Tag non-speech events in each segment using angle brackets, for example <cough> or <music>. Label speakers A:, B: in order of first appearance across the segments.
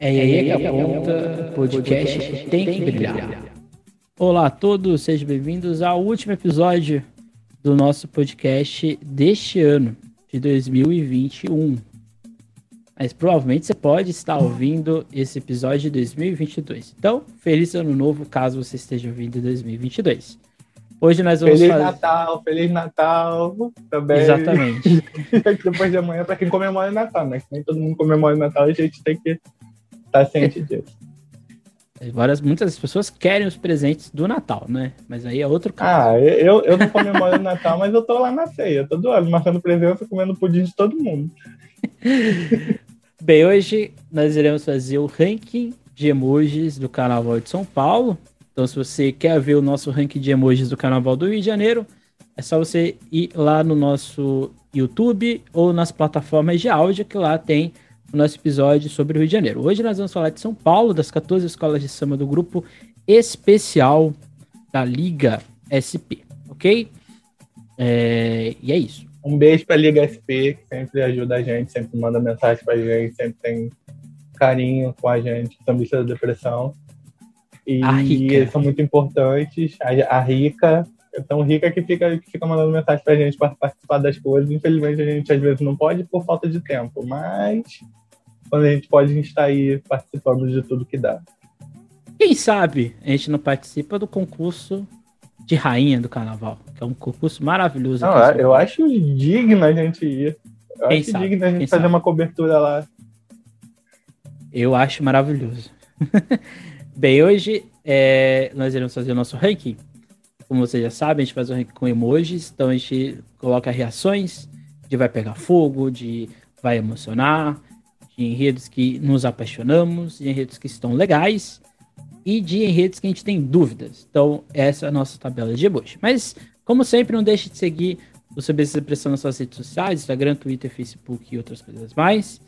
A: É aí que aponta, o podcast tem que brilhar. Olá a todos, sejam bem-vindos ao último episódio do nosso podcast deste ano, de 2021. Mas provavelmente você pode estar ouvindo esse episódio de 2022. Então, feliz ano novo caso você esteja ouvindo em 2022. Hoje nós vamos
B: Feliz
A: fazer...
B: Natal, Feliz Natal também.
A: Exatamente. <laughs>
B: Depois de amanhã, para quem comemora o Natal, né? Nem todo mundo comemora o Natal, a gente tem que estar ciente disso.
A: Várias, muitas pessoas querem os presentes do Natal, né? Mas aí é outro caso.
B: Ah, eu, eu não comemoro o Natal, mas eu tô lá na ceia, todo ano, marcando presença, comendo pudim de todo mundo. <laughs>
A: Bem, hoje nós iremos fazer o ranking de emojis do Carnaval de São Paulo. Então, se você quer ver o nosso ranking de emojis do Carnaval do Rio de Janeiro, é só você ir lá no nosso YouTube ou nas plataformas de áudio, que lá tem o nosso episódio sobre o Rio de Janeiro. Hoje nós vamos falar de São Paulo, das 14 escolas de samba do grupo especial da Liga SP, ok? É, e é isso.
B: Um beijo pra Liga SP, que sempre ajuda a gente, sempre manda mensagem pra gente, sempre tem carinho com a gente, sambista da depressão. E
A: A
B: eles são muito importantes. A, a Rica é tão rica que fica, que fica mandando mensagem pra gente para participar das coisas. Infelizmente, a gente às vezes não pode por falta de tempo, mas quando a gente pode, a gente está aí participando de tudo que dá.
A: Quem sabe a gente não participa do concurso de rainha do carnaval, que é um concurso maravilhoso.
B: Não, eu acho digno a gente ir. Eu
A: Quem
B: acho
A: sabe,
B: digno a
A: quem
B: gente fazer
A: sabe.
B: uma cobertura lá.
A: Eu acho maravilhoso. <laughs> Bem, hoje é, nós iremos fazer o nosso ranking. Como vocês já sabem, a gente faz o ranking com emojis. Então a gente coloca reações de vai pegar fogo, de vai emocionar, de enredos que nos apaixonamos, de enredos que estão legais e de enredos que a gente tem dúvidas. Então, essa é a nossa tabela de emoji. Mas, como sempre, não deixe de seguir o essa Depressão nas suas redes sociais, Instagram, Twitter, Facebook e outras coisas mais.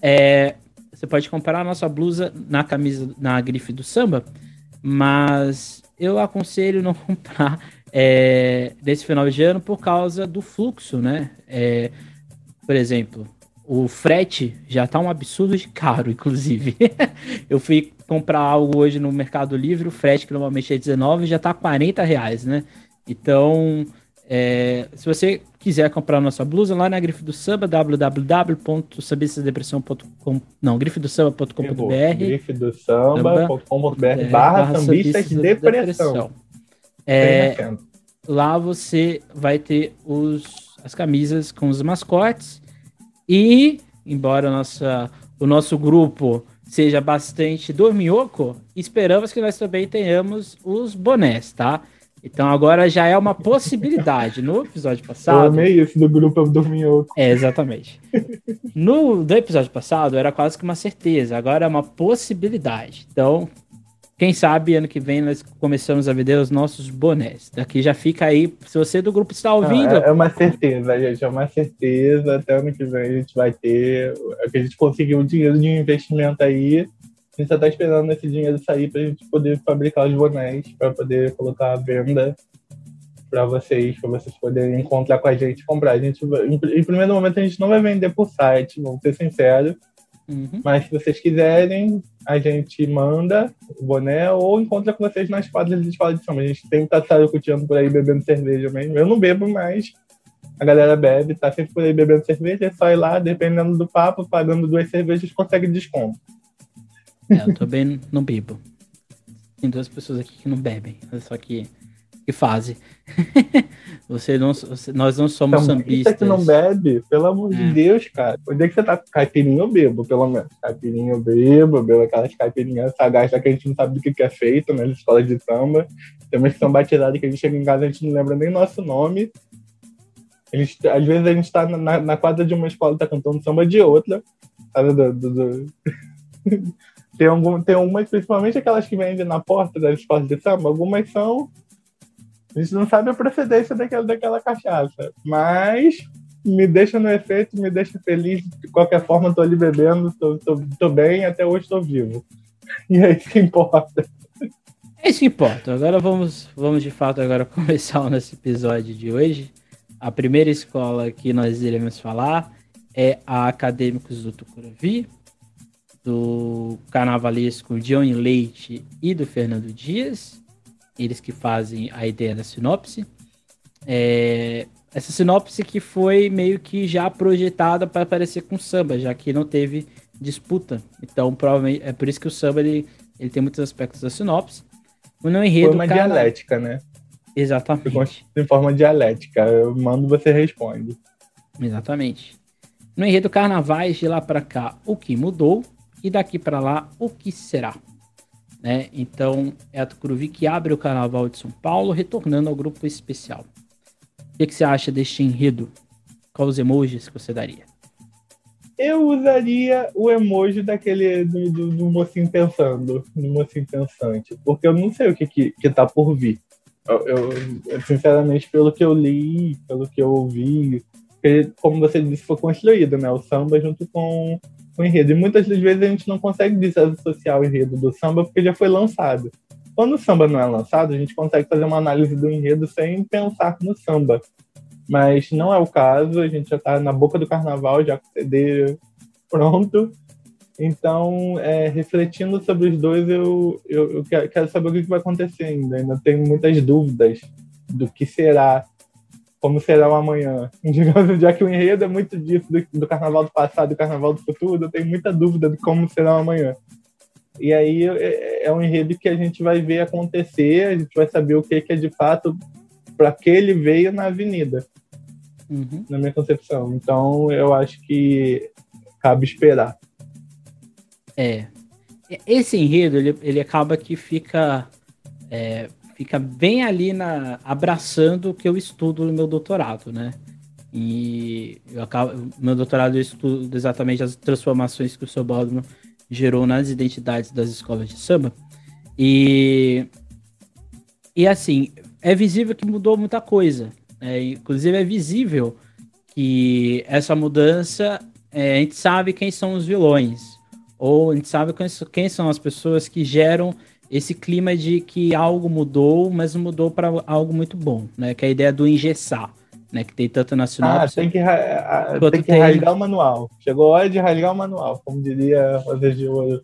A: É, você pode comprar a nossa blusa na camisa, na grife do samba, mas eu aconselho não <laughs> comprar é, nesse final de ano por causa do fluxo, né? É, por exemplo, o frete já tá um absurdo de caro, <laughs> inclusive. eu fui comprar algo hoje no Mercado Livre, o frete que normalmente é 19 já tá 40 reais, né? Então, é, se você quiser comprar nossa blusa lá na Grife do Samba, www.sambistasdepressão.com não, grifedosamba.com.br
B: Grife do samba.com.br
A: É,
B: barra sambistas de depressão.
A: É, lá você vai ter os, as camisas com os mascotes e, embora nossa, o nosso grupo seja bastante dorminhoco, esperamos que nós também tenhamos os bonés, tá? Então agora já é uma possibilidade. No episódio
B: Eu
A: passado,
B: amei isso do grupo Eu Dorminhoco.
A: é, exatamente. No do episódio passado era quase que uma certeza, agora é uma possibilidade. Então, quem sabe ano que vem nós começamos a vender os nossos bonés. Daqui já fica aí, se você do grupo está ouvindo,
B: Não, é, é uma certeza, gente. É uma certeza. Até ano que vem a gente vai ter. É que a gente conseguiu um dinheiro de investimento aí. A gente só tá esperando esse dinheiro sair pra gente poder fabricar os bonés, pra poder colocar à venda pra vocês, pra vocês poderem encontrar com a gente e comprar. A gente, em, em primeiro momento, a gente não vai vender por site, vamos ser sinceros.
A: Uhum.
B: Mas se vocês quiserem, a gente manda o boné ou encontra com vocês nas quadras de escola de samba. A gente sempre tá sarucuteando por aí bebendo cerveja mesmo. Eu não bebo, mas a galera bebe, tá sempre por aí bebendo cerveja. É só ir lá, dependendo do papo, pagando duas cervejas, consegue desconto.
A: É, eu também não bebo. Tem duas pessoas aqui que não bebem, só que, que fazem. <laughs> você não, você- nós não somos
B: Então,
A: sambistas.
B: que não bebe, pelo amor
A: É.
B: de Deus, cara. Onde é que você tá? Caipirinha eu bebo, pelo menos. Caipirinha eu bebo, bebo aquelas caipirinhas sagaz, já que a gente não sabe do que, que é feito nas escolas de samba. Tem umas que são batizadas que a gente chega em casa e a gente não lembra nem nosso nome. Gente, às vezes a gente tá na, na quadra de uma escola e tá cantando samba de outra. Sabe, do, do- do- <laughs> tem, algum, tem algumas, principalmente aquelas que vendem na porta das escolas de samba, algumas são. A gente não sabe a procedência daquela, daquela cachaça. Mas me deixa no efeito, me deixa feliz. De qualquer forma, tô ali bebendo, tô bem, até hoje tô vivo. <laughs> E é isso que importa.
A: É isso que importa. Agora vamos, vamos de fato agora <laughs> começar o nosso episódio de hoje. A primeira escola que nós iremos falar é a Acadêmicos do Tucuruvi. Do carnavalesco Johnny Leite e do Fernando Dias, eles que fazem a ideia da sinopse. É, essa sinopse que foi meio que já projetada para aparecer com samba, já que não teve disputa. Então, provavelmente é por isso que o samba ele, ele tem muitos aspectos da sinopse.
B: O não enredo, foi uma cara... dialética, né?
A: Exatamente.
B: Em forma dialética. Eu mando, você responde.
A: Exatamente. No enredo Carnavais, de lá para cá, o que mudou? E daqui para lá, o que será? Né? Então, é a Tucuruvi que abre o Carnaval de São Paulo, retornando ao grupo especial. O que, que você acha deste enredo? Quais os emojis que você daria?
B: Eu usaria o emoji daquele do, do, do mocinho pensando, do mocinho pensante, porque eu não sei o que, que, que tá por vir. Eu, eu, sinceramente, pelo que eu li, pelo que eu ouvi, como você disse, foi construído, né? O samba junto com o enredo. E muitas das vezes a gente não consegue desassociar o enredo do samba porque já foi lançado. Quando o samba não é lançado, a gente consegue fazer uma análise do enredo sem pensar no samba. Mas não é o caso, a gente já está na boca do carnaval, já com o CD pronto. Então, é, refletindo sobre os dois, eu, eu, eu, quero saber o que vai acontecer ainda. Ainda tenho muitas dúvidas do que será como será o amanhã. <laughs> Digamos, já que o enredo é muito disso, do, do carnaval do passado e do carnaval do futuro, eu tenho muita dúvida de como será o amanhã. E aí é, é um enredo que a gente vai ver acontecer, a gente vai saber o que, que é de fato para que ele veio na avenida, uhum. na minha concepção. Então eu acho que cabe esperar.
A: É. Esse enredo, ele, ele acaba que fica é, fica bem ali na abraçando o que eu estudo no meu doutorado, né? E eu acabo, meu doutorado eu estudo exatamente as transformações que o seu Baldwin gerou nas identidades das escolas de samba. E e assim, é visível que mudou muita coisa. Né? Inclusive é visível que essa mudança, é, a gente sabe quem são os vilões, ou a gente sabe quem são as pessoas que geram esse clima de que algo mudou, mas mudou para algo muito bom, né? Que é a ideia do engessar, né? Que tem tanto na sinopse.
B: Ah, tem que, tem que rasgar o manual. Chegou a hora de rasgar o manual, como diria o de Ouro.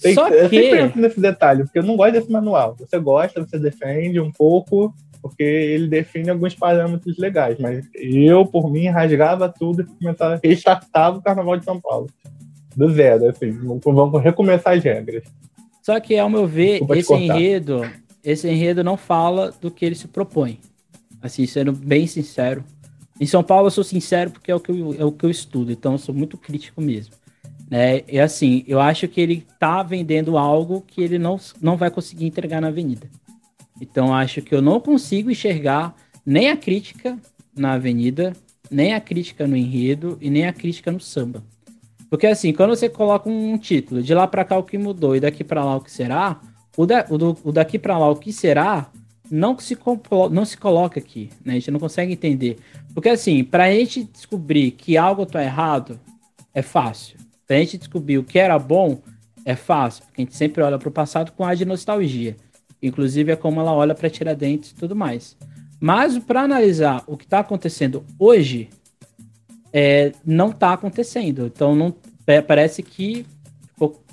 B: Tem, Só que... Eu sempre penso nesse detalhe, porque eu não gosto desse manual. Você gosta, você defende um pouco, porque ele define alguns parâmetros legais, mas eu, por mim, rasgava tudo e começava, restartava o Carnaval de São Paulo. Do zero, assim, vamos recomeçar as regras.
A: Só que, ao meu ver, esse enredo, esse enredo não fala do que ele se propõe. Assim, sendo bem sincero. Em São Paulo eu sou sincero porque é o que eu, é o que eu estudo, então eu sou muito crítico mesmo. Né? E assim, eu acho que ele tá vendendo algo que ele não, não vai conseguir entregar na avenida. Então acho que eu não consigo enxergar nem a crítica na avenida, nem a crítica no enredo e nem a crítica no samba. Porque assim, quando você coloca um título, de lá para cá o que mudou e daqui para lá o que será, o, da, o, do, o daqui para lá o que será não se, não se coloca aqui, né? A gente não consegue entender. Porque assim, para a gente descobrir que algo tá errado, é fácil. Para a gente descobrir o que era bom, é fácil, porque a gente sempre olha para o passado com a de nostalgia. Inclusive é como ela olha para Tiradentes e tudo mais. Mas para analisar o que está acontecendo hoje, é, não está acontecendo. Então não parece que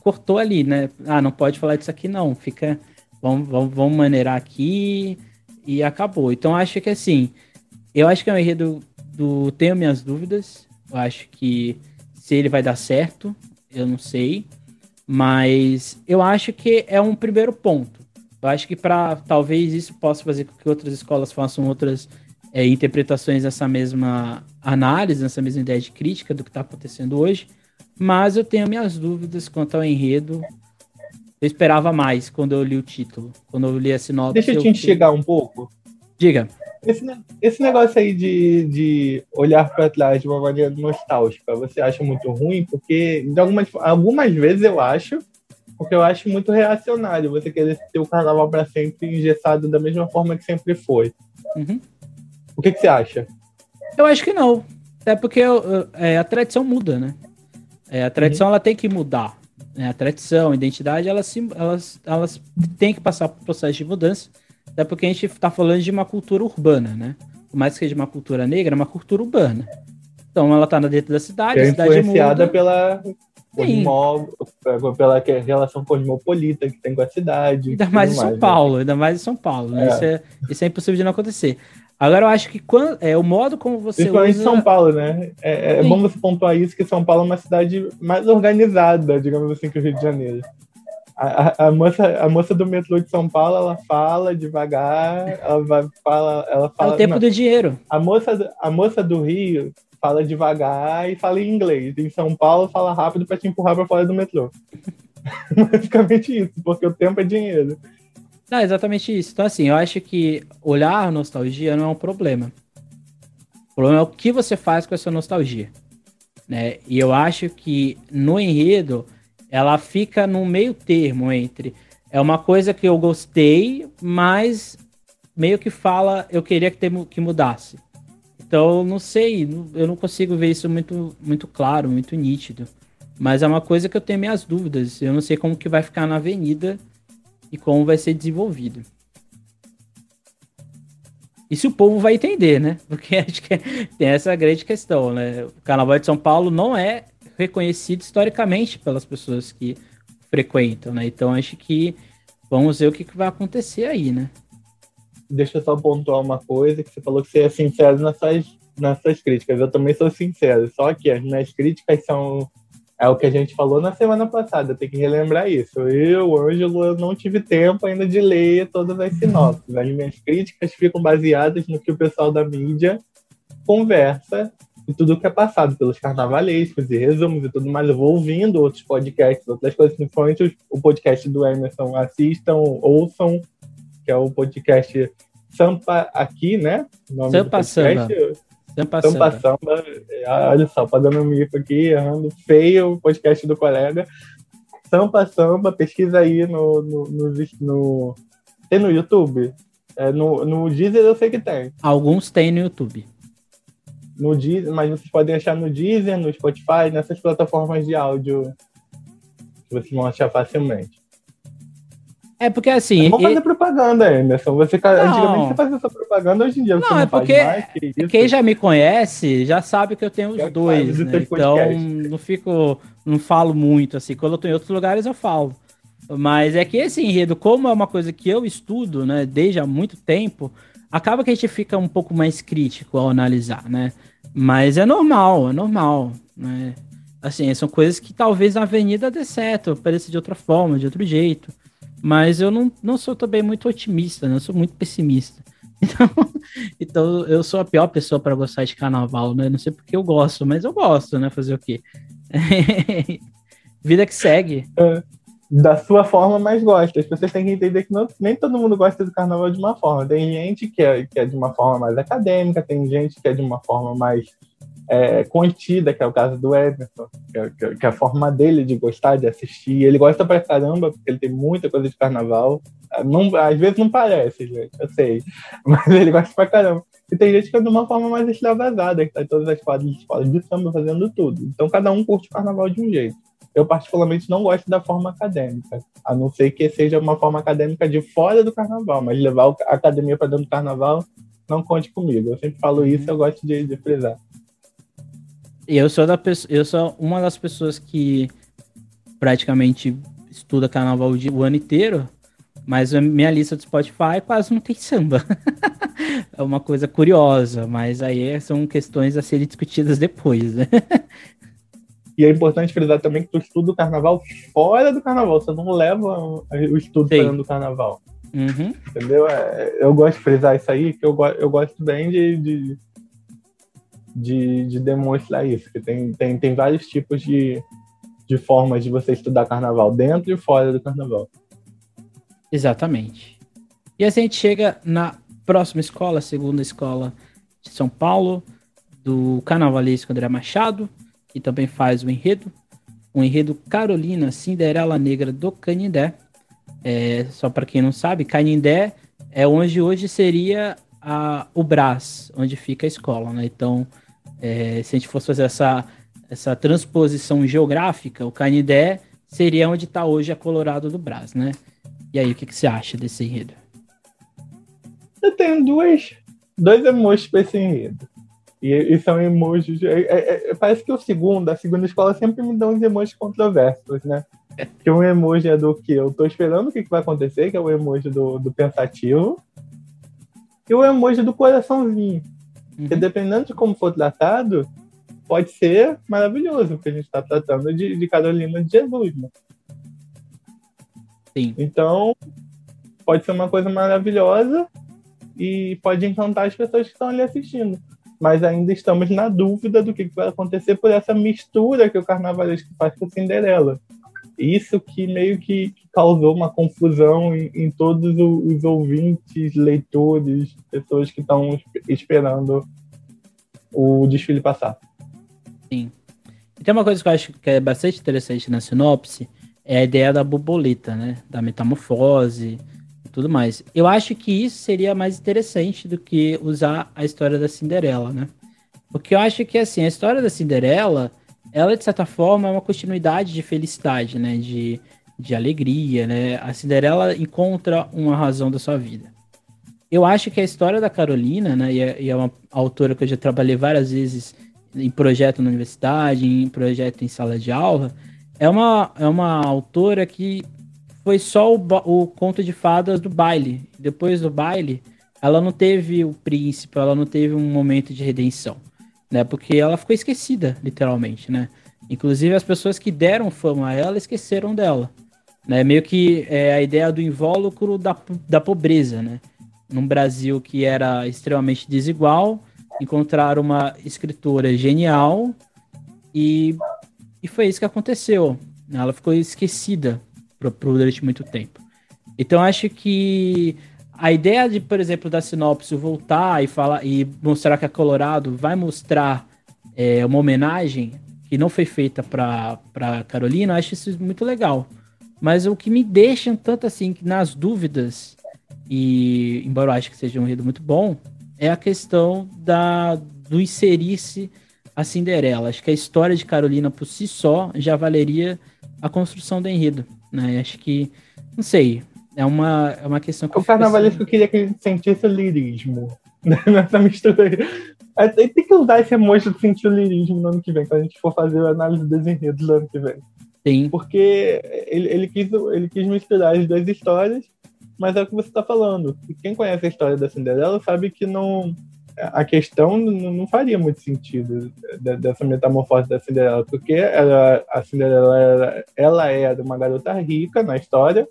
A: cortou ali, né? Ah, não pode falar disso aqui não. Fica, vamos, vamos, vamos maneirar aqui e acabou. Então acho que assim, eu acho que é um enredo do tenho minhas dúvidas. Eu acho que se ele vai dar certo, eu não sei, mas eu acho que é um primeiro ponto. Eu acho que para talvez isso possa fazer com que outras escolas façam outras é, interpretações nessa mesma análise, nessa mesma ideia de crítica do que está acontecendo hoje, mas eu tenho minhas dúvidas quanto ao enredo. Eu esperava mais quando eu li o título, quando eu li a sinopse.
B: Deixa eu te enxergar um pouco.
A: Diga.
B: Esse, esse negócio aí de, de olhar para trás de uma maneira nostálgica, você acha muito ruim? Porque de algumas, algumas vezes eu acho, porque eu acho muito reacionário você querer ter o carnaval para sempre engessado da mesma forma que sempre foi. Uhum. O que, que você acha?
A: Eu acho que não. É porque é, a tradição muda, né? É, a tradição uhum. ela tem que mudar. Né? A tradição, a identidade, elas, elas, elas têm que passar por processo de mudança. Até porque a gente está falando de uma cultura urbana, né? Por mais que seja uma cultura negra, é uma cultura urbana. Então ela está dentro da cidade,
B: é
A: a cidade
B: influenciada muda. pela cosmo, pela relação cosmopolita que tem com a cidade.
A: Ainda mais em São mais, né? Paulo, né? ainda mais em São Paulo. Né? É. Isso, é, isso é impossível de não acontecer. Agora, eu acho que quando, é, o modo como você
B: Principalmente usa... São Paulo, né? É, é bom você pontuar isso, que São Paulo é uma cidade mais organizada, digamos assim, que o Rio de Janeiro. A, a, moça, a moça do metrô de São Paulo, ela fala devagar, ela vai, fala, ela fala.
A: É o tempo não, do dinheiro.
B: A moça, a moça do Rio fala devagar e fala em inglês. Em São Paulo, fala rápido para te empurrar para fora do metrô. <laughs> Basicamente isso, porque o tempo é dinheiro.
A: Não, exatamente isso. Então, assim, eu acho que olhar a nostalgia não é um problema. O problema é o que você faz com essa nostalgia. Né? E eu acho que no enredo ela fica no meio termo entre é uma coisa que eu gostei, mas meio que fala eu queria que, ter, que mudasse. Então, não sei, eu não consigo ver isso muito, muito claro, muito nítido. Mas é uma coisa que eu tenho minhas dúvidas. Eu não sei como que vai ficar na avenida e como vai ser desenvolvido. E se o povo vai entender, né? <laughs> Porque acho que tem essa grande questão, né? O Carnaval de São Paulo não é reconhecido historicamente pelas pessoas que frequentam, né? Então acho que vamos ver o que, vai acontecer aí, né?
B: Deixa eu só pontuar uma coisa, que você falou que você é sincero nas suas, nas suas críticas. Eu também sou sincero, só que as minhas críticas são é o que a gente falou na semana passada, tem que relembrar isso. Eu, Ângelo, eu não tive tempo ainda de ler todas as sinopses. As minhas críticas ficam baseadas no que o pessoal da mídia conversa e tudo que é passado pelos carnavalescos e resumos e tudo mais. Eu vou ouvindo outros podcasts, outras coisas, principalmente o podcast do Emerson. Assistam, ouçam, que é o podcast Sampa Aqui, né?
A: Sampa. Samba.
B: Sampa, Sampa Samba. Samba. É, olha só, pagando um mico aqui, errando feio o podcast do colega. Sampa Samba, pesquisa aí no, no, no, no tem no YouTube? É, no, no Deezer eu sei que tem.
A: Alguns tem no YouTube
B: no Deezer, mas vocês podem achar no Deezer, no Spotify, nessas plataformas de áudio que vocês vão achar facilmente.
A: É porque assim.
B: Vamos fazer propaganda, Emerson. Você, antigamente você fazia essa propaganda, hoje em dia você não, não é porque mais,
A: que quem já me conhece já sabe que eu tenho os eu dois. Né? Então não fico. Não falo muito assim. Quando eu tô em outros lugares, eu falo. Mas é que esse enredo, como é uma coisa que eu estudo, né, desde há muito tempo, acaba que a gente fica um pouco mais crítico ao analisar, né? Mas é normal, é normal, né? Assim, são coisas que talvez na avenida dê certo, apareça de outra forma, de outro jeito. Mas eu não, não sou também muito otimista, né? Eu sou muito pessimista. <laughs> Então, então eu sou a pior pessoa para gostar de carnaval, né? Não sei porque eu gosto, mas eu gosto, né? Fazer o quê? <laughs> Vida que segue.
B: É da sua forma, mas gosta. As pessoas têm que entender que não, nem todo mundo gosta do carnaval de uma forma. Tem gente que é, que é de uma forma mais acadêmica, tem gente que é de uma forma mais é, contida, que é o caso do Everton, que é, que é, a forma dele de gostar, de assistir. Ele gosta pra caramba, porque ele tem muita coisa de carnaval. Não, às vezes não parece, gente, eu sei. <laughs> Mas ele gosta pra caramba. E tem gente que é de uma forma mais extravasada, que tá em todas as quadras de escola de samba fazendo tudo. Então cada um curte o carnaval de um jeito. Eu, particularmente, não gosto da forma acadêmica, a não ser que seja uma forma acadêmica de fora do carnaval, mas levar a academia para dentro do carnaval, não conte comigo. Eu sempre falo isso, eu gosto de, de frisar.
A: Eu sou, da, eu sou uma das pessoas que praticamente estuda carnaval o ano inteiro, mas a minha lista do Spotify quase não tem samba. <laughs> é uma coisa curiosa, mas aí são questões a serem discutidas depois, né?
B: E é importante frisar também que tu estuda o carnaval fora do carnaval, você não leva o estudo dentro do carnaval.
A: Uhum.
B: Entendeu? É, eu gosto de frisar isso aí, que eu, eu gosto bem de, de, de, de demonstrar isso, que tem, tem, tem vários tipos de, de formas de você estudar carnaval, dentro e fora do carnaval.
A: Exatamente. E assim a gente chega na próxima escola, segunda escola de São Paulo, do carnavalesco André Machado, que também faz o enredo. O enredo Carolina Cinderela Negra do Canindé. É, só para quem não sabe, Canindé é onde hoje seria a, o Brás, onde fica a escola, né? Então, é, se a gente fosse fazer essa, essa transposição geográfica, o Canindé seria onde está hoje a Colorado do Brás, né? E aí, o que, que você acha desse enredo?
B: Eu tenho duas, dois emojis para esse enredo. E, e são emojis. É, é, é, parece que o segundo, a segunda escola sempre me dá uns emojis controversos, né? Que um emoji é do que eu tô esperando o que, que vai acontecer, que é o emoji do, do pensativo, e o emoji do coraçãozinho. Uhum. Que dependendo de como for tratado, pode ser maravilhoso, porque a gente está tratando de, de Carolina de Jesus, né?
A: Sim.
B: Então, pode ser uma coisa maravilhosa e pode encantar as pessoas que estão ali assistindo mas ainda estamos na dúvida do que vai acontecer por essa mistura que o carnavalesco faz com Cinderela. Isso que meio que causou uma confusão em, em todos os ouvintes, leitores, pessoas que estão esperando o desfile passar.
A: Sim. E tem uma coisa que eu acho que é bastante interessante na sinopse, é a ideia da borboleta, né? Da metamorfose, tudo mais. Eu acho que isso seria mais interessante do que usar a história da Cinderela, né? Porque eu acho que, assim, a história da Cinderela, ela, de certa forma, é uma continuidade de felicidade, né? De, de alegria, né? A Cinderela encontra uma razão da sua vida. Eu acho que a história da Carolina, né? E é, e é uma autora que eu já trabalhei várias vezes em projeto na universidade, em projeto em sala de aula, é uma, é uma autora que foi só o, o conto de fadas do baile. Depois do baile, ela não teve o príncipe, ela não teve um momento de redenção, né? Porque ela ficou esquecida, literalmente, né? Inclusive as pessoas que deram fama a ela esqueceram dela, né? Meio que é a ideia do invólucro da, da pobreza, né? Num Brasil que era extremamente desigual, encontrar uma escritora genial e, e foi isso que aconteceu. Ela ficou esquecida por, durante muito tempo. Então acho que a ideia de, por exemplo, da sinopse voltar e falar e mostrar que a Colorado vai mostrar é, uma homenagem que não foi feita para Carolina, acho isso muito legal. Mas o que me deixa um tanto assim nas dúvidas e embora eu acho que seja um enredo muito bom, é a questão da do inserir-se a Cinderela. Acho que a história de Carolina por si só já valeria a construção do enredo né? Acho que, não sei, é uma, é uma questão que
B: O carnavalesco assim... queria que a gente sentisse o lirismo <laughs> nessa mistura aí. Tem que usar esse emoji de sentir o lirismo no ano que vem, quando a gente for fazer a análise dos enredos no ano que vem.
A: Sim.
B: Porque ele, ele, quis, ele quis misturar as duas histórias, mas é o que você está falando. Quem conhece a história da Cinderela sabe que não a questão não faria muito sentido dessa metamorfose da Cinderela, porque ela, a Cinderela ela, ela era uma garota rica na história,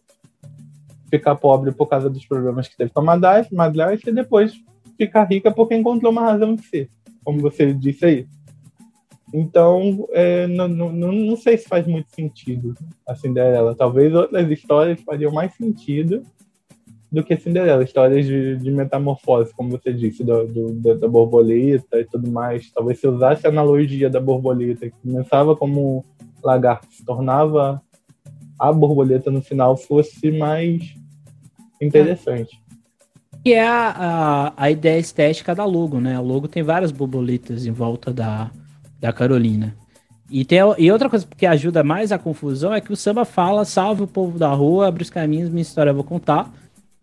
B: ficar pobre por causa dos problemas que teve com a madrasta e depois ficar rica porque encontrou uma razão de ser, como você disse aí. Então, é, não, não, não sei se faz muito sentido a Cinderela. Talvez outras histórias fariam mais sentido do que Cinderela, histórias de, de metamorfose, como você disse, do, do, da borboleta e tudo mais. Talvez se usasse a analogia da borboleta, que começava como lagarto, se tornava a borboleta no final, fosse mais interessante.
A: Que é a, a, a ideia estética da logo, né? O logo tem várias borboletas em volta da, da Carolina. E, tem, e outra coisa que ajuda mais a confusão é que o samba fala: salve o povo da rua, abre os caminhos, minha história eu vou contar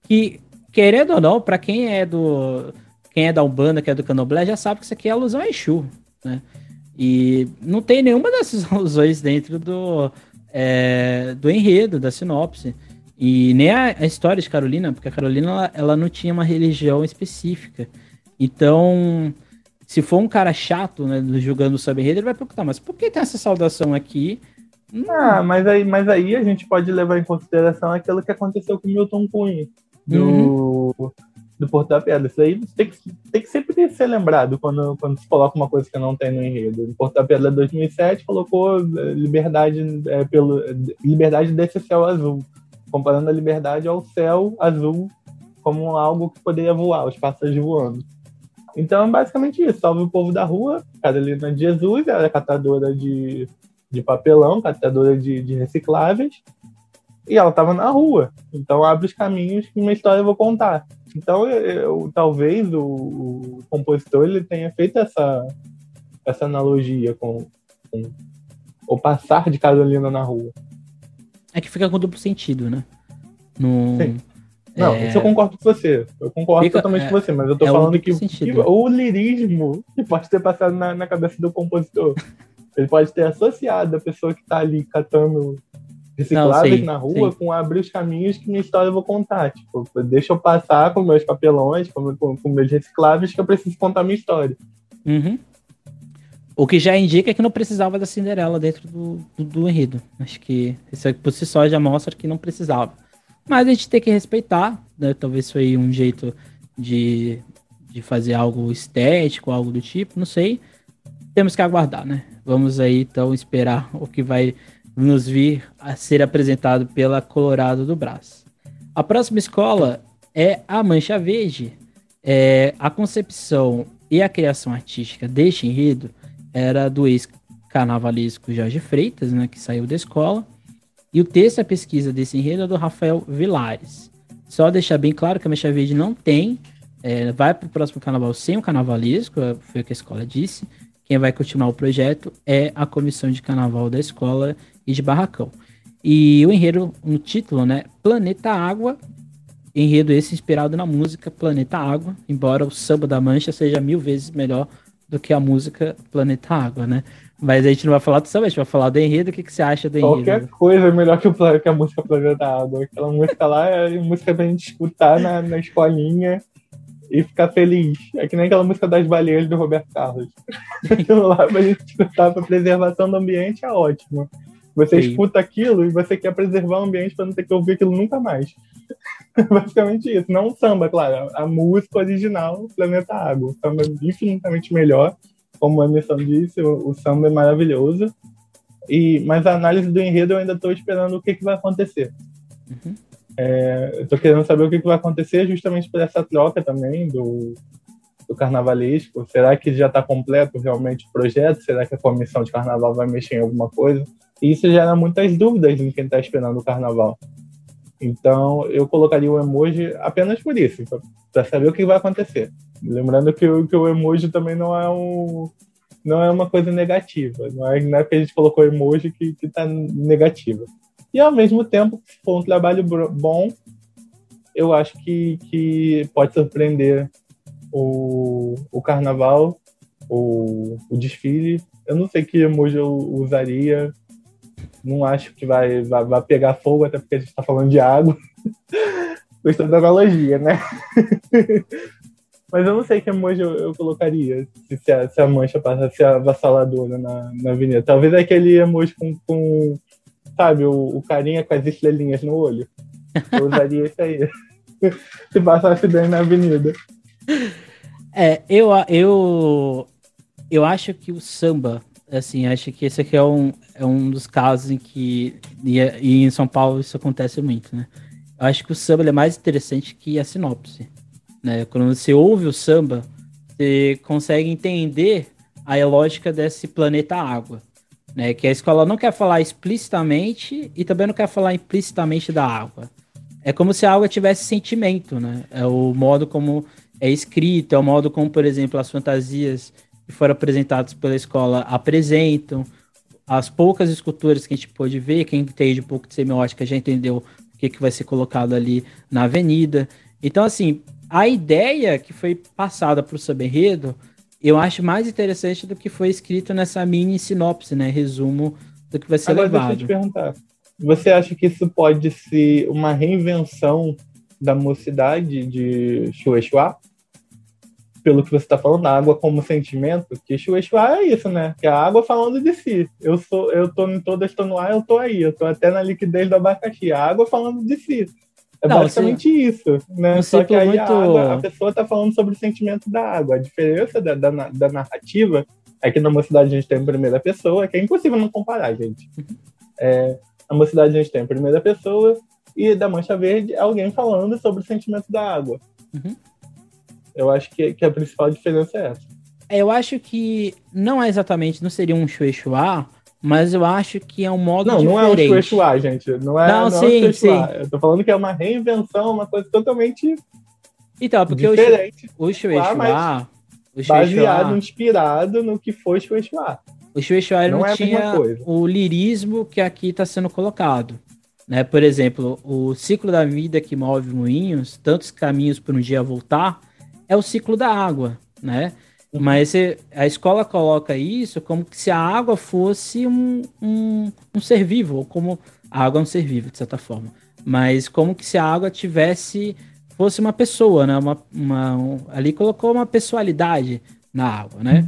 A: que, querendo ou não, para quem é do. Quem é da Umbanda, que é do Candomblé, já sabe que isso aqui é alusão a Exu, né? E não tem nenhuma dessas <laughs> alusões dentro do, é, do enredo, da sinopse. E nem a, a, história de Carolina, porque a Carolina ela, ela não tinha uma religião específica. Então, se for um cara chato, né, julgando o sub-enredo, ele vai perguntar, mas por que tem essa saudação aqui?
B: Ah, mas aí, mas aí a gente pode levar em consideração aquilo que aconteceu com Milton Cunha do, uhum. do Porto da Pedra. Isso aí tem que, tem que sempre ser lembrado quando, quando se coloca uma coisa que não tem no enredo. O Porto da Pedra 2007 colocou eh, liberdade, é, pelo, liberdade desse céu azul, comparando a liberdade ao céu azul como algo que poderia voar, os pássaros voando. Então, é basicamente isso. Salve o povo da rua. Carolina de Jesus, ela é catadora de, de papelão, catadora de, de recicláveis e ela estava na rua. Então abre os caminhos que uma história eu vou contar. Então eu, eu, talvez o, o, compositor ele tenha feito essa, essa analogia com, com o passar de Carolina na rua.
A: É que fica com duplo sentido, né? No,
B: Não, é... isso eu concordo com você. Eu concordo Fica, totalmente é, com você, mas eu tô é falando que, que, o lirismo <laughs> que pode ter passado na, na cabeça do compositor. Ele pode ter associado a pessoa que tá ali catando recicláveis Não, na rua sim. com abrir os caminhos que minha história eu vou contar. Tipo, deixa eu passar com meus papelões, com, com, com meus recicláveis, que eu preciso contar minha história.
A: Uhum. O que já indica que não precisava da Cinderela dentro do, do, do enredo. Acho que isso por si só já mostra que não precisava. Mas a gente tem que respeitar, né? Talvez foi um jeito de, de fazer algo estético, algo do tipo, não sei. Temos que aguardar, né? Vamos aí então esperar o que vai nos vir a ser apresentado pela Colorado do Brás. A próxima escola é a Mancha Verde. É, a concepção e a criação artística deste enredo era do ex-carnavalesco Jorge Freitas, né, que saiu da escola. E o texto e a pesquisa desse enredo é do Rafael Vilares. Só deixar bem claro que a Mecha Verde não tem, é, vai para o próximo carnaval sem o carnavalesco, é, foi o que a escola disse. Quem vai continuar o projeto é a comissão de carnaval da escola e de Barracão. E o enredo, no título, né? Planeta Água. Enredo esse inspirado na música Planeta Água, embora o samba da Mancha seja mil vezes melhor do que a música Planeta Água, né? Mas a gente não vai falar do samba, a gente vai falar do enredo. O que, que você acha do enredo?
B: Qualquer coisa é melhor que, o, que a música Planeta Água. Aquela música lá é música pra gente escutar na, na escolinha e ficar feliz. É que nem aquela música das baleias do Roberto Carlos. Aquilo lá pra gente escutar pra preservação do ambiente é ótimo. Você Sim. escuta aquilo e você quer preservar o ambiente para não ter que ouvir aquilo nunca mais. <laughs> Basicamente isso. Não o samba, claro. A música original, Planeta Água. O samba é infinitamente melhor. Como a Emerson disse, o, o samba é maravilhoso. E, mas a análise do enredo eu ainda estou esperando o que, que vai acontecer. Uhum. É, eu estou querendo saber o que, que vai acontecer justamente por essa troca também do, do carnavalesco. Será que já está completo realmente o projeto? Será que a comissão de carnaval vai mexer em alguma coisa? E isso gera muitas dúvidas em quem está esperando o carnaval. Então, eu colocaria o emoji apenas por isso, para saber o que vai acontecer. Lembrando que, que o emoji também não é um, não é uma coisa negativa. Não é, não é porque a gente colocou emoji que está negativa. E ao mesmo tempo, se for um trabalho bom, eu acho que, que pode surpreender o, o carnaval, o, o desfile. Eu não sei que emoji eu usaria não acho que vai, vai, vai pegar fogo, até porque a gente está falando de água. <laughs> Gostou da analogia, né? <laughs> Mas eu não sei que emoji eu, eu colocaria se, a, se a mancha passa a ser avassaladora na, na avenida. Talvez aquele emoji com, com sabe, o, o carinha com as estrelinhas no olho. Eu usaria isso aí. <laughs> se passasse bem na avenida.
A: É, eu, eu, eu acho que o samba assim, acho que esse aqui é um, é um dos casos em que, e, e em São Paulo isso acontece muito, né? Eu acho que o samba é mais interessante que a sinopse, né? Quando você ouve o samba, você consegue entender a lógica desse planeta água, né? Que a escola não quer falar explicitamente e também não quer falar implicitamente da água. É como se a água tivesse sentimento, né? É o modo como é escrito, é o modo como, por exemplo, as fantasias que foram apresentados pela escola apresentam. As poucas esculturas que a gente pôde ver, quem entende um pouco de semiótica já entendeu o que, que vai ser colocado ali na avenida. Então, assim, a ideia que foi passada para o Saberredo, eu acho mais interessante do que foi escrito nessa mini sinopse, né? Resumo do que vai ser Agora, levado. Deixa eu te
B: perguntar. Você acha que isso pode ser uma reinvenção da mocidade de Xuexuá? Pelo que você está falando, a água como sentimento, que Shueshua é isso, né? Que é a água falando de si. Eu sou, eu tô em toda, estou no ar, eu tô aí. Eu tô até na liquidez do abacaxi. A água falando de si. É Não, basicamente assim, isso, né? Só que aí muito... a, água, a, pessoa está falando sobre o sentimento da água. A diferença da, da, da narrativa é que na mocidade a gente tem em primeira pessoa, que é impossível não comparar, gente. Uhum. É, na mocidade a gente tem em primeira pessoa e da Mancha Verde é alguém falando sobre o sentimento da água. Uhum. Eu acho que, que a principal diferença é essa.
A: Eu acho que não é exatamente, não seria um Shueshua, mas eu acho que é um modo
B: não,
A: diferente.
B: Não, não é um Shueshua, gente. Não é, não, não sim, é um sim. Eu tô falando que é uma reinvenção, uma coisa totalmente
A: então, porque diferente. o Shueshua...
B: O baseado, inspirado no que foi Shueshua.
A: O Shueshua não, não é tinha o lirismo que aqui está sendo colocado. Né? Por exemplo, o ciclo da vida que move moinhos, tantos caminhos para um dia voltar, é o ciclo da água, né? Mas a escola coloca isso como se a água fosse um, um, um ser vivo, ou como a água é um ser vivo, de certa forma. Mas como que se a água tivesse fosse uma pessoa, né? Uma, uma um, ali colocou uma pessoalidade na água, né?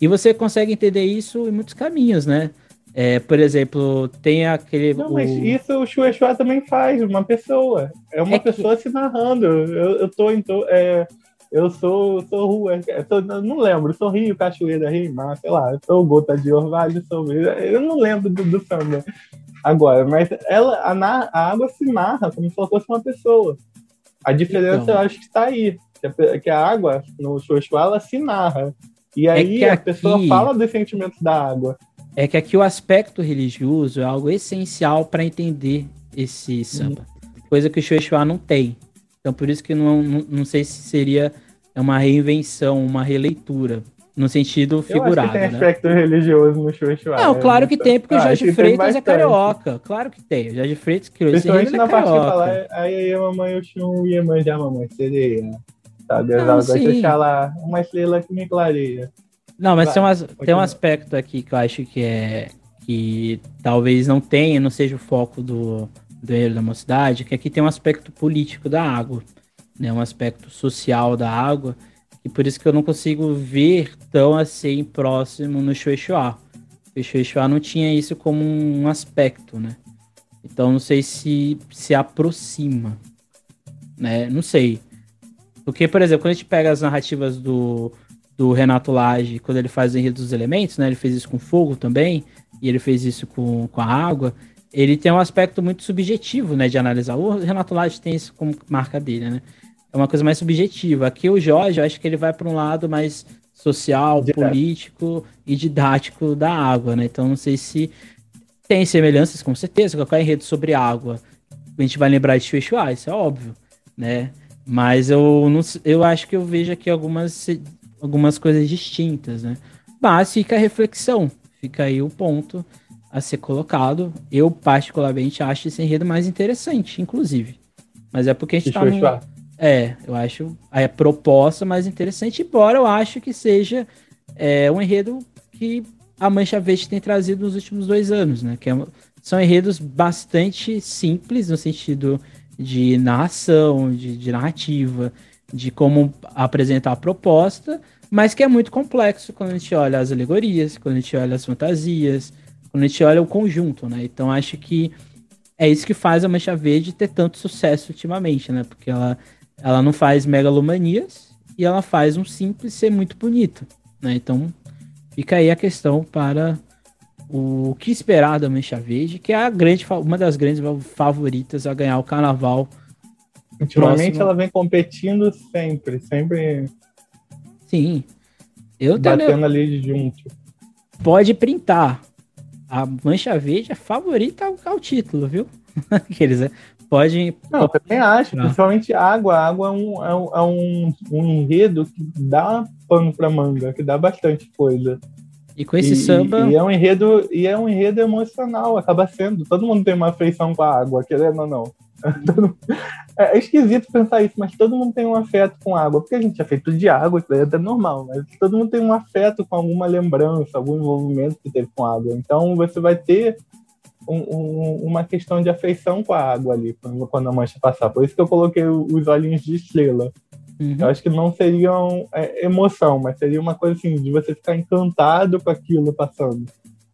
A: E você consegue entender isso em muitos caminhos, né? É, por exemplo, tem aquele.
B: Não, o... mas isso o Shua também faz, uma pessoa. É uma é pessoa que... se narrando. Eu, eu tô em. É, eu sou, sou rua, sou, não lembro, sou Rio, Cachoeira, Rio, Mar, sei lá, sou Gota de Orvalho, sou. Eu não lembro do, do samba agora, mas ela, a, a, água se narra como se ela fosse uma pessoa. A diferença então. eu acho que está aí. Que a, água, no Shua ela se narra. E é aí é a aqui... pessoa fala dos sentimentos da água.
A: É que aqui o aspecto religioso é algo essencial para entender esse samba. Uhum. Coisa que o Xuexuá não tem. Então por isso que não, não, não, sei se seria uma reinvenção, uma releitura. No sentido figurado. Eu acho que tem
B: né? aspecto religioso no Xuexuá.
A: Não, claro que tem, porque ah, o Jorge Freitas é carioca. Claro que tem. O Jorge Freitas criou esse
B: Principalmente é na parte que fala, aí a mamãe, o ia manjar a mamãe, sereia. Sabe? As águas deixar lá uma estrela que me clareia.
A: Não, mas tem, umas, tem um aspecto aqui que eu acho que é. que talvez não tenha, não seja o foco do, do Erro da Mocidade, que aqui tem um aspecto político da água, né? Um aspecto social da água, e por isso que eu não consigo ver tão assim próximo no Xuexuá. O Xuexuá não tinha isso como um aspecto, né? Então não sei se se aproxima, né? Não sei. Porque, por exemplo, quando a gente pega as narrativas do do Renato Lage, quando ele faz o enredo dos elementos, né? Ele fez isso com fogo também, e ele fez isso com, com a água. Ele tem um aspecto muito subjetivo, né, de analisar. O Renato Lage tem isso como marca dele, né? É uma coisa mais subjetiva. Aqui o Jorge, eu acho que ele vai para um lado mais social, Didático. político e didático da água, né? Então não sei se tem semelhanças, com certeza. Qualquer enredo sobre água, a gente vai lembrar de Xuexuá, isso é óbvio, né? Mas eu, não, eu acho que eu vejo aqui algumas algumas coisas distintas, né? Mas fica a reflexão, fica aí o ponto a ser colocado. Eu, particularmente, acho esse enredo mais interessante, inclusive. Mas é porque a gente Deixa tá. No... É, eu acho a proposta mais interessante, embora eu acho que seja é, um enredo que a Mancha Verde tem trazido nos últimos dois anos, né? Que é, são enredos bastante simples no sentido de narração, de, de narrativa, de como apresentar a proposta, mas que é muito complexo quando a gente olha as alegorias, quando a gente olha as fantasias, quando a gente olha o conjunto, né? Então acho que é isso que faz a Mancha Verde ter tanto sucesso ultimamente, né? Porque ela, ela não faz megalomanias e ela faz um simples ser muito bonito, né? Então fica aí a questão para o que esperar da Mancha Verde, que é a grande, uma das grandes favoritas a ganhar o carnaval.
B: Ultimamente próximo. ela vem competindo sempre, sempre
A: Sim.
B: Eu Batendo tenho... ali junto.
A: Pode printar. A Mancha Verde é favorita ao, ao título, viu? <laughs> Aqueles, né? Pode.
B: Não, eu também acho, principalmente água. A água é um, é um, é um, um enredo que dá pano pra manga, que dá bastante coisa.
A: E com esse e, samba.
B: E é um enredo, e é um enredo emocional, acaba sendo. Todo mundo tem uma afeição com a água, querendo ou não. É, é esquisito pensar isso, mas todo mundo tem um afeto com água, porque a gente é feito de água, isso daí é até normal, mas todo mundo tem um afeto com alguma lembrança, algum envolvimento que teve com água. Então você vai ter um, um, uma questão de afeição com a água ali, quando, quando, a mancha passar. Por isso que eu coloquei os olhinhos de estrela. Uhum. Eu acho que não seriam é, emoção, mas seria uma coisa assim, de você ficar encantado com aquilo passando.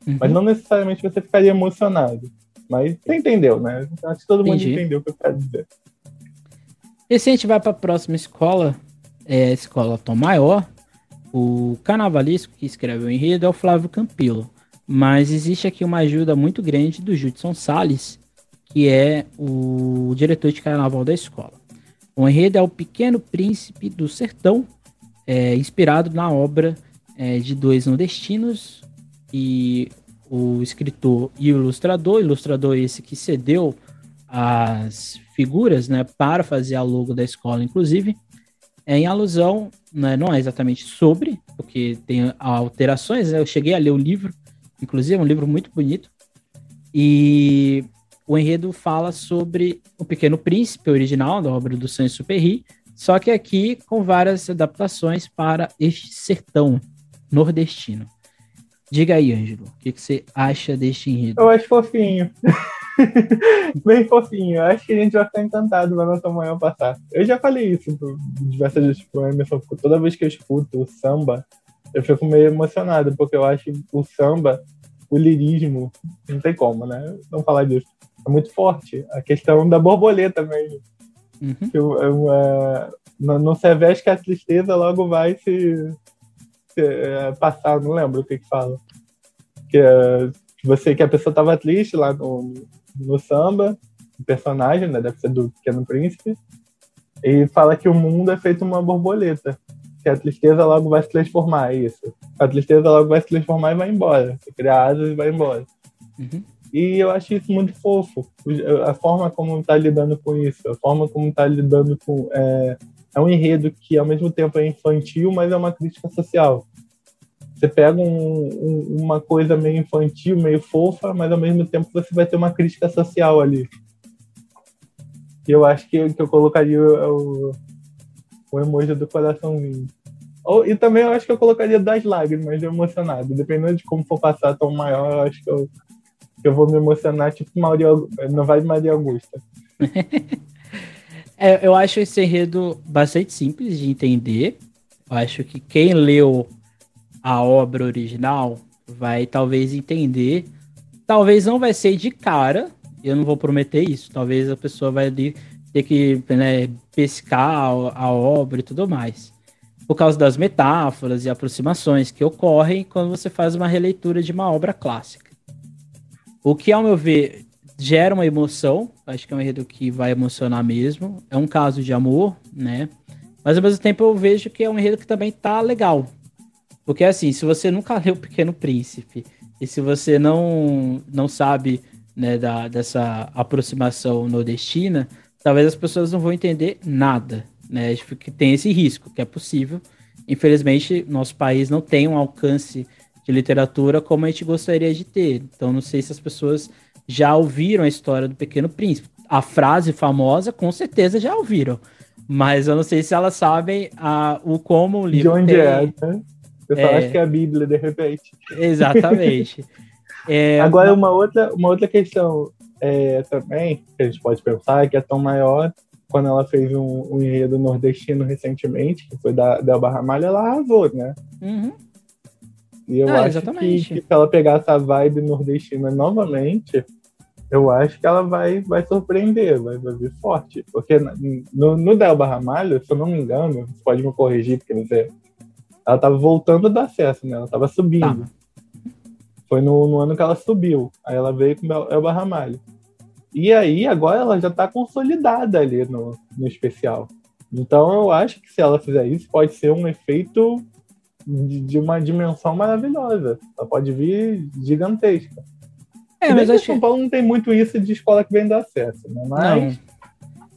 B: Uhum. Mas não necessariamente você ficaria emocionado. Mas você entendeu, né? Acho que todo Entendi. mundo entendeu o que eu quero dizer.
A: E se a gente vai para a próxima escola, é a escola Tom Maior, o carnavalesco que escreve o enredo é o Flávio Campilo. Mas existe aqui uma ajuda muito grande do Judson Salles, que é o diretor de carnaval da escola. O enredo é o Pequeno Príncipe do Sertão, é, inspirado na obra é, de dois nordestinos e o escritor e o ilustrador, ilustrador esse que cedeu as figuras, né, para fazer a logo da escola, inclusive, é em alusão, né, não é exatamente sobre, porque tem alterações, né, eu cheguei a ler o livro, inclusive é um livro muito bonito, e o enredo fala sobre o Pequeno Príncipe original da obra do Saint-Exupéry, só que aqui com várias adaptações para este sertão nordestino. Diga aí, Ângelo, o que, que você acha deste enredo?
B: Eu acho fofinho. <laughs> Bem fofinho. Eu acho que a gente vai ficar encantado na nossa manhã passar. Eu já falei isso diversas vezes pro Emerson. Toda vez que eu escuto o samba, eu fico meio emocionado, porque eu acho o samba, o lirismo, não tem como, né? Não falar disso. É muito forte. A questão da borboleta mesmo. Uhum. Eu, eu, uh, não, não se veste que a tristeza logo vai se, se uh, passar, não lembro o que que fala. Que, uh, você, que a pessoa estava triste lá no, no samba, o personagem, né, deve ser do Pequeno Príncipe, e fala que o mundo é feito uma borboleta, que a tristeza logo vai se transformar, é isso. A tristeza logo vai se transformar e vai embora. Você cria asas e vai embora. Uhum. E eu acho isso muito fofo. A forma como está lidando com isso, a forma como está lidando com. É, é, um enredo que ao mesmo tempo é infantil, mas é uma crítica social. Você pega um, um, uma coisa meio infantil, meio fofa, mas ao mesmo tempo você vai ter uma crítica social ali. Eu acho que, que eu colocaria o, o emoji do coraçãozinho. Ou, e também eu acho que eu colocaria das lágrimas, emocionado. Dependendo de como for passar tão maior, eu acho que eu eu vou me emocionar, tipo Maria, não vai Maria Augusta. <laughs>
A: é, eu acho esse enredo bastante simples de entender. Eu acho que quem leu a obra original vai talvez entender. Talvez não vai ser de cara, eu não vou prometer isso. Talvez a pessoa vai ter que né, pescar a, a obra e tudo mais. Por causa das metáforas e aproximações que ocorrem quando você faz uma releitura de uma obra clássica. O que, ao meu ver, gera uma emoção. Acho que é um enredo que vai emocionar mesmo. É um caso de amor, né? Mas ao mesmo tempo eu vejo que é um enredo que também tá legal. Porque assim, se você nunca <laughs> leu O Pequeno Príncipe e se você não não sabe né, da, dessa aproximação nordestina, talvez as pessoas não vão entender nada. Né? Que tem esse risco, que é possível. Infelizmente, nosso país não tem um alcance de literatura como a gente gostaria de ter. Então, não sei se as pessoas já ouviram a história do Pequeno Príncipe. A frase famosa, com certeza já ouviram. Mas eu não sei se elas sabem a, o como o livro.
B: De onde tem... é, né? Eu só é... acho que é a Bíblia, de repente.
A: Exatamente. <laughs>
B: é, Agora, uma outra, uma outra questão é, também, que a gente pode pensar, que é tão maior, quando ela fez um, um enredo nordestino recentemente, que foi da, da Barra Malha, ela arrasou, né? Uhum. E eu ah, acho que, que, se ela pegar essa vibe nordestina novamente, eu acho que ela vai, vai surpreender, vai, vai vir forte. Porque no, no Delba Ramalho, se eu não me engano, você pode me corrigir, porque não sei, ela tava voltando do acesso, né? Ela tava subindo. Tá. Foi no, no, ano que ela subiu. Aí ela veio com o Elba Ramalho. E aí, agora ela já tá consolidada ali no, no especial. Então eu acho que se ela fizer isso, pode ser um efeito de, de uma dimensão maravilhosa. Ela pode vir gigantesca. É, mas acho São Paulo não tem muito isso de escola que vem do acesso, né? Mas não.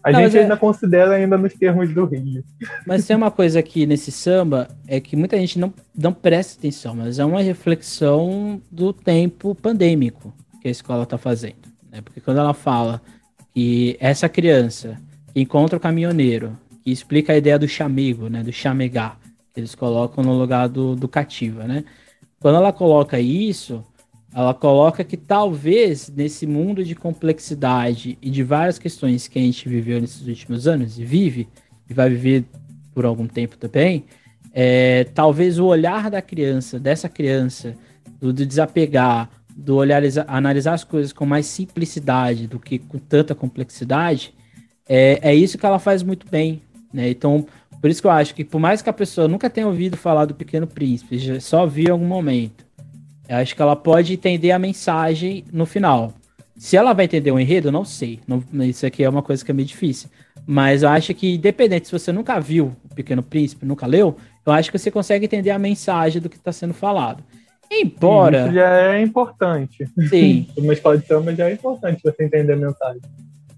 B: a não, gente ainda é... considera ainda nos termos do Rio.
A: Mas tem uma coisa aqui nesse samba, é que muita gente não, não presta atenção, mas é uma reflexão do tempo pandêmico que a escola está fazendo. Né? Porque quando ela fala que essa criança que encontra o caminhoneiro, que explica a ideia do chamego, né, do chamegar, eles colocam no lugar do, do cativa, né? Quando ela coloca isso, ela coloca que talvez nesse mundo de complexidade e de várias questões que a gente viveu nesses últimos anos e vive, e vai viver por algum tempo também, é, talvez o olhar da criança, dessa criança, do, do desapegar, do olhar, analisar as coisas com mais simplicidade do que com tanta complexidade, é, é isso que ela faz muito bem. Né? Então, por isso que eu acho que, por mais que a pessoa nunca tenha ouvido falar do Pequeno Príncipe, só viu em algum momento, eu acho que ela pode entender a mensagem no final. Se ela vai entender o enredo, eu não sei. Não, isso aqui é uma coisa que é meio difícil. Mas eu acho que, independente se você nunca viu o Pequeno Príncipe, nunca leu, eu acho que você consegue entender a mensagem do que está sendo falado. Embora.
B: Isso já é importante.
A: Sim. <laughs>
B: Uma escola de samba já é importante você entender a mensagem.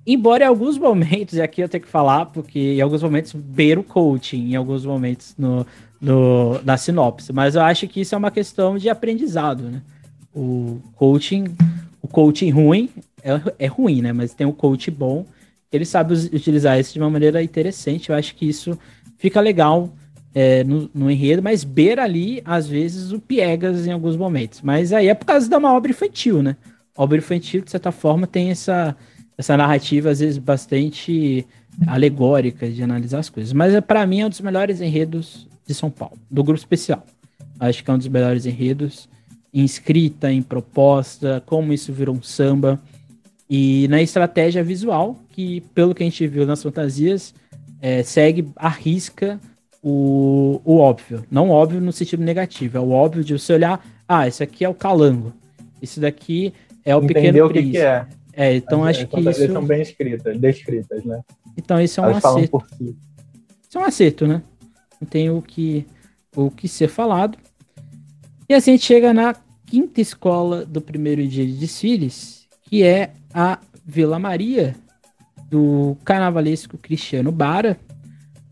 A: Embora em alguns momentos, e aqui eu tenho que falar, porque em alguns momentos beira o coaching, em alguns momentos no, no, na sinopse, mas eu acho que isso é uma questão de aprendizado, né? O coaching, o coaching ruim é, é ruim, né? Mas tem um coach bom, ele sabe utilizar isso de uma maneira interessante. Eu acho que isso fica legal é, no, no, enredo, mas beira ali, às vezes, o piegas em alguns momentos. Mas aí é por causa de uma obra infantil, né? Obra infantil, de certa forma, tem essa, essa narrativa, às vezes, bastante alegórica de analisar as coisas. Mas para mim é um dos melhores enredos de São Paulo, do grupo especial. Acho que é um dos melhores enredos em escrita, em proposta, como isso virou um samba. E na estratégia visual, que pelo que a gente viu nas fantasias, é, segue a risca o, o óbvio. Não óbvio no sentido negativo, é o óbvio de você olhar, ah, esse aqui é o calango, isso daqui é o
B: Entendeu
A: pequeno
B: o que, que é.
A: É, então as, acho que isso...
B: são bem escritas, descritas, né?
A: Então isso é um Elas acerto. Si. Isso é um acerto, né? Não tem o que, o que ser falado. E assim a gente chega na quinta escola do primeiro dia de desfiles, que é a Vila Maria, do carnavalesco Cristiano Bara,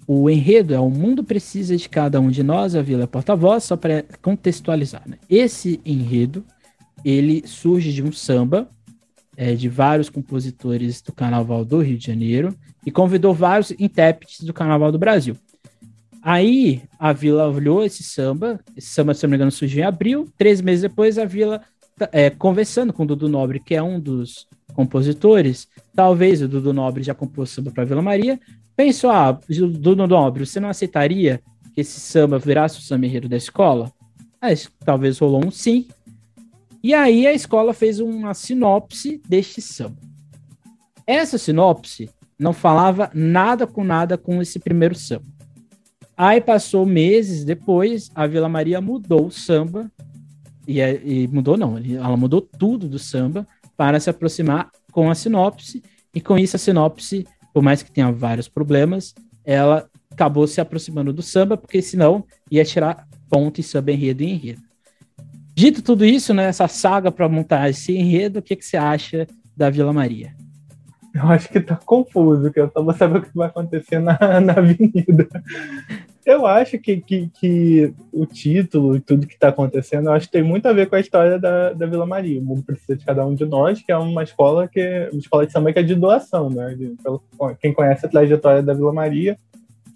A: o enredo é O Mundo Precisa de Cada Um de Nós, a Vila Porta-Voz, só para contextualizar. Né? Esse enredo, ele surge de um samba, é, de vários compositores do Carnaval do Rio de Janeiro, e convidou vários intérpretes do Carnaval do Brasil. Aí a Vila olhou esse samba, esse samba, se não me engano, surgiu em abril, três meses depois a Vila, é, conversando com o Dudu Nobre, que é um dos compositores, talvez o Dudu Nobre já compôs samba para Vila Maria, pensou, ah, Dudu Nobre, você não aceitaria que esse samba virasse o samba enredo da escola? Aí, talvez rolou um sim. E aí a escola fez uma sinopse deste samba. Essa sinopse não falava nada com nada com esse primeiro samba. Aí passou meses depois, a Vila Maria mudou o samba, e, e mudou não, ela mudou tudo do samba para se aproximar com a sinopse, e com isso a sinopse, por mais que tenha vários problemas, ela acabou se aproximando do samba, porque senão ia tirar ponto em samba enredo e enredo. Dito tudo isso, né, essa saga para montar esse enredo, o que, que você acha da Vila Maria?
B: Eu acho que tá confuso, que eu só vou saber o que vai acontecer na, na avenida. Eu acho que, que, que, o título e tudo que está acontecendo, eu acho que tem muito a ver com a história da, da Vila Maria. O mundo precisa de cada um de nós, que é uma escola que uma escola de samba que é de doação, né? De, quem conhece a trajetória da Vila Maria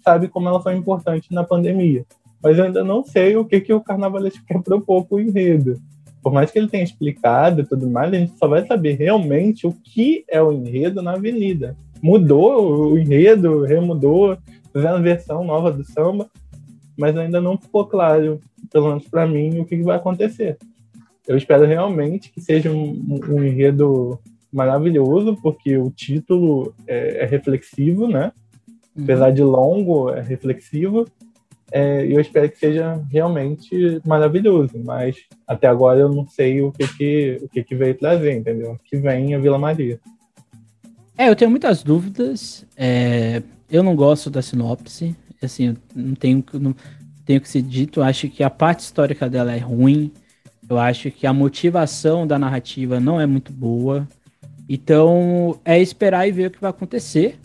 B: sabe como ela foi importante na pandemia. Mas eu ainda não sei o que, que o carnavalesco quer propor com o enredo. Por mais que ele tenha explicado e tudo mais, a gente só vai saber realmente o que é o enredo na avenida. Mudou o enredo, remudou, fizeram versão nova do samba, mas ainda não ficou claro, pelo menos para mim, o que vai acontecer. Eu espero realmente que seja um, um enredo maravilhoso, porque o título é, é reflexivo, né? Uhum. Apesar de longo, é reflexivo. É, eu espero que seja realmente maravilhoso, mas até agora eu não sei o que que, o que, que veio trazer, entendeu? Que vem a Vila Maria.
A: É, eu tenho muitas dúvidas. É, eu não gosto da sinopse. Assim, não tenho, não tenho que ser dito. Acho que a parte histórica dela é ruim. Eu acho que a motivação da narrativa não é muito boa. Então, é esperar e ver o que vai acontecer.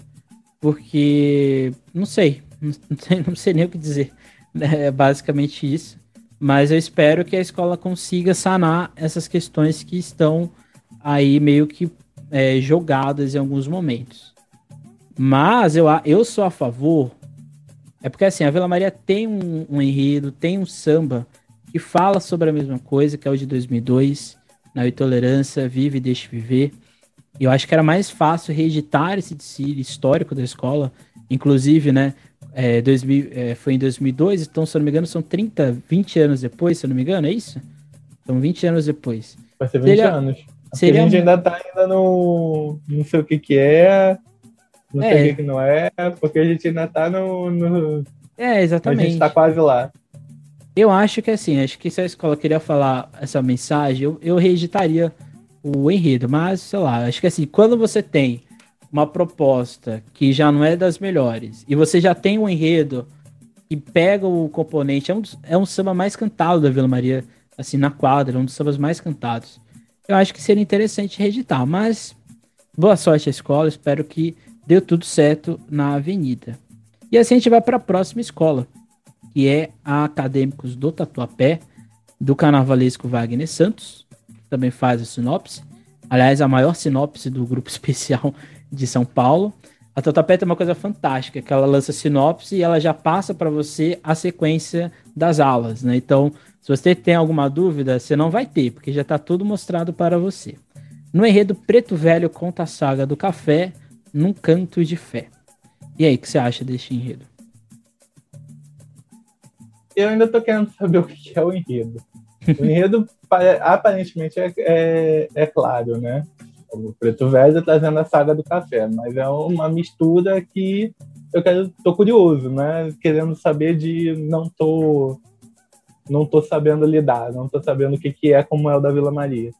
A: Porque, não sei. Não sei, <laughs> não sei nem o que dizer. É basicamente isso. Mas eu espero que a escola consiga sanar essas questões que estão aí meio que é, jogadas em alguns momentos. Mas eu, eu sou a favor. É porque assim, a Vila Maria tem um, um enredo, tem um samba que fala sobre a mesma coisa, que é o de 2002, na Intolerância, Vive e Deixe Viver. E eu acho que era mais fácil reeditar esse desfile histórico da escola, inclusive, né? É, 2000, é, foi em 2002, então, se eu não me engano, são 30, 20 anos depois, se eu não me engano, é isso? São 20 anos depois.
B: Vai ser 20 seria, anos. Seria... A gente ainda tá ainda no. Não sei o que que é, não é. sei o que não é, porque a gente ainda tá no. no...
A: É, exatamente. A
B: gente tá quase lá.
A: Eu acho que assim, acho que se a escola queria falar essa mensagem, eu, eu reeditaria o enredo, mas sei lá, acho que assim, quando você tem uma proposta que já não é das melhores e você já tem um enredo que pega o componente, é um, é um samba mais cantado da Vila Maria, assim, na quadra, um dos sambas mais cantados. Eu acho que seria interessante reeditar, mas boa sorte à escola, espero que deu tudo certo na avenida. E assim a gente vai para a próxima escola, que é a Acadêmicos do Tatuapé, do carnavalesco Wagner Santos, que também faz a sinopse. Aliás, a maior sinopse do grupo <laughs> especial de São Paulo. A Tatuapé tem uma coisa fantástica, que ela lança sinopse e ela já passa para você a sequência das aulas, né? Então, se você tem alguma dúvida, você não vai ter, porque já está tudo mostrado para você. No enredo Preto Velho conta a saga do café num canto de fé. E aí, o que você acha deste enredo?
B: Eu ainda tô querendo saber <laughs> o que é o enredo. O enredo <laughs> aparentemente é, é, é claro, né? O Preto Velho trazendo a saga do café, mas é uma mistura que eu quero, tô curioso, né? Querendo saber de não tô não tô sabendo lidar, não tô sabendo o que que é como é o da Vila Maria.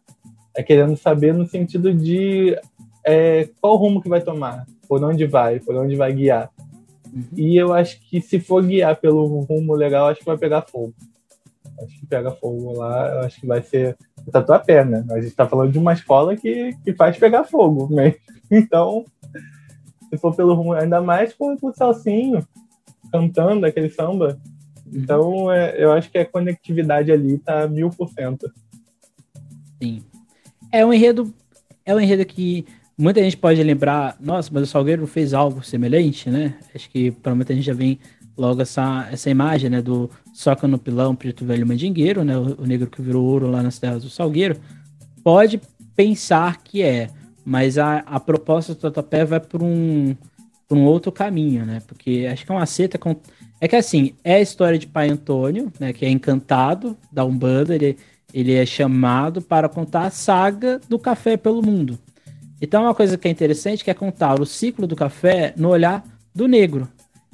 B: É querendo saber no sentido de é, qual rumo que vai tomar, por onde vai, por onde vai guiar. Uhum. E eu acho que se for guiar pelo rumo legal, acho que vai pegar fogo. Acho que pega fogo lá, eu acho que vai ser Tatuapé, né? A gente está falando de uma escola que, que faz pegar fogo, né? <laughs> Então, se for pelo rumo, ainda mais com, com o Salsinho cantando aquele samba. Então, é, eu acho que a conectividade ali tá mil por cento.
A: Sim. É um enredo, é um enredo que muita gente pode lembrar, nossa, mas o Salgueiro fez algo semelhante, né? Acho que para muita gente já vem logo essa, essa imagem, né, do soca no pilão, preto velho mandingueiro, né, o, negro que virou ouro lá nas terras do Salgueiro, pode pensar que é, mas a, a proposta do Tatuapé vai por um, um outro caminho, né, porque acho que é uma seta com... É que assim, é a história de Pai Antônio, né, que é encantado da Umbanda, ele, ele é chamado para contar a saga do café pelo mundo. Então, uma coisa que é interessante que é contar o ciclo do café no olhar do negro,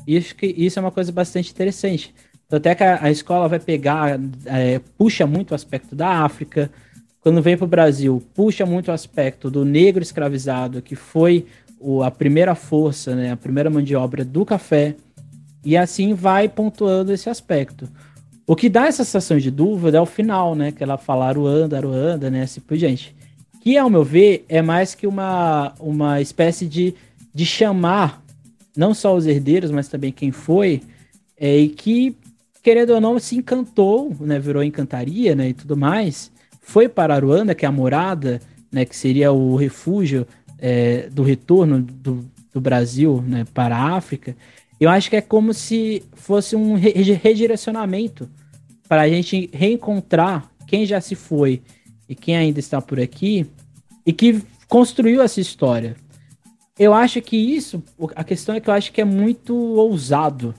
A: isso, que, isso é uma coisa bastante interessante. Até que a, a escola vai pegar, é, puxa muito o aspecto da África. Quando vem para o Brasil, puxa muito o aspecto do negro escravizado, que foi o, a primeira força, né, a primeira mão de obra do café. E assim vai pontuando esse aspecto. O que dá essa sensação de dúvida é o final, né? Que ela fala Aruanda, Aruanda, né? Assim por gente. Que, ao meu ver, é mais que uma, uma espécie de, de chamar não só os herdeiros, mas também quem foi, é, e que, querendo ou não, se encantou, né, virou encantaria, né, e tudo mais, foi para Aruanda, que é a morada, né, que seria o refúgio é, do retorno do, do Brasil, né, para a África, eu acho que é como se fosse um redirecionamento para a gente reencontrar quem já se foi e quem ainda está por aqui e que construiu essa história eu acho que isso, a questão é que eu acho que é muito ousado.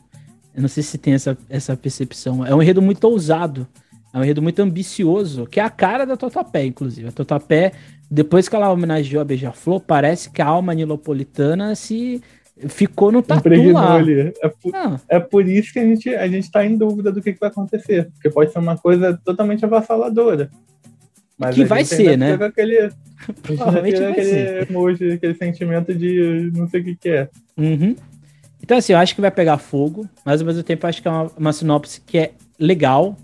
A: Eu não sei se tem essa, essa percepção. É um enredo muito ousado. É um enredo muito ambicioso, que é a cara da Totapé, inclusive. A Totapé, depois que ela homenageou a Beija-Flor, parece que a alma nilopolitana se ficou no tatu lá. Ali.
B: É por, é por isso que a gente, a gente tá em dúvida do que, que vai acontecer. Porque pode ser uma coisa totalmente avassaladora.
A: Mas que vai ser, né?
B: Aquele, Provavelmente vai aquele ser. emoji, aquele sentimento de não sei o que, que é.
A: Uhum. Então, assim, eu acho que vai pegar fogo, mas ao mesmo tempo acho que é uma, uma sinopse que é legal.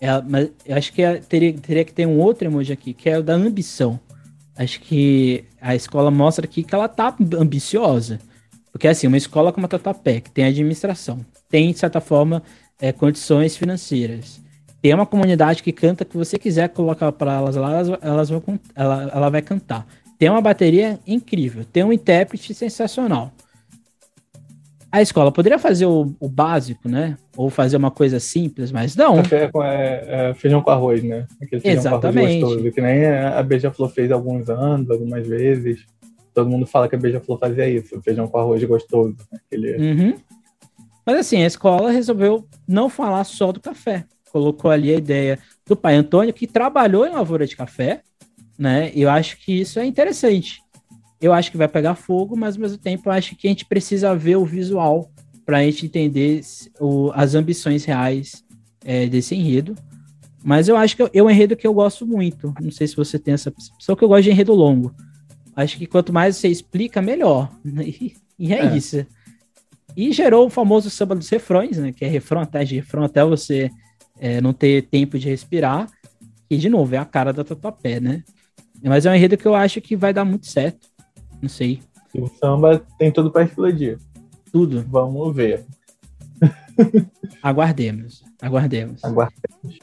A: É, mas eu acho que é, teria, teria que ter um outro emoji aqui, que é o da ambição. Acho que a escola mostra aqui que ela tá ambiciosa. Porque, assim, uma escola como a Tatuapé, que tem administração, tem, de certa forma, é, condições financeiras, tem uma comunidade que canta que você quiser colocar para elas lá, elas, elas vão, ela, ela vai cantar. Tem uma bateria incrível, tem um intérprete sensacional. A escola poderia fazer o, o básico, né? Ou fazer uma coisa simples, mas não.
B: Café com, é, é, feijão com arroz, né?
A: Aquele feijão Exatamente. com arroz gostoso,
B: que nem a Beija-Flor fez alguns anos, algumas vezes. Todo mundo fala que a Beija-Flor fazia isso, feijão com arroz gostoso. Né? Aquele...
A: Uhum. Mas assim, a escola resolveu não falar só do café colocou ali a ideia do pai Antônio, que trabalhou em lavoura de café, né? E eu acho que isso é interessante. Eu acho que vai pegar fogo, mas ao mesmo tempo eu acho que a gente precisa ver o visual para a gente entender o, as ambições reais é, desse enredo. Mas eu acho que é um enredo que eu gosto muito. Não sei se você tem essa percepção, que eu gosto de enredo longo. Acho que quanto mais você explica, melhor. E, e é, é, isso. E gerou o famoso samba dos refrões, né? Que é refrão até de refrão até você é, não ter tempo de respirar. E, de novo, é a cara da Tatuapé, né? Mas é um enredo que eu acho que vai dar muito certo. Não sei.
B: O samba tem tudo para explodir.
A: Tudo.
B: Vamos ver. <laughs>
A: Aguardemos. Aguardemos.
B: Aguardemos.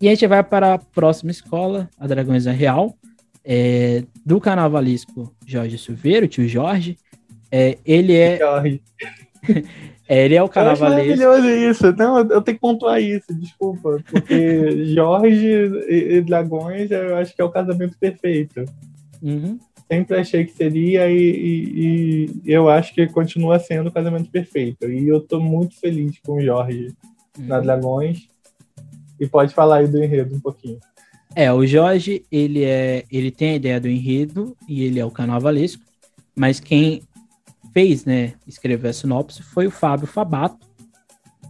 A: E a gente vai para a próxima escola, a Dragões da Real. é, do carnavalesco Jorge Silveira, o tio Jorge. É, ele é. <laughs> Jorge. <laughs> é, ele é o carnavalesco.
B: Eu maravilhoso isso. Não, eu tenho que pontuar isso, desculpa. Porque Jorge e, e Dragões eu acho que é o casamento perfeito.
A: Uhum.
B: Sempre achei que seria e, e, e, eu acho que continua sendo o casamento perfeito. E eu tô muito feliz com o Jorge uhum. na Dragões. E pode falar aí do enredo um pouquinho.
A: É, o Jorge, ele é, ele tem a ideia do enredo e ele é o carnavalesco, mas quem fez, né, escrever a sinopse foi o Fábio Fabato.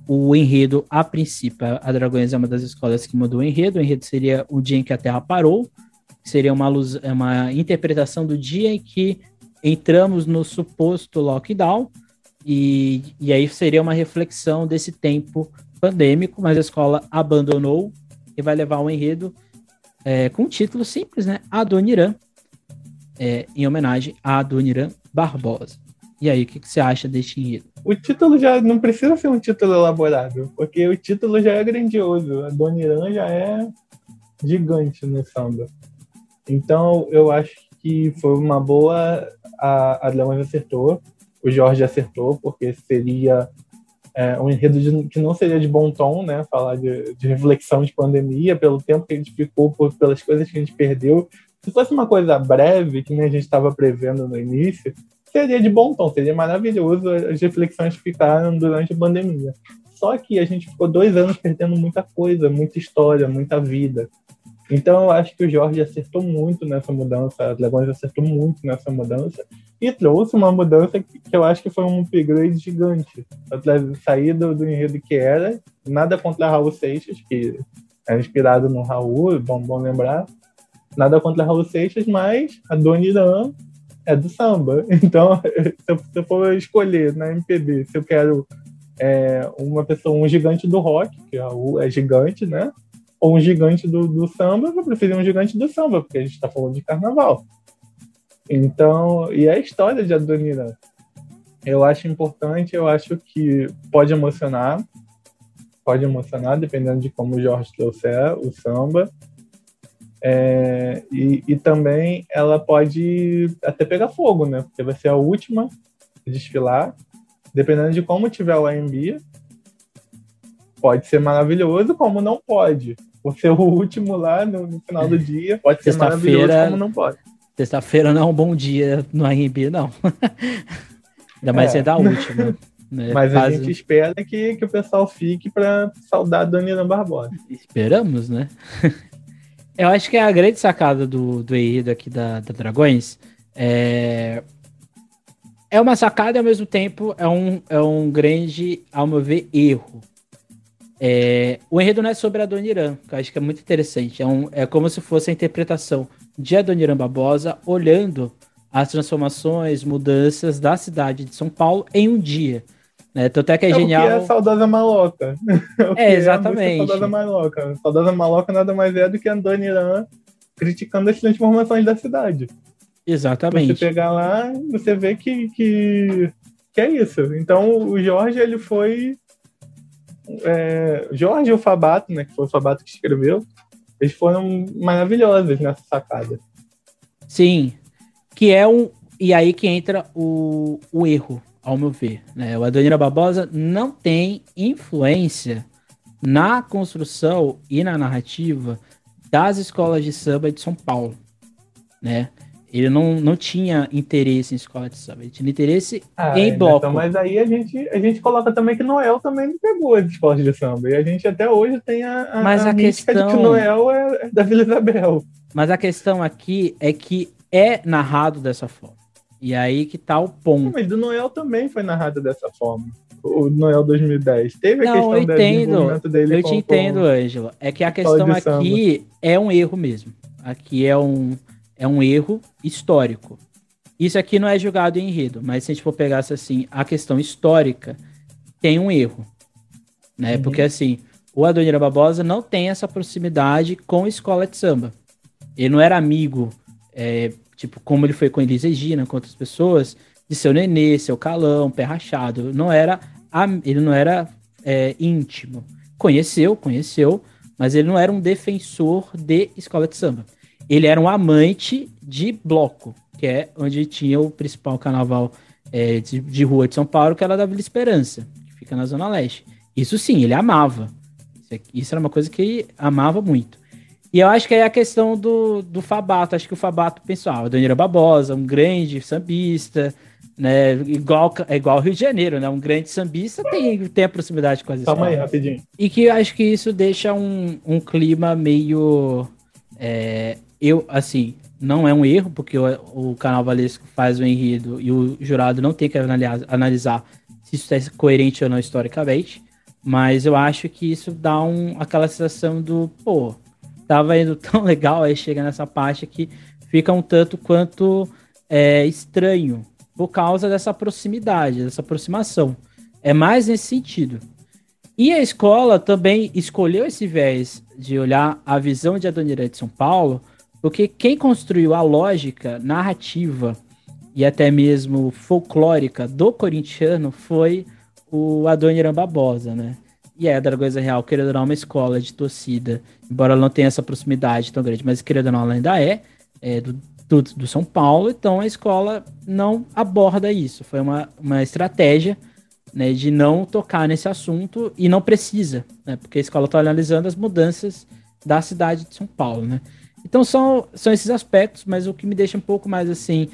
A: O enredo, a princípio, a Dragões é uma das escolas que mudou o enredo. O enredo seria o dia em que a Terra parou, seria uma, luz, uma interpretação do dia em que entramos no suposto lockdown, e, e aí seria uma reflexão desse tempo pandêmico, mas a escola abandonou e vai levar um enredo é, com um título simples, né? Adoniran, é, em homenagem a Adoniran Barbosa. E aí, o que, que, você acha deste enredo?
B: O título já não precisa ser um título elaborado, porque o título já é grandioso. Adoniran já é gigante no samba. Então, eu acho que foi uma boa. A, a Leões acertou, o Jorge acertou, porque seria é, um enredo de, que não seria de bom tom, né? Falar de, de, reflexão de pandemia, pelo tempo que a gente ficou, por, pelas coisas que a gente perdeu. Se fosse uma coisa breve, que nem a gente estava prevendo no início, seria de bom tom, seria maravilhoso as reflexões que ficaram durante a pandemia. Só que a gente ficou dois anos perdendo muita coisa, muita história, muita vida. Então eu acho que o Jorge acertou muito nessa mudança, a Dragões acertou muito nessa mudança e trouxe uma mudança que, eu acho que foi um upgrade gigante. Sair do, do enredo que era, nada contra Raul Seixas, que é inspirado no Raul, bom, bom lembrar, nada contra Raul Seixas, mas a Dona Irã é do samba. <laughs> Então, se eu, se eu for escolher na MPB, se eu quero é, uma pessoa, um gigante do rock, que Raul é gigante, né? Ou um gigante do, do samba, eu vou um gigante do samba, porque a gente está falando de carnaval. Então, e a história de Adonira, eu acho importante, eu acho que pode emocionar, pode emocionar, dependendo de como o Jorge trouxer o samba. É, e, e, também ela pode até pegar fogo, né? Porque vai ser a última a desfilar. Dependendo de como tiver o AMB, pode ser maravilhoso, como não pode por ser o último lá no, no final do dia, pode ser maravilhoso como não pode.
A: Sexta-feira não é um bom dia no RB, não. <laughs> Ainda mais é, da última.
B: Né? <laughs> Mas Faz... a gente espera que, que o pessoal fique para saudar a Daniela Barbosa.
A: Esperamos, né? <laughs> Eu acho que é a grande sacada do, do enredo aqui da, da Dragões é... é uma sacada e ao mesmo tempo é um, é um grande, ao meu ver, erro. É, o enredo não é sobre Adoniran, que eu acho que é muito interessante. É, um, é como se fosse a interpretação de Adoniran Barbosa olhando as transformações, mudanças da cidade de São Paulo em um dia. Né? Tanto é que é, é genial. <laughs> O que
B: é a saudosa maloca.
A: é, exatamente. É a
B: saudosa maloca. A saudosa maloca nada mais é do que Adoniran criticando as transformações da cidade.
A: Exatamente.
B: Você pegar lá, você vê que, que, que é isso. Então o Jorge ele foi é, Jorge e o Fabato, né, que foi o Fabato que escreveu, eles foram maravilhosos nessa sacada.
A: Sim, que é um. E aí que entra o, o erro, ao meu ver. Né? O Adonira Barbosa não tem influência na construção e na narrativa das escolas de samba de São Paulo, né? Ele não, não tinha interesse em escola de samba, ele tinha interesse ah, em bloco. Então,
B: mas aí a gente, a gente coloca também que Noel também não pegou as escolas de samba. E a gente até hoje tem a, a,
A: mas a, a questão... de que
B: Noel é, é da Vila Isabel.
A: Mas a questão aqui é que é narrado dessa forma. E aí que tá o ponto.
B: mas do Noel também foi narrado dessa forma. O Noel 2010. Teve a não,
A: questão eu entendo, dele Eu com, te entendo, Ângelo. É que a questão aqui samba. é um erro mesmo. Aqui é um é um erro histórico. Isso aqui não é julgado em enredo, mas se a gente for pegar assim, a questão histórica tem um erro, né? Uhum. Porque assim, o Adonira Barbosa não tem essa proximidade com a escola de samba. Ele não era amigo, é, tipo, como ele foi com Elisa Regina, com outras pessoas, de seu nenê, seu calão, pé rachado. Não era, ele não era é, íntimo. Conheceu, conheceu, mas ele não era um defensor de escola de samba. Ele era um amante de bloco, que é onde tinha o principal carnaval é, de, de, rua de São Paulo, que era da Vila Esperança, que fica na Zona Leste. Isso sim, ele amava. Isso, isso era uma coisa que ele amava muito. E eu acho que é a questão do, do Fabato. Acho que o Fabato pensou, ah, o Daniel Barbosa, um grande sambista, né? Igual, é igual Rio de Janeiro, né? Um grande sambista tem, tem a proximidade com as.
B: Calma aí, rapidinho.
A: E que eu acho que isso deixa um, um clima meio. É, eu, assim, não é um erro, porque o, o carnavalesco faz o enredo e o jurado não tem que analisar, analisar se isso é coerente ou não historicamente. Mas eu acho que isso dá um, aquela sensação do, pô, tava indo <laughs> tão legal, aí chega nessa parte que fica um tanto quanto é, estranho por causa dessa proximidade, dessa aproximação. É mais nesse sentido. E a escola também escolheu esse viés de olhar a visão de Adoniran de São Paulo, porque quem construiu a lógica narrativa e até mesmo folclórica do corintiano foi o Adoniran Barbosa, né? E é, a Dragões Real, querendo ou não, é uma escola de torcida, embora ela não tenha essa proximidade tão grande, mas querendo ou não, ela ainda é, é do, do, do, São Paulo, então a escola não aborda isso. Foi uma, uma estratégia né, de não tocar nesse assunto e não precisa, né, porque a escola está analisando as mudanças da cidade de São Paulo. Né? Então são, são esses aspectos, mas o que me deixa um pouco mais assim.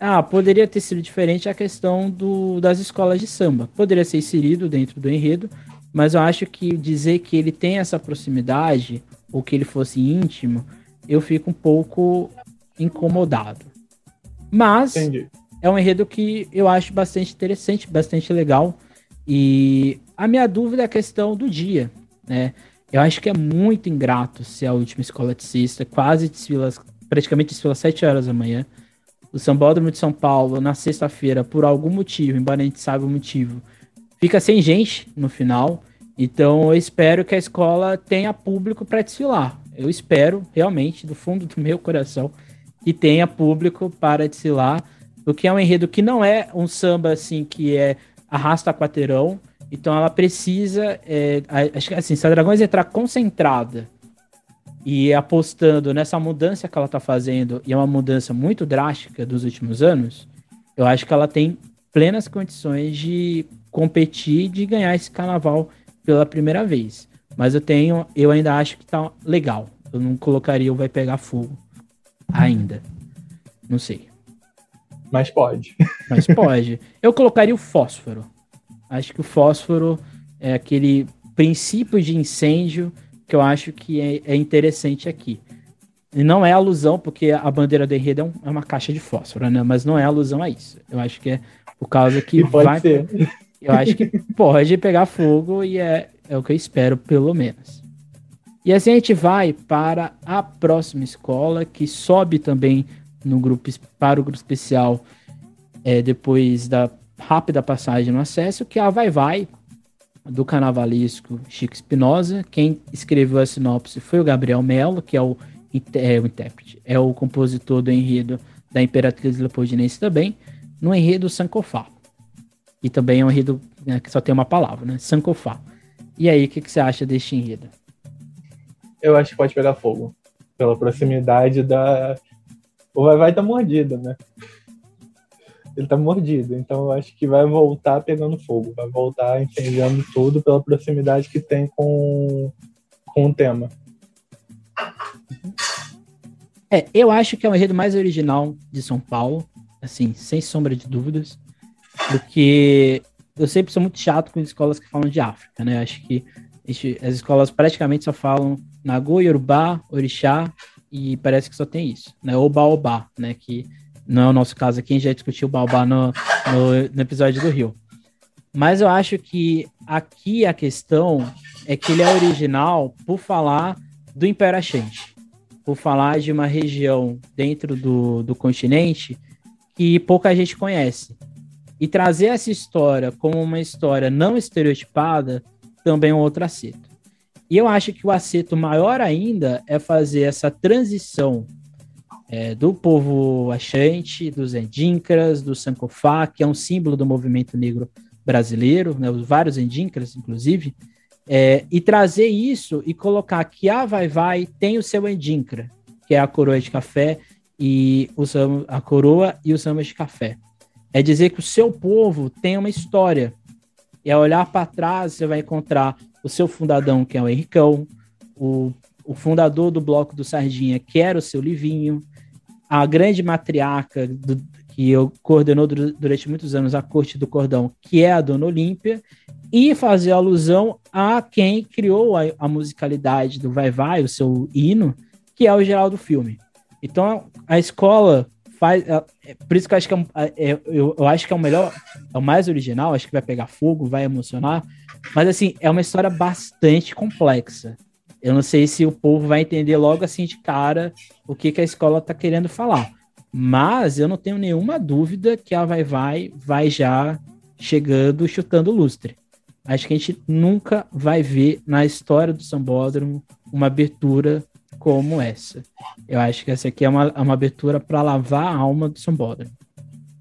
A: Ah, poderia ter sido diferente a questão do, das escolas de samba. Poderia ser inserido dentro do enredo, mas eu acho que dizer que ele tem essa proximidade, ou que ele fosse íntimo, eu fico um pouco incomodado. Mas Entendi. é um enredo que eu acho bastante interessante, bastante legal. E a minha dúvida é a questão do dia, né? Eu acho que é muito ingrato ser a última escola de sexta, quase desfila, praticamente desfila às 7 horas da manhã. O Sambódromo de São Paulo, na sexta-feira, por algum motivo, embora a gente saiba o motivo, fica sem gente no final. Então eu espero que a escola tenha público para desfilar. Eu espero, realmente, do fundo do meu coração, que tenha público para desfilar. Porque é um enredo que não é um samba assim que é arrasta quarteirão. Então ela precisa. É, acho que assim, se a Dragões entrar concentrada e apostando nessa mudança que ela está fazendo, e é uma mudança muito drástica dos últimos anos, eu acho que ela tem plenas condições de competir de ganhar esse carnaval pela primeira vez. Mas eu tenho, eu ainda acho que tá legal. Eu não colocaria o vai pegar fogo ainda. Não sei.
B: Mas pode.
A: Mas pode. Eu colocaria o fósforo. Acho que o fósforo é aquele princípio de incêndio que eu acho que é, é interessante aqui. E não é alusão, porque a bandeira do enredo é, um, é, uma caixa de fósforo, né? Mas não é alusão a isso. Eu acho que é por causa que
B: e vai. Ser.
A: Eu acho que pode pegar fogo e é, é o que eu espero, pelo menos. E assim a gente vai para a próxima escola, que sobe também no grupo para o grupo especial é, depois da rápida passagem no acesso, que é a Vai Vai, do carnavalesco Chico Espinosa. Quem escreveu a sinopse foi o Gabriel Mello, que é o, é o intérprete, é o compositor do enredo da Imperatriz Leopoldinense também, no enredo Sankofá. E também é um enredo né, que só tem uma palavra, né? Sankofá. E aí, o que, que você acha deste enredo?
B: Eu acho que pode pegar fogo. Pela proximidade da. O Vai Vai tá mordido, né? Ele tá mordido. Então eu acho que vai voltar pegando fogo. Vai voltar incendiando tudo pela proximidade que tem com, com o tema.
A: É, eu acho que é o enredo mais original de São Paulo. Assim, sem sombra de dúvidas. Porque eu sempre sou muito chato com escolas que falam de África, né? Acho que as escolas praticamente só falam Nagô, Yorubá, Orixá e parece que só tem isso, né? Oba Oba, né? Que não é o nosso caso aqui, a gente já discutiu o Baobá no, no, no episódio do Rio. Mas eu acho que aqui a questão é que ele é original por falar do Império Achante, por falar de uma região dentro do, do continente que pouca gente conhece. E trazer essa história como uma história não estereotipada também é um outro acerto. E eu acho que o acerto maior ainda é fazer essa transição é, do povo achante, dos endíncras, do Sankofá, que é um símbolo do movimento negro brasileiro, né, os vários endíncras, inclusive, é, e trazer isso e colocar que a Vai Vai tem o seu endíncra, que é a coroa de café e o a coroa e o samba de café. É dizer que o seu povo tem uma história. E ao olhar para trás, você vai encontrar o seu fundadão, que é o Henricão, o, o fundador do Bloco do Sardinha, que era o seu Livinho, a grande matriarca do, que eu coordenou durante muitos anos a corte do cordão, que é a Dona Olímpia, e fazer alusão a quem criou a, a, musicalidade do Vai Vai, o seu hino, que é o Geraldo Filme. Então a escola faz. É, é, por isso que eu acho que é, é, eu, eu acho que é o melhor, é o mais original, acho que vai pegar fogo, vai emocionar. Mas assim, é uma história bastante complexa. Eu não sei se o povo vai entender logo assim de cara o que, que a escola está querendo falar. Mas eu não tenho nenhuma dúvida que a Vai Vai vai já chegando, chutando lustre. Acho que a gente nunca vai ver na história do Sambódromo uma abertura como essa. Eu acho que essa aqui é uma, é uma abertura para lavar a alma do Sambódromo.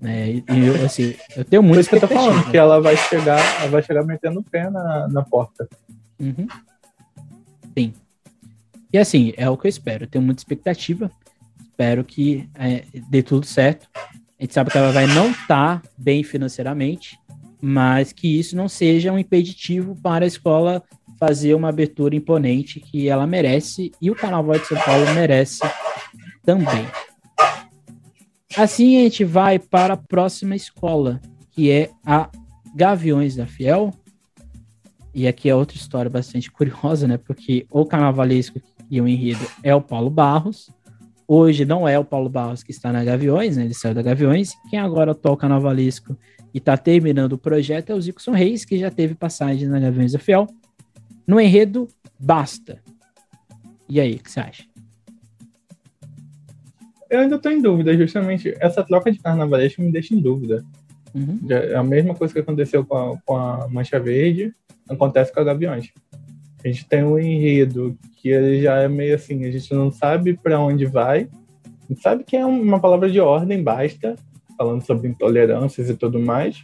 A: É, e eu, assim, eu tenho muito. Por isso
B: que eu tô falando, que ela vai chegar, ela vai chegar metendo o pé na, na porta.
A: Uhum. E assim, é o que eu espero. Eu tenho muita expectativa. Espero que é, dê tudo certo. A gente sabe que ela vai não estar tá bem financeiramente, mas que isso não seja um impeditivo para a escola fazer uma abertura imponente que ela merece e o Carnaval de São Paulo merece também. Assim a gente vai para a próxima escola, que é a Gaviões da Fiel, e aqui é outra história bastante curiosa, né? Porque o carnavalesco e o enredo é o Paulo Barros. Hoje não é o Paulo Barros que está na Gaviões, né? Ele saiu da Gaviões. Quem agora toca carnavalesco e está terminando o projeto é o Zicson Reis, que já teve passagem na Gaviões da Fiel. No enredo, basta. E aí, o que você acha?
B: Eu ainda estou em dúvida, justamente. Essa troca de carnavalesco me deixa em dúvida. Uhum. É a mesma coisa que aconteceu com a, com a Mancha Verde acontece com a Gaviões. A gente tem um enredo que ele já é meio assim, a gente não sabe para onde vai, a gente sabe que é uma palavra de ordem, basta, falando sobre intolerâncias e tudo mais,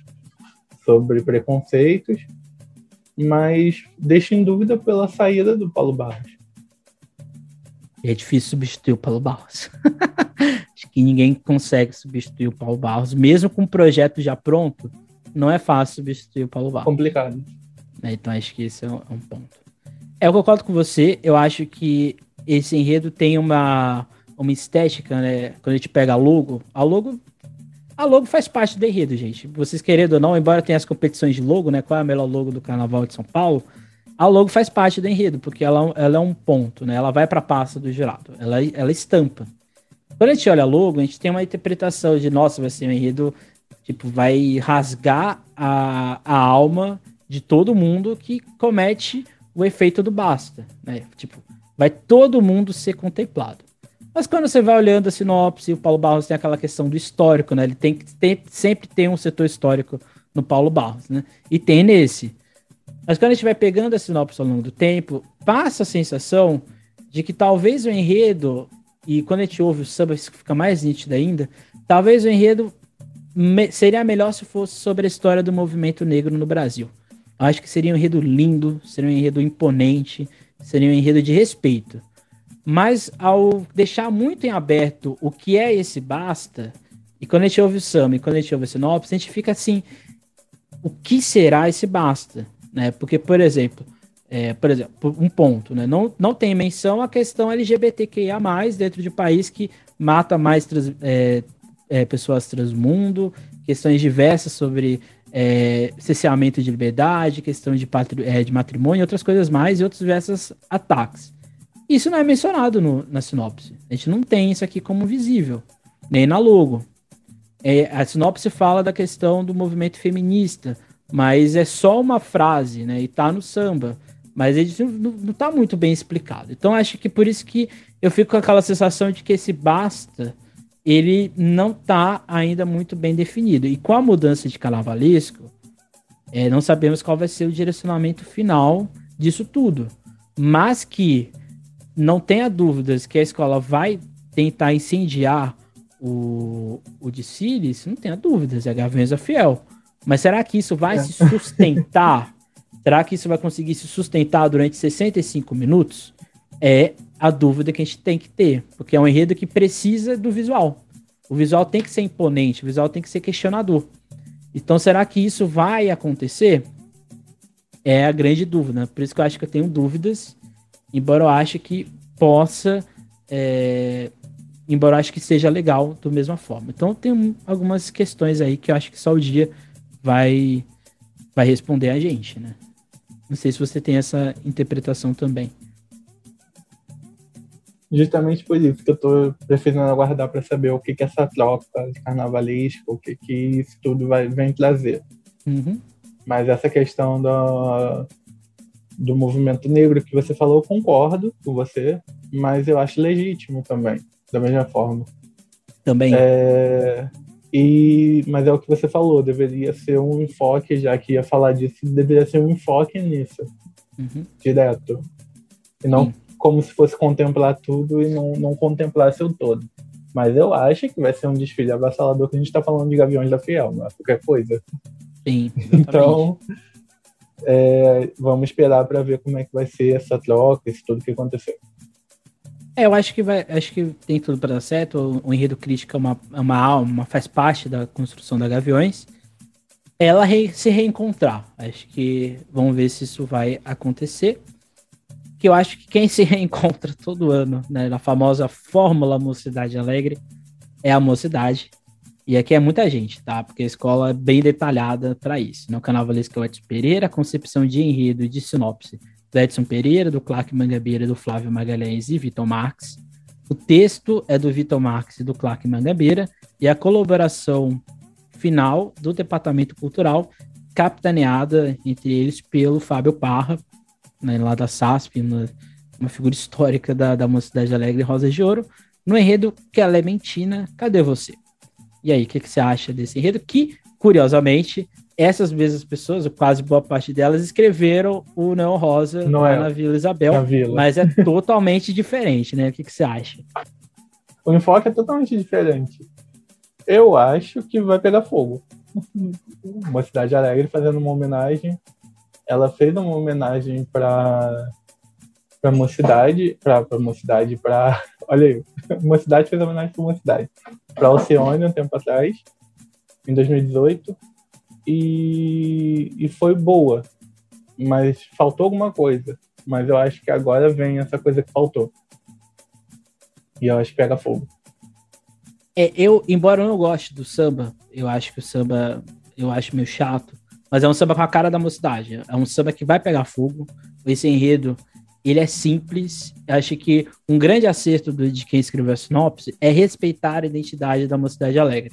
B: sobre preconceitos, mas deixa em dúvida pela saída do Paulo Barros.
A: É difícil substituir o Paulo Barros. <laughs> Acho que ninguém consegue substituir o Paulo Barros, mesmo com o projeto já pronto. Não é fácil substituir o Paulo Barros.
B: Complicado.
A: Né? Então acho que esse é um, é um, ponto. Eu concordo com você. Eu acho que esse enredo tem uma, uma estética, né? Quando a gente pega a logo, a logo. A logo faz parte do enredo, gente. Vocês querendo ou não, embora tenha as competições de logo, né? Qual é a melhor logo do Carnaval de São Paulo? A logo faz parte do enredo, porque ela, ela é um ponto, né? Ela vai para a pasta do jurado, ela, ela estampa. Quando a gente olha a logo, a gente tem uma interpretação de, nossa, vai ser um enredo, tipo, vai rasgar a, a alma de todo mundo que comete o efeito do basta, né? Tipo, vai todo mundo ser contemplado. Mas quando você vai olhando a sinopse, o Paulo Barros tem aquela questão do histórico, né? Ele tem que sempre tem um setor histórico no Paulo Barros, né? E tem nesse. Mas quando a gente vai pegando a sinopse ao longo do tempo, passa a sensação de que talvez o enredo, e quando a gente ouve o samba, fica mais nítido ainda, talvez o enredo me, seria melhor se fosse sobre a história do movimento negro no Brasil. Acho que seria um enredo lindo, seria um enredo imponente, seria um enredo de respeito. Mas ao deixar muito em aberto o que é esse basta, e quando a gente ouve o Sam e quando a gente ouve a sinopse, a gente fica assim, o que será esse basta? Né? Porque, por exemplo, é, por exemplo, um ponto, né? não, não tem menção à questão LGBTQIA+, dentro de um país que mata mais trans, é, é, pessoas transmundo, questões diversas sobre é, cerceamento de liberdade, questão de, é, de matrimônio, outras coisas mais e outros diversos ataques. Isso não é mencionado no, na sinopse. A gente não tem isso aqui como visível, nem na logo. É, a sinopse fala da questão do movimento feminista, mas é só uma frase, né? E tá no samba. Mas ele não, não tá muito bem explicado. Então acho que por isso que eu fico com aquela sensação de que esse basta ele não está ainda muito bem definido. E com a mudança de carnavalesco, é, não sabemos qual vai ser o direcionamento final disso tudo. Mas que não tenha dúvidas que a escola vai tentar incendiar o, o de Sirius, não tenha dúvidas, é a Gavenza Fiel. Mas será que isso vai é. se sustentar? <laughs> será que isso vai conseguir se sustentar durante 65 minutos? É a dúvida que a gente tem que ter, porque é um enredo que precisa do visual. O visual tem que ser imponente, o visual tem que ser questionador. Então, será que isso vai acontecer? É a grande dúvida. Por isso que eu acho que eu tenho dúvidas, embora eu ache que possa, é, embora eu acho que seja legal da mesma forma. Então, tem algumas questões aí que eu acho que só o dia vai, vai responder a gente, né? Não sei se você tem essa interpretação também.
B: Justamente por isso que eu estou preferindo aguardar para saber o que, que essa troca de carnavalesca, o que, que isso tudo vai, vem trazer.
A: Uhum.
B: Mas essa questão do, do movimento negro que você falou, eu concordo com você, mas eu acho legítimo também, da mesma forma.
A: Também.
B: É, e, mas é o que você falou, deveria ser um enfoque, já que ia falar disso, deveria ser um enfoque nisso,
A: uhum.
B: direto. E não Sim. Como se fosse contemplar tudo e não, não contemplasse o todo. Mas eu acho que vai ser um desfile avassalador que a gente está falando de Gaviões da Fiel, não é qualquer coisa.
A: Sim, <laughs>
B: então é, vamos esperar para ver como é que vai ser essa troca, isso tudo que aconteceu.
A: É, eu acho que vai, acho que tem tudo para dar certo. O, o enredo crítica é uma, é uma alma, faz parte da construção da Gaviões. Ela re, se reencontrar. Acho que vamos ver se isso vai acontecer. Que eu acho que quem se <laughs> reencontra todo ano, né, na famosa fórmula Mocidade Alegre, é a Mocidade. E aqui é muita gente, tá? Porque a escola é bem detalhada para isso. No Carnavalesco é o Edson Pereira, concepção de enredo e de sinopse do Edson Pereira, do Clark Mangabeira, do Flávio Magalhães e Vitor Marques. O texto é do Vitor Marques e do Clark Mangabeira, e a colaboração final do Departamento Cultural, capitaneada entre eles pelo Fábio Parra, né, lá da SASP, uma, uma figura histórica da, da Mocidade Alegre Rosa de Ouro, no enredo Clementina, Cadê Você? E aí, o que, que você acha desse enredo? Que, curiosamente, essas mesmas pessoas, quase boa parte delas, escreveram o Neon Rosa
B: Noel,
A: na Vila Isabel,
B: na Vila.
A: mas é <laughs> totalmente diferente, né? O que, que você acha?
B: O enfoque é totalmente diferente. Eu acho que vai pegar fogo. <laughs> Uma cidade alegre fazendo uma homenagem. Ela fez uma homenagem para para mocidade, para mocidade, para <laughs> olha aí, <laughs> uma cidade fez homenagem para uma cidade, para Oceânia um tempo atrás, em 2018 e, e foi boa, mas faltou alguma coisa. Mas eu acho que agora vem essa coisa que faltou. E eu acho que pega fogo.
A: É, eu, embora eu não goste do samba, eu acho que o samba eu acho meio chato, mas é um samba com a cara da mocidade. É um samba que vai pegar fogo. Esse enredo, ele é simples. Eu acho que um grande acerto do, de quem escreveu a sinopse é respeitar a identidade da mocidade alegre.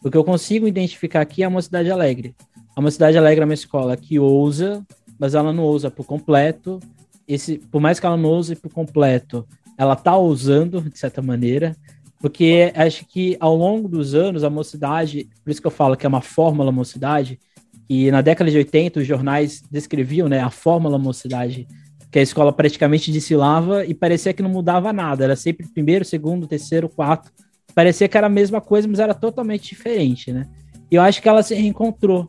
A: Porque eu consigo identificar aqui a Mocidade Alegre. A Mocidade Alegre é uma escola que ousa, mas ela não ousa por completo. Esse, por mais que ela não ouse por completo, ela tá ousando, de certa maneira, porque acho que ao longo dos anos, a mocidade, por isso que eu falo que é uma fórmula mocidade, e na década de 80 os jornais descreviam né, a fórmula mocidade, que a escola praticamente desfilava e parecia que não mudava nada, era sempre primeiro, segundo, terceiro, quarto, parecia que era a mesma coisa, mas era totalmente diferente, né? E eu acho que ela se reencontrou.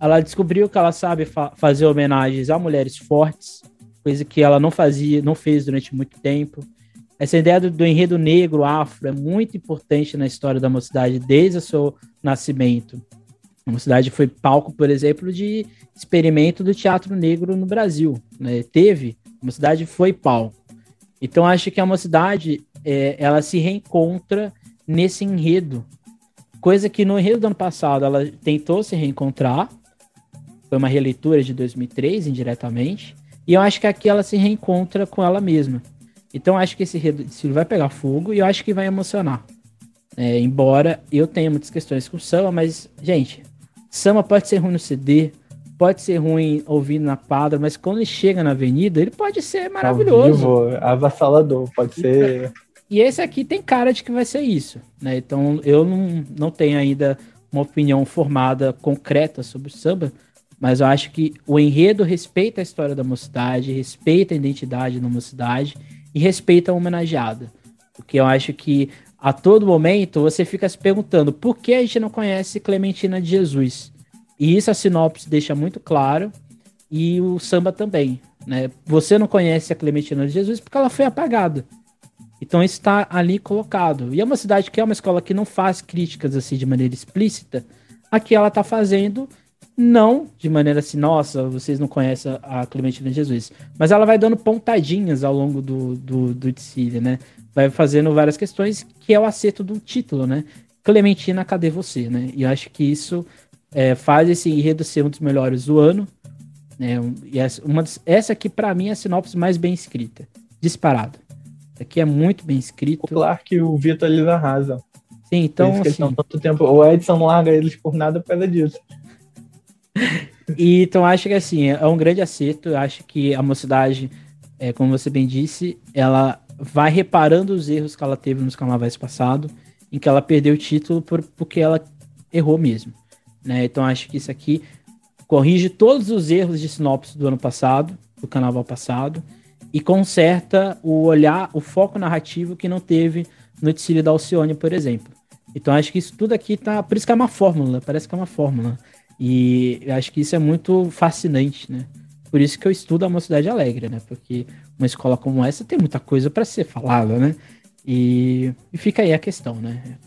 A: Ela descobriu que ela sabe fa fazer homenagens a mulheres fortes, coisa que ela não fazia, não fez durante muito tempo. Essa ideia do, do enredo negro, afro, é muito importante na história da mocidade desde o seu nascimento. A mocidade foi palco, por exemplo, de experimento do teatro negro no Brasil. Né? Teve, a mocidade foi palco. Então acho que a mocidade é, ela se reencontra nesse enredo. Coisa que no enredo do ano passado ela tentou se reencontrar. Foi uma releitura de 2003, indiretamente. E eu acho que aqui ela se reencontra com ela mesma. Então acho que esse enredo vai pegar fogo e eu acho que vai emocionar. É, embora eu tenha muitas questões com o samba, mas, gente, samba pode ser ruim no CD, pode ser ruim ouvindo na quadra, mas quando ele chega na avenida, ele pode ser maravilhoso.
B: Ao vivo, avassalador, pode ser
A: e esse aqui tem cara de que vai ser isso, né? Então eu não, não tenho ainda uma opinião formada concreta sobre o samba, mas eu acho que o enredo respeita a história da mocidade, respeita a identidade da mocidade e respeita a homenageada. Porque eu acho que a todo momento você fica se perguntando por que a gente não conhece Clementina de Jesus. E isso a sinopse deixa muito claro, e o samba também. Né? Você não conhece a Clementina de Jesus porque ela foi apagada. Então isso está ali colocado. E é uma cidade que é uma escola que não faz críticas assim de maneira explícita. Aqui ela está fazendo, não de maneira assim, nossa, vocês não conhecem a Clementina Jesus. Mas ela vai dando pontadinhas ao longo do, do, do né? Vai fazendo várias questões, que é o acerto do título, né? Clementina, cadê você, né? E eu acho que isso é, faz esse enredo ser um dos melhores do ano. Né? E essa, uma, essa aqui, para mim, é a sinopse mais bem escrita. Disparado. Aqui é muito bem escrito.
B: Claro que o Vitor eles arrasam.
A: Sim, então.
B: Assim, tanto tempo. O Edson não larga eles por nada por causa disso. <laughs>
A: e, então, acho que assim, é um grande acerto. Eu acho que a mocidade, é, como você bem disse, ela vai reparando os erros que ela teve nos carnavais passados, em que ela perdeu o título por, porque ela errou mesmo. Né? Então, acho que isso aqui corrige todos os erros de sinopse do ano passado, do carnaval passado, e conserta o olhar, o foco narrativo que não teve no desfile da Alcione, por exemplo. Então acho que isso tudo aqui tá. Por isso que é uma fórmula, parece que é uma fórmula. E acho que isso é muito fascinante, né? Por isso que eu estudo a Mocidade Alegre, né? Porque uma escola como essa tem muita coisa para ser falada, né? E, e, fica aí a questão, né?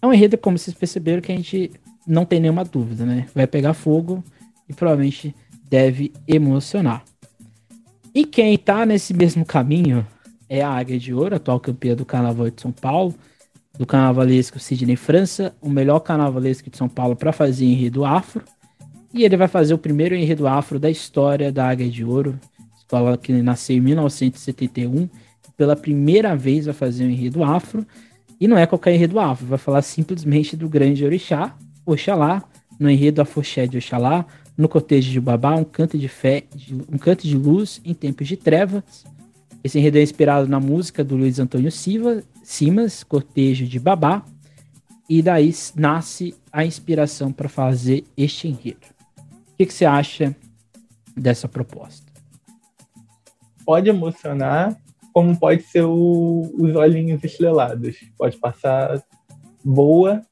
A: É um enredo, como vocês perceberam, que a gente não tem nenhuma dúvida, né? Vai pegar fogo e provavelmente deve emocionar. E quem está nesse mesmo caminho é a Águia de Ouro, atual campeã do Carnaval de São Paulo, do carnavalesco Sidney França, o melhor carnavalesco de São Paulo para fazer enredo afro. E ele vai fazer o primeiro enredo afro da história da Águia de Ouro, escola que nasceu em 1971. Pela primeira vez vai fazer um enredo afro. E não é qualquer enredo afro, vai falar simplesmente do grande orixá, Oxalá, no enredo Afoxé de Oxalá, no cortejo de Babá, um canto de fé, um canto de luz em tempos de trevas. Esse enredo é inspirado na música do Luiz Antônio Silva, Simas, Cortejo de Babá, e daí nasce a inspiração para fazer este enredo. O que, que, você acha dessa proposta?
B: Pode emocionar, como pode ser o, os olhinhos estrelados. Pode passar boa,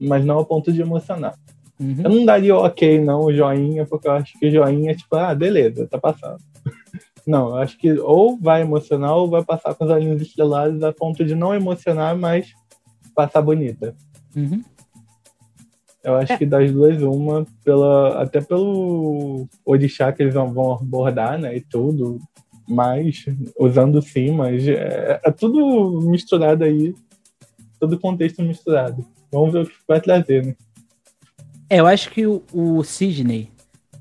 B: mas não ao ponto de emocionar. Uhum. Eu não daria ok, não, joinha, porque eu acho que joinha é tipo, ah, beleza, tá passando. <laughs> não, eu acho que ou vai emocionar ou vai passar com os olhinhos estrelados a ponto de não emocionar, mas passar bonita.
A: Uhum.
B: Eu acho é. que das duas, uma, pela, até pelo orixá que eles vão abordar, né, e tudo, mas usando sim, mas é, é tudo misturado aí, todo contexto misturado. Vamos ver o que vai trazer, né?
A: É, eu acho que o, o Sidney,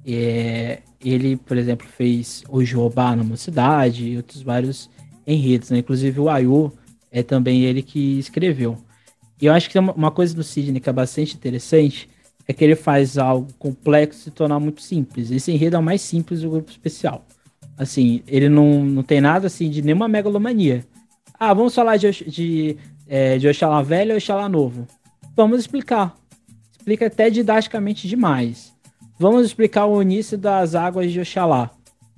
A: é, ele, por exemplo, fez o Jobá na Mocidade e outros vários enredos, né? Inclusive o Ayu é também ele que escreveu. E eu acho que uma coisa do Sidney que é bastante interessante é que ele faz algo complexo se tornar muito simples. Esse enredo é o mais simples do grupo especial. Assim, ele não, não tem nada assim de nenhuma megalomania. Ah, vamos falar de, de, é, de Oxalá velho ou Oxalá novo. Vamos explicar explica até didaticamente demais. Vamos explicar o início das águas de Oxalá.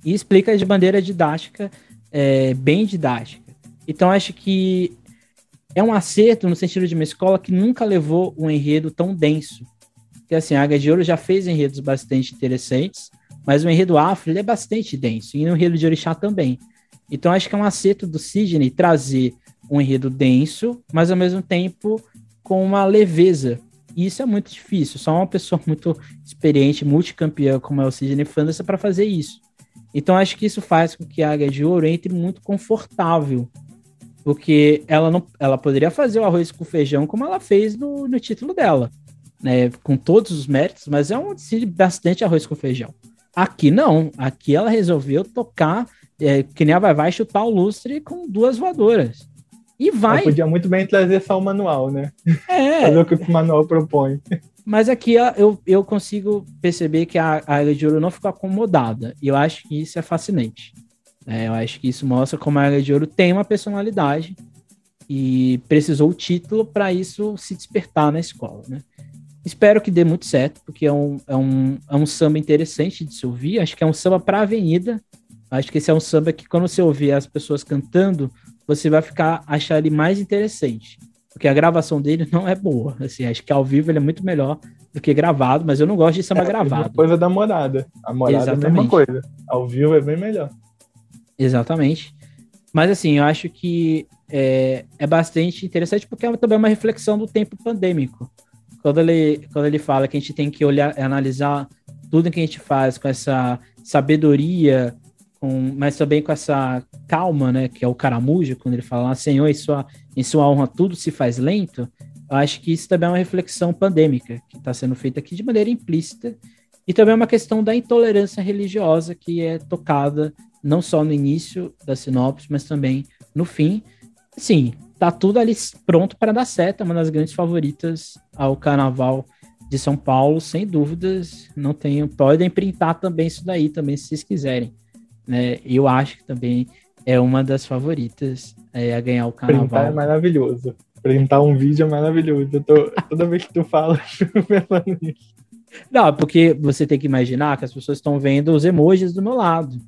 A: E explica de maneira didática, é, bem didática. Então acho que é um acerto no sentido de uma escola que nunca levou um enredo tão denso. Porque assim, a Águia de Ouro já fez enredos bastante interessantes, mas o enredo afro ele é bastante denso, e o enredo de Orixá também. Então acho que é um acerto do Sidney trazer um enredo denso, mas ao mesmo tempo com uma leveza e isso é muito difícil. Só uma pessoa <laughs> muito experiente, multicampeã, como é o Sidney Fanderson, para fazer isso. Então acho que isso faz com que a Águia de Ouro entre muito confortável. Porque ela não, ela poderia fazer o arroz com feijão como ela fez no, no título dela, né? Com todos os méritos, mas é um bastante arroz com feijão. Aqui não. Aqui ela resolveu tocar, é, que nem a vai vai chutar o lustre com duas voadoras. E vai. Eu
B: podia muito bem trazer só o manual, né?
A: É. <laughs>
B: Fazer o que o manual propõe.
A: Mas aqui eu, eu consigo perceber que a, a Ilha de Ouro não ficou acomodada. E eu acho que isso é fascinante. É, eu acho que isso mostra como a Ilha de Ouro tem uma personalidade e precisou o título para isso se despertar na escola, né? Espero que dê muito certo, porque é um, é um, é um samba interessante de se ouvir. Acho que é um samba para avenida. Acho que esse é um samba que, quando você ouvir as pessoas cantando, você vai ficar achar ele mais interessante. Porque a gravação dele não é boa. Assim, acho que ao vivo ele é muito melhor do que gravado, mas eu não gosto de samba é, gravado.
B: Coisa da morada. A morada Exatamente. é a mesma coisa. Ao vivo é bem melhor.
A: Exatamente. Mas assim, eu acho que é, é bastante interessante porque é também uma reflexão do tempo pandêmico. Quando ele, quando ele fala que a gente tem que olhar, analisar tudo que a gente faz com essa sabedoria, com, mas também com essa calma, né, que é o caramujo, quando ele fala, Senhor, em sua, em sua honra tudo se faz lento, eu acho que isso também é uma reflexão pandêmica que está sendo feita aqui de maneira implícita e também é uma questão da intolerância religiosa que é tocada não só no início da sinopse, mas também no fim. Sim, tá tudo ali pronto para dar certo, é uma das grandes favoritas ao carnaval de São Paulo, sem dúvidas. Não tenho, podem printar também isso daí também se vocês quiserem. Né? Eu acho que também é uma das favoritas é, a ganhar o carnaval.
B: Printar é maravilhoso. Printar um vídeo é maravilhoso. Eu tô, toda vez que tu fala, <laughs> eu pensando nisso.
A: Não, porque você tem que imaginar que as pessoas estão vendo os emojis do meu lado.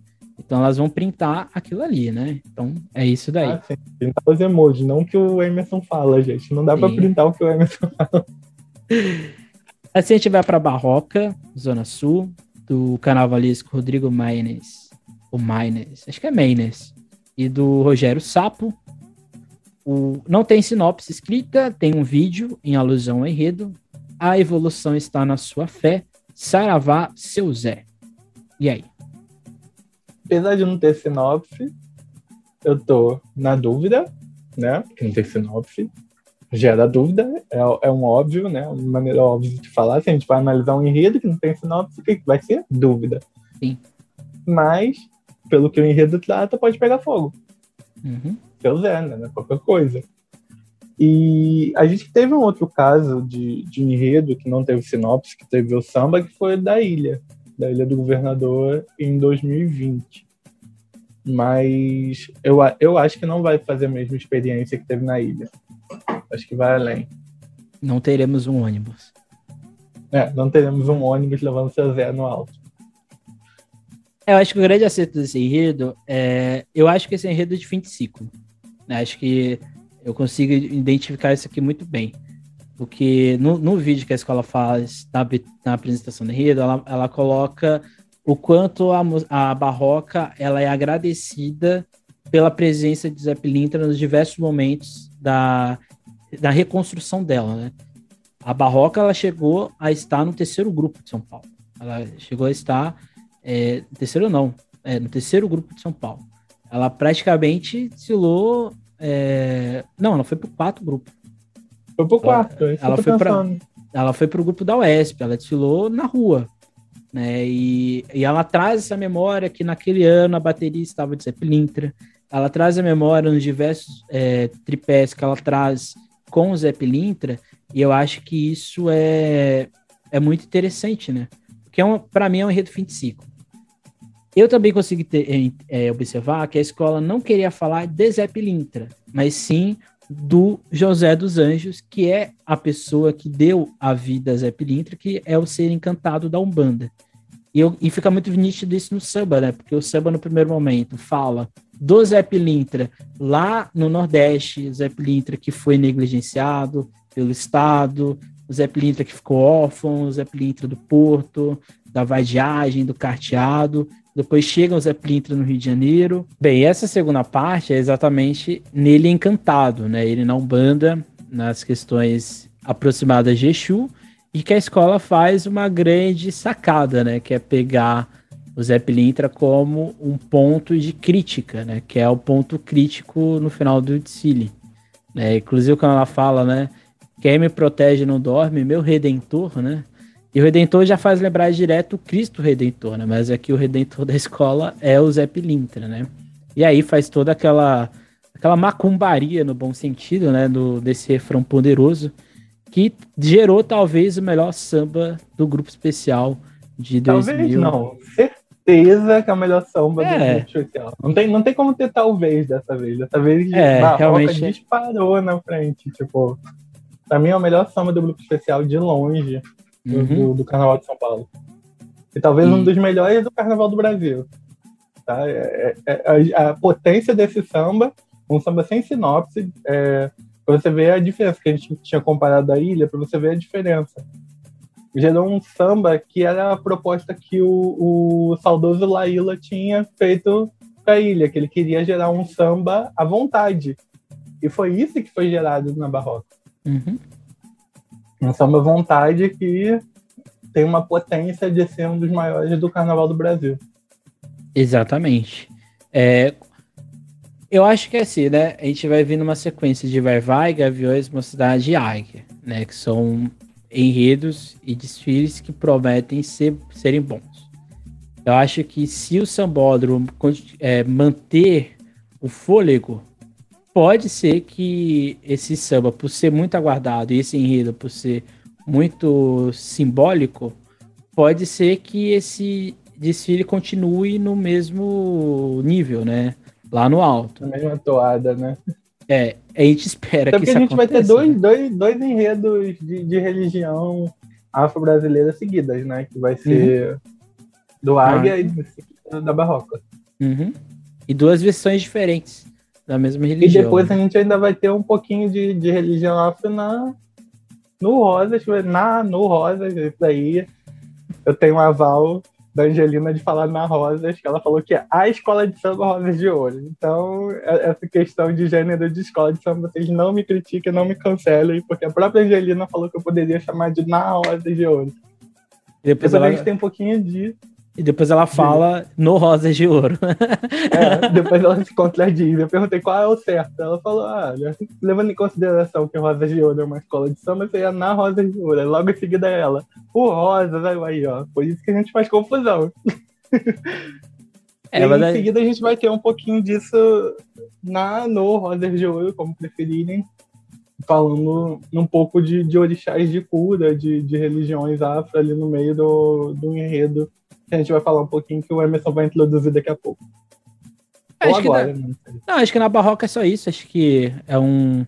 A: Então elas vão printar aquilo ali, né? Então é isso daí. Ah, sim.
B: Printar os emojis, não o que o Emerson fala, gente. Não dá para printar o que o Emerson fala. <laughs>
A: Assim a gente vai para Barroca, Zona Sul, do carnavalesco Rodrigo Maines. O Maines, acho que é Maines. E do Rogério Sapo. O... Não tem sinopse escrita, tem um vídeo em alusão ao enredo, a evolução está na sua fé. Saravá, seu Zé. E aí?
B: Apesar de não ter sinopse, eu tô na dúvida, né? Porque não tem sinopse. Gera dúvida, é, é um óbvio, né? Uma maneira óbvia de falar. Se a gente vai analisar um enredo que não tem sinopse, o que vai ser? Dúvida.
A: Sim.
B: Mas, pelo que o enredo trata, pode pegar fogo.
A: Uhum.
B: Seu Zé, né? Qualquer coisa. E a gente teve um outro caso de, de enredo que não teve sinopse, que teve o samba, que foi da ilha, da Ilha do Governador, em 2020. Mas eu, eu acho que não vai fazer a mesma experiência que teve na ilha. Acho que vai além.
A: Não teremos um ônibus.
B: É, não teremos um ônibus levando seu Zé no alto.
A: Eu acho que o grande acerto desse enredo é. Eu acho que esse enredo é de fim de ciclo. Acho que eu consigo identificar isso aqui muito bem. Porque no, no vídeo que a escola faz, na, na apresentação do enredo, ela, ela coloca o quanto a, a Barroca ela é agradecida pela presença de Zé Pilintra nos diversos momentos da, da reconstrução dela, né? A Barroca ela chegou a estar no terceiro grupo de São Paulo. Ela chegou a estar é, terceiro não, é, no terceiro grupo de São Paulo. Ela praticamente desfilou é... Não, ela foi pro quarto grupo.
B: Foi pro quarto,
A: ela, ela foi pra, ela foi pro grupo da UESP, ela desfilou na rua. Né? E, e ela traz essa memória que naquele ano a bateria estava de Zé Pilintra. Ela traz a memória nos diversos é, tripés que ela traz com o Zé Pilintra, e eu acho que isso é, é muito interessante, né? Porque é para mim é um enredo fim de ciclo. Eu também consegui ter, é, observar que a escola não queria falar de Zé Pilintra, mas sim do José dos Anjos, que é a pessoa que deu a vida a Zé Pilintra, que é o ser encantado da Umbanda. E, eu, e fica muito nítido isso no samba, né? Porque o samba, no primeiro momento, fala do Zé Pilintra lá no Nordeste, Zé Pilintra que foi negligenciado pelo Estado, Zé Pilintra que ficou órfão, Zé Pilintra do Porto, da vadiagem, do carteado, depois chega o Zé Plintra no Rio de Janeiro. Bem, essa segunda parte é exatamente nele encantado, né? Ele não banda nas questões aproximadas de Exu e que a escola faz uma grande sacada, né? Que é pegar o Zé Pilintra como um ponto de crítica, né? Que é o ponto crítico no final do desfile. Né? Inclusive quando ela fala, né? Quem me protege não dorme, meu redentor, né? E o Redentor já faz lembrar direto o Cristo Redentor, né? Mas aqui o Redentor <laughs> da escola é o Zé Pilintra, né? E aí faz toda aquela aquela macumbaria no bom sentido, né? Do, desse refrão poderoso que gerou talvez o melhor samba do grupo especial de talvez 2000.
B: não, certeza que é o melhor samba é. do grupo especial. Não tem, não tem como ter talvez dessa vez. Dessa vez
A: é, a realmente
B: disparou na frente, tipo... Pra mim é o melhor samba do grupo especial de longe uhum. do, do, Carnaval de São Paulo. E talvez um dos melhores do Carnaval do Brasil. Tá? É, é, é, a, a, potência desse samba, um samba sem sinopse, é, para você ver a diferença que a gente tinha comparado a ilha, para você ver a diferença. Gerou um samba que era a proposta que o, o saudoso Laíla tinha feito para a ilha, que ele queria gerar um samba à vontade. E foi isso que foi gerado na Barroca.
A: Uhum.
B: Essa é uma vontade que tem uma potência de ser um dos maiores do carnaval do Brasil.
A: Exatamente. É, eu acho que é assim, né? A gente vai vir numa sequência de Vai Vai, Gaviões, Mocidade e Águia, né? Que são enredos e desfiles que prometem ser, serem bons. Eu acho que se o Sambódromo é, manter o fôlego, pode ser que esse samba, por ser muito aguardado, e esse enredo, por ser muito simbólico, pode ser que esse desfile continue no mesmo nível, né? Lá no alto.
B: Na mesma toada, né?
A: É, a gente espera
B: Até
A: que isso
B: a gente vai ter
A: aconteça,
B: dois,
A: né?
B: dois, dois enredos de, de religião afro-brasileira seguidas, né? Que vai ser do Águia
A: Ah.
B: e da Barroca.
A: Uhum. E duas versões diferentes da mesma
B: E
A: religião.
B: depois
A: né?
B: a gente ainda vai ter um pouquinho de, de religião afro na, no Rosas, na, no Rosas, isso aí. Eu tenho um aval da Angelina de falar na Rosas, que ela falou que é a escola de samba Rosas de Ouro. Então, é- essa questão de gênero de escola de samba, vocês não me critiquem, não me cancelem, porque a própria Angelina falou que eu poderia chamar de na Rosas de Ouro.
A: E depois,
B: Depois
A: ela,
B: a gente tem um pouquinho de.
A: E depois ela fala no Rosas de Ouro. <laughs>
B: É, depois ela se contradiz. Eu perguntei qual é o certo. Ela falou: ah, levando em consideração que Rosas de Ouro é uma escola de samba, você ia na Rosas de Ouro. Logo em seguida é ela. O Rosas, aí, ó. Por isso que a gente faz confusão. <laughs>
A: É,
B: e em
A: aí-
B: seguida a gente vai ter um pouquinho disso na, no Rosas de Ouro, como preferirem. Falando um pouco de, de orixás de cura, de, de religiões afro ali no meio do, do enredo. Que a gente vai falar um pouquinho que o Emerson vai introduzir daqui a pouco. Ou
A: Acho que
B: agora, não sei.
A: Não, acho que na Barroca é só isso. Acho que é um.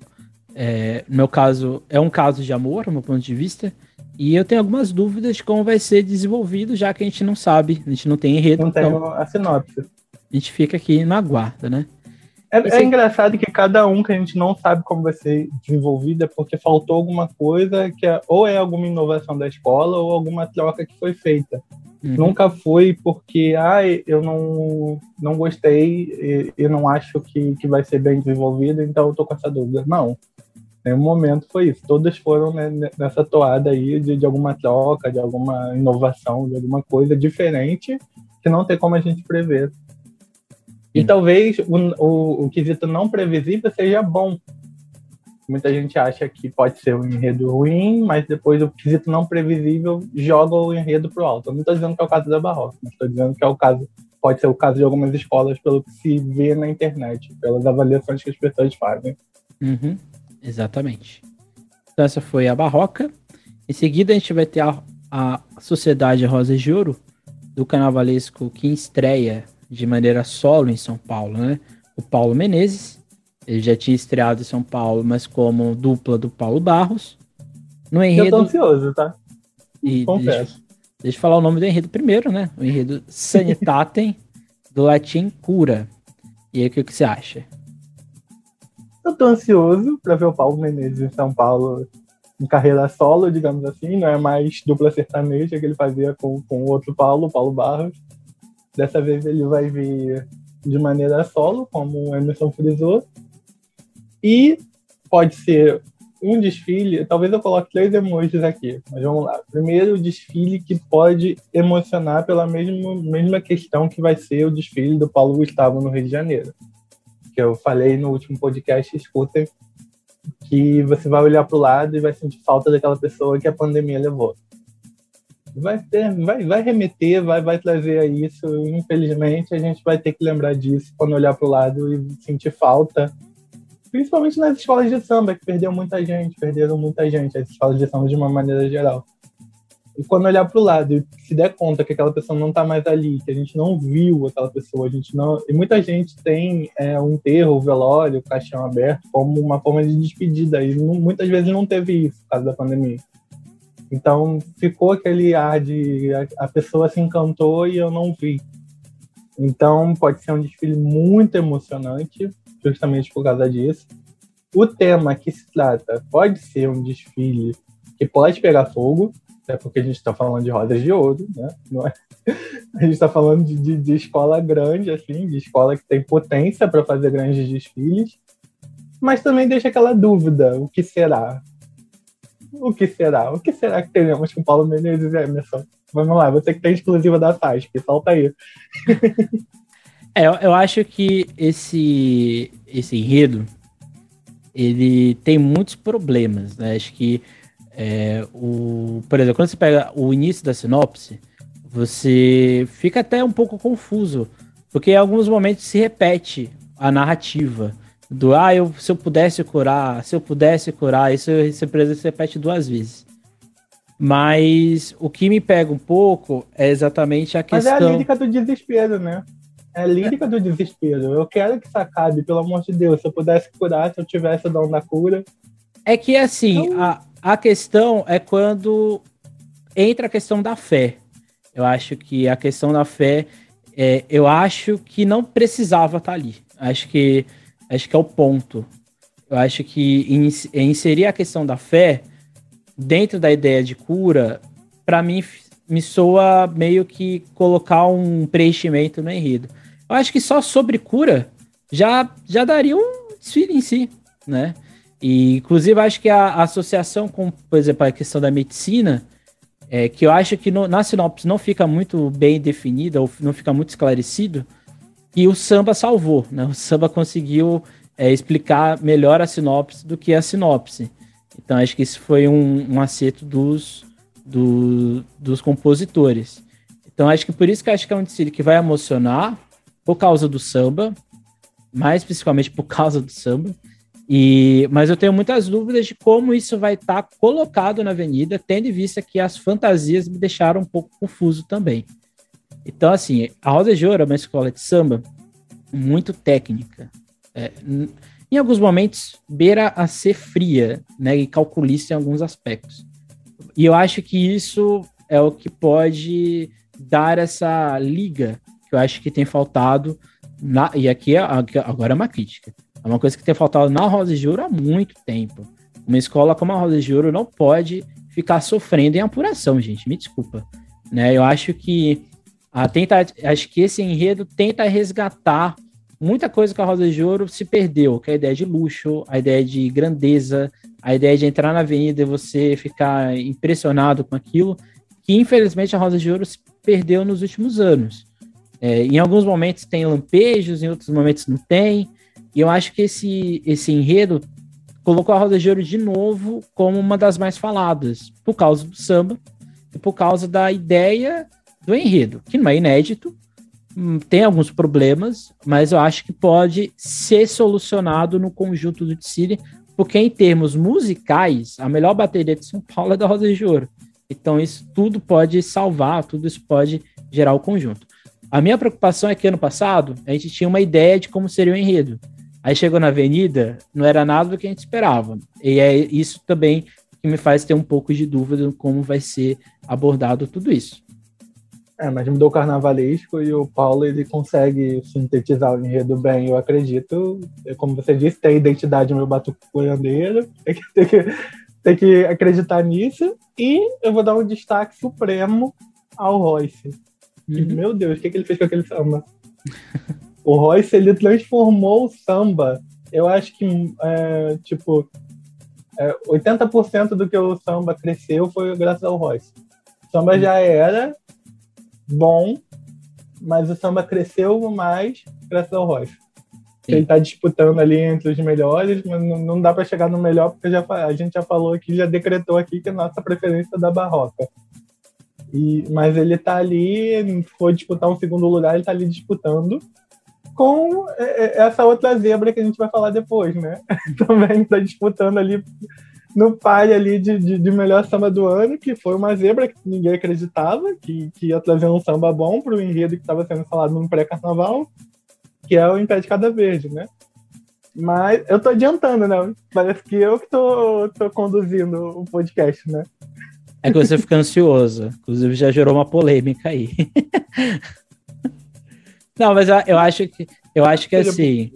A: é, no meu caso, é um caso de amor, do meu ponto de vista. E eu tenho algumas dúvidas de como vai ser desenvolvido, já que a gente não sabe, a gente não tem enredo.
B: Não tem
A: Então
B: a sinopse.
A: a gente fica aqui na guarda, né?
B: É, é engraçado que cada um que a gente não sabe como vai ser desenvolvido é porque faltou alguma coisa que é, ou é alguma inovação da escola ou alguma troca que foi feita.
A: Uhum.
B: Nunca foi porque ah, eu não, não gostei e, não acho que, que vai ser bem desenvolvido, então eu tô com essa dúvida. Não. Nenhum momento foi isso. Todas foram né, nessa toada aí de, de alguma troca, de alguma inovação, de alguma coisa diferente que não tem como a gente prever. E
A: Sim.
B: talvez o, o, o quesito não previsível seja bom. Muita gente acha que pode ser um enredo ruim, mas depois o quesito não previsível joga o enredo pro alto. Eu não estou dizendo que é o caso da Barroca, mas estou dizendo que é o caso, pode ser o caso de algumas escolas, pelo que se vê na internet, pelas avaliações que as pessoas fazem.
A: Uhum, exatamente. Então essa foi a Barroca. Em seguida a gente vai ter a, a Sociedade Rosas de Ouro, do carnavalesco que estreia de maneira solo em São Paulo, né? O Paulo Menezes. Ele já tinha estreado em São Paulo, mas como dupla do Paulo Barros. No
B: Eu tô
A: enredo.
B: ansioso, tá?
A: E deixa,
B: Confesso.
A: deixa eu falar o nome do enredo primeiro, né? O enredo Sanitatem, do latim cura. E aí, o que, que você acha?
B: Eu tô ansioso para ver o Paulo Menezes em São Paulo em carreira solo, digamos assim, não é mais dupla sertaneja que ele fazia com, com o outro Paulo, Paulo Barros. Dessa vez ele vai vir de maneira solo, como o Emerson frisou. E pode ser um desfile, talvez eu coloque três emojis aqui, mas vamos lá. Primeiro, o desfile que pode emocionar pela mesma, mesma questão que vai ser o desfile do Paulo Gustavo no Rio de Janeiro que eu falei no último podcast, escutem, que você vai olhar para o lado e vai sentir falta daquela pessoa que a pandemia levou. Vai, ter, vai, vai remeter, vai, vai trazer a isso. Infelizmente, a gente vai ter que lembrar disso quando olhar para o lado e sentir falta. Principalmente nas escolas de samba, que perdeu muita gente, perderam muita gente, as escolas de samba de uma maneira geral. E quando olhar para o lado e se der conta que aquela pessoa não está mais ali, que a gente não viu aquela pessoa, a gente não. E muita gente tem é, o enterro, o velório, o caixão aberto como uma forma de despedida. E não- muitas vezes não teve isso por causa da pandemia. Então ficou aquele ar de a, a pessoa se encantou e eu não vi. Então pode ser um desfile muito emocionante, justamente por causa disso. O tema que se trata pode ser um desfile que pode pegar fogo, até porque a gente está falando de rodas de ouro, né? É? <laughs> A gente está falando de, de, de escola grande, assim, de escola que tem potência para fazer grandes desfiles. mas também deixa aquela dúvida: o que será? O que será? O que será que teremos com Paulo Menezes e Emerson? Vamos lá, você que tem exclusiva da SASP, solta aí. <laughs>
A: é, eu acho que esse, esse enredo ele tem muitos problemas, né? Acho que é, o, por exemplo, quando você pega o início da sinopse, você fica até um pouco confuso, porque em alguns momentos se repete a narrativa do ah, eu, se eu pudesse curar, se eu pudesse curar, isso se repete duas vezes. Mas o que me pega um pouco é exatamente a questão. Mas
B: é a lírica do desespero, né? É a lírica do desespero. Eu quero que isso acabe, pelo amor de Deus. Se eu pudesse curar, se eu tivesse o dom da cura.
A: É que assim, então... a, a questão é quando entra a questão da fé. Eu acho que a questão da fé, é, eu acho que não precisava estar ali. Acho que acho que é o ponto. Eu acho que inserir a questão da fé dentro da ideia de cura, para mim me soa meio que colocar um preenchimento no enredo. Eu acho que só sobre cura já já daria um desfile em si, né? E inclusive acho que a, a associação com, por exemplo, a questão da medicina é, que eu acho que no, na sinopse não fica muito bem definida, ou não fica muito esclarecido, e o samba salvou, né? O samba conseguiu é, explicar melhor a sinopse do que a sinopse. Então acho que isso foi um, um acerto dos, do, dos compositores. Então acho que por isso que acho que é um desfile que vai emocionar por causa do samba, mais principalmente por causa do samba. E, mas eu tenho muitas dúvidas de como isso vai estar tá colocado na avenida, tendo em vista que as fantasias me deixaram um pouco confuso também. Então, assim, a Rosa de Ouro é uma escola de samba muito técnica. É, em alguns momentos, beira a ser fria, né, e calculista em alguns aspectos. E eu acho que isso é o que pode dar essa liga que eu acho que tem faltado. Na, e aqui é, agora é uma crítica é uma coisa que tem faltado na Rosa de Ouro há muito tempo. Uma escola como a Rosa de Ouro não pode ficar sofrendo em apuração, gente. Me desculpa. Né? Eu acho que a tenta, acho que esse enredo tenta resgatar muita coisa que a Rosa de Ouro se perdeu, que é a ideia de luxo, a ideia de grandeza, a ideia de entrar na avenida e você ficar impressionado com aquilo, que infelizmente a Rosa de Ouro se perdeu nos últimos anos. É, em alguns momentos tem lampejos, em outros momentos não tem. E eu acho que esse, esse enredo colocou a Rosa de Ouro de novo como uma das mais faladas, por causa do samba e por causa da ideia do enredo, que não é inédito, hum, tem alguns problemas, mas eu acho que pode ser solucionado no conjunto do Tsiri, porque em termos musicais, a melhor bateria de São Paulo é da Rosa de Ouro. Então isso tudo pode salvar, tudo isso pode gerar o conjunto. A minha preocupação é que ano passado a gente tinha uma ideia de como seria o enredo. Aí chegou na avenida, não era nada do que a gente esperava. E é isso também que me faz ter um pouco de dúvida como vai ser abordado tudo isso.
B: É, mas mudou o carnavalesco e o Paulo ele consegue sintetizar o enredo bem, eu acredito. Como você disse, tem a identidade meu batuque curandeiro, tem que, tem, que, tem que acreditar nisso. E eu vou dar um destaque supremo ao Royce. Uhum. meu Deus, o que, que ele fez com aquele samba? <laughs> O Royce, ele transformou o samba. Eu acho que, é, tipo, é, 80% do que o samba cresceu foi graças ao Royce. O samba já era bom, mas o samba cresceu mais graças ao Royce. Sim. Ele está disputando ali entre os melhores, mas não, não dá para chegar no melhor, porque já, a gente já falou aqui, já decretou aqui que a nossa preferência é da Barroca. E, mas ele está ali, foi disputar um segundo lugar, ele está ali disputando com é, é, essa outra zebra que a gente vai falar depois, né? <laughs> Também está disputando ali no pai ali de, de, de, melhor samba do ano, que foi uma zebra que ninguém acreditava, que, que ia trazer um samba bom para o enredo que estava sendo falado no pré-carnaval, que é o Em Pé de Cada Verde, né? Mas eu tô adiantando, né? Parece que eu que tô, tô conduzindo o podcast, né?
A: É que você fica ansioso. Inclusive já gerou uma polêmica aí. <laughs> Não, mas eu, eu acho que eu acho que assim.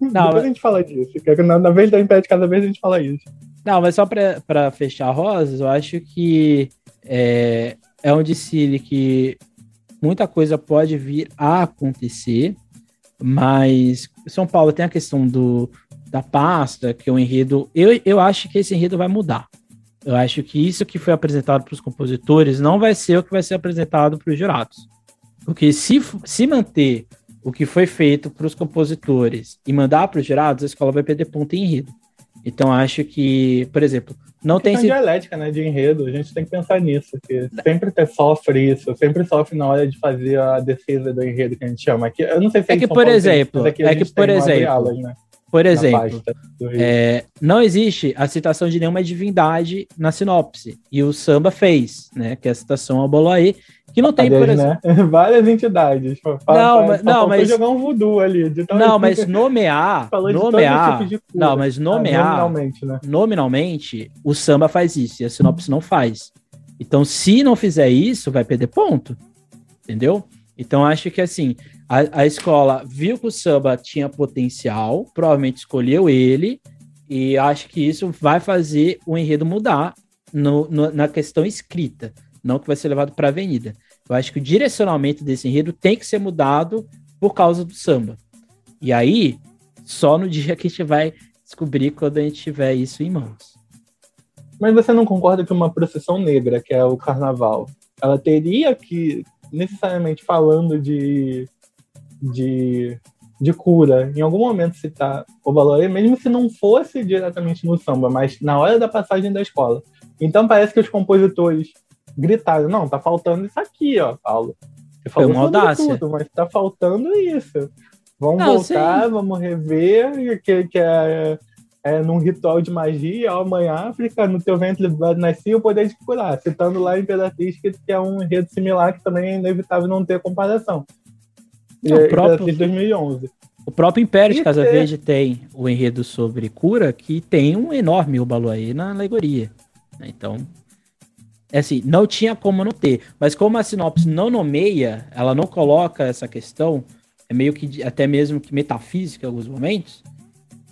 B: Não, Depois a gente fala disso. Na, na vez da Impede, cada vez a gente fala isso.
A: Não, mas só para fechar rosas, eu acho que é, é um desfile que muita coisa pode vir a acontecer, mas São Paulo tem a questão do, da pasta, que o enredo. Eu, eu acho que esse enredo vai mudar. Eu acho que isso que foi apresentado para os compositores não vai ser o que vai ser apresentado para os jurados. Porque se, se manter o que foi feito para os compositores e mandar para os jurados, a escola vai perder ponto em enredo. Então acho que, por exemplo, não tem
B: esse... dialética, né, de enredo, a gente tem que pensar nisso, que sempre sofre isso, sempre sofre na hora de fazer a defesa do enredo que a gente chama aqui. Eu não sei se
A: é que por exemplo, é que por exemplo, né? Por exemplo, é, não existe a citação de nenhuma divindade na sinopse. E o samba fez, né? Que é a citação ao Boloaê, que não tem, por exemplo.
B: Né? <laughs> Várias entidades.
A: não, mas, não, mas.
B: jogar um voodoo ali.
A: não, mas <laughs> nomear. nomear. Tipo não, mas ah, nomear. Ah, nominalmente, né? Nominalmente, o samba faz isso e a sinopse não faz. Então, se não fizer isso, vai perder ponto. Entendeu? Então, acho que assim, a, a escola viu que o samba tinha potencial, provavelmente escolheu ele, e acho que isso vai fazer o enredo mudar no, no, na questão escrita, não que vai ser levado para a avenida. Eu acho que o direcionamento desse enredo tem que ser mudado por causa do samba. E aí, só no dia que a gente vai descobrir quando a gente tiver isso em mãos.
B: Mas você não concorda que uma procissão negra, que é o carnaval, ela teria que, necessariamente falando de de, de cura, em algum momento citar o valor, mesmo se não fosse diretamente no samba, mas na hora da passagem da escola. Então parece que os compositores gritaram: não, tá faltando isso aqui, ó, Paulo.
A: Você falou uma audácia. Tudo,
B: mas tá faltando isso. Vamos não, voltar, sim. vamos rever, que, que é, é num ritual de magia, ó, mãe África, no teu ventre nascia o poder de curar, citando lá a Imperatriz, que, que é um enredo similar que também é inevitável não ter comparação.
A: É, o próprio, 2011. O próprio Império de Casa Verde tem o enredo sobre cura, que tem um enorme Ubaluaí na alegoria. Né? Então, é assim, não tinha como não ter. Mas como a sinopse não nomeia, ela não coloca essa questão, é meio que até mesmo que metafísica em alguns momentos,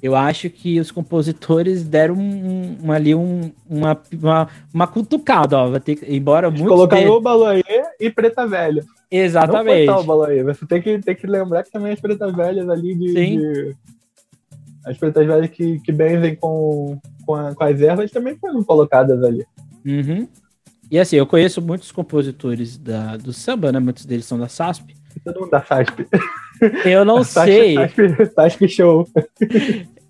A: eu acho que os compositores deram um, um, ali um, uma, uma, uma cutucada, ó. Vai ter, embora muito.
B: Colocaram o Baloê e Preta Velha.
A: Exatamente. Não foi
B: tal aí. Você tem que, tem que lembrar que também as pretas velhas ali de. De, as pretas velhas que, que benzem com, com, a, com, as ervas também foram colocadas ali.
A: Uhum. E assim, eu conheço muitos compositores da, do samba, né? Muitos deles são da SASP.
B: Todo mundo da SASP.
A: Eu não <laughs> sei.
B: SASP, SASP Show.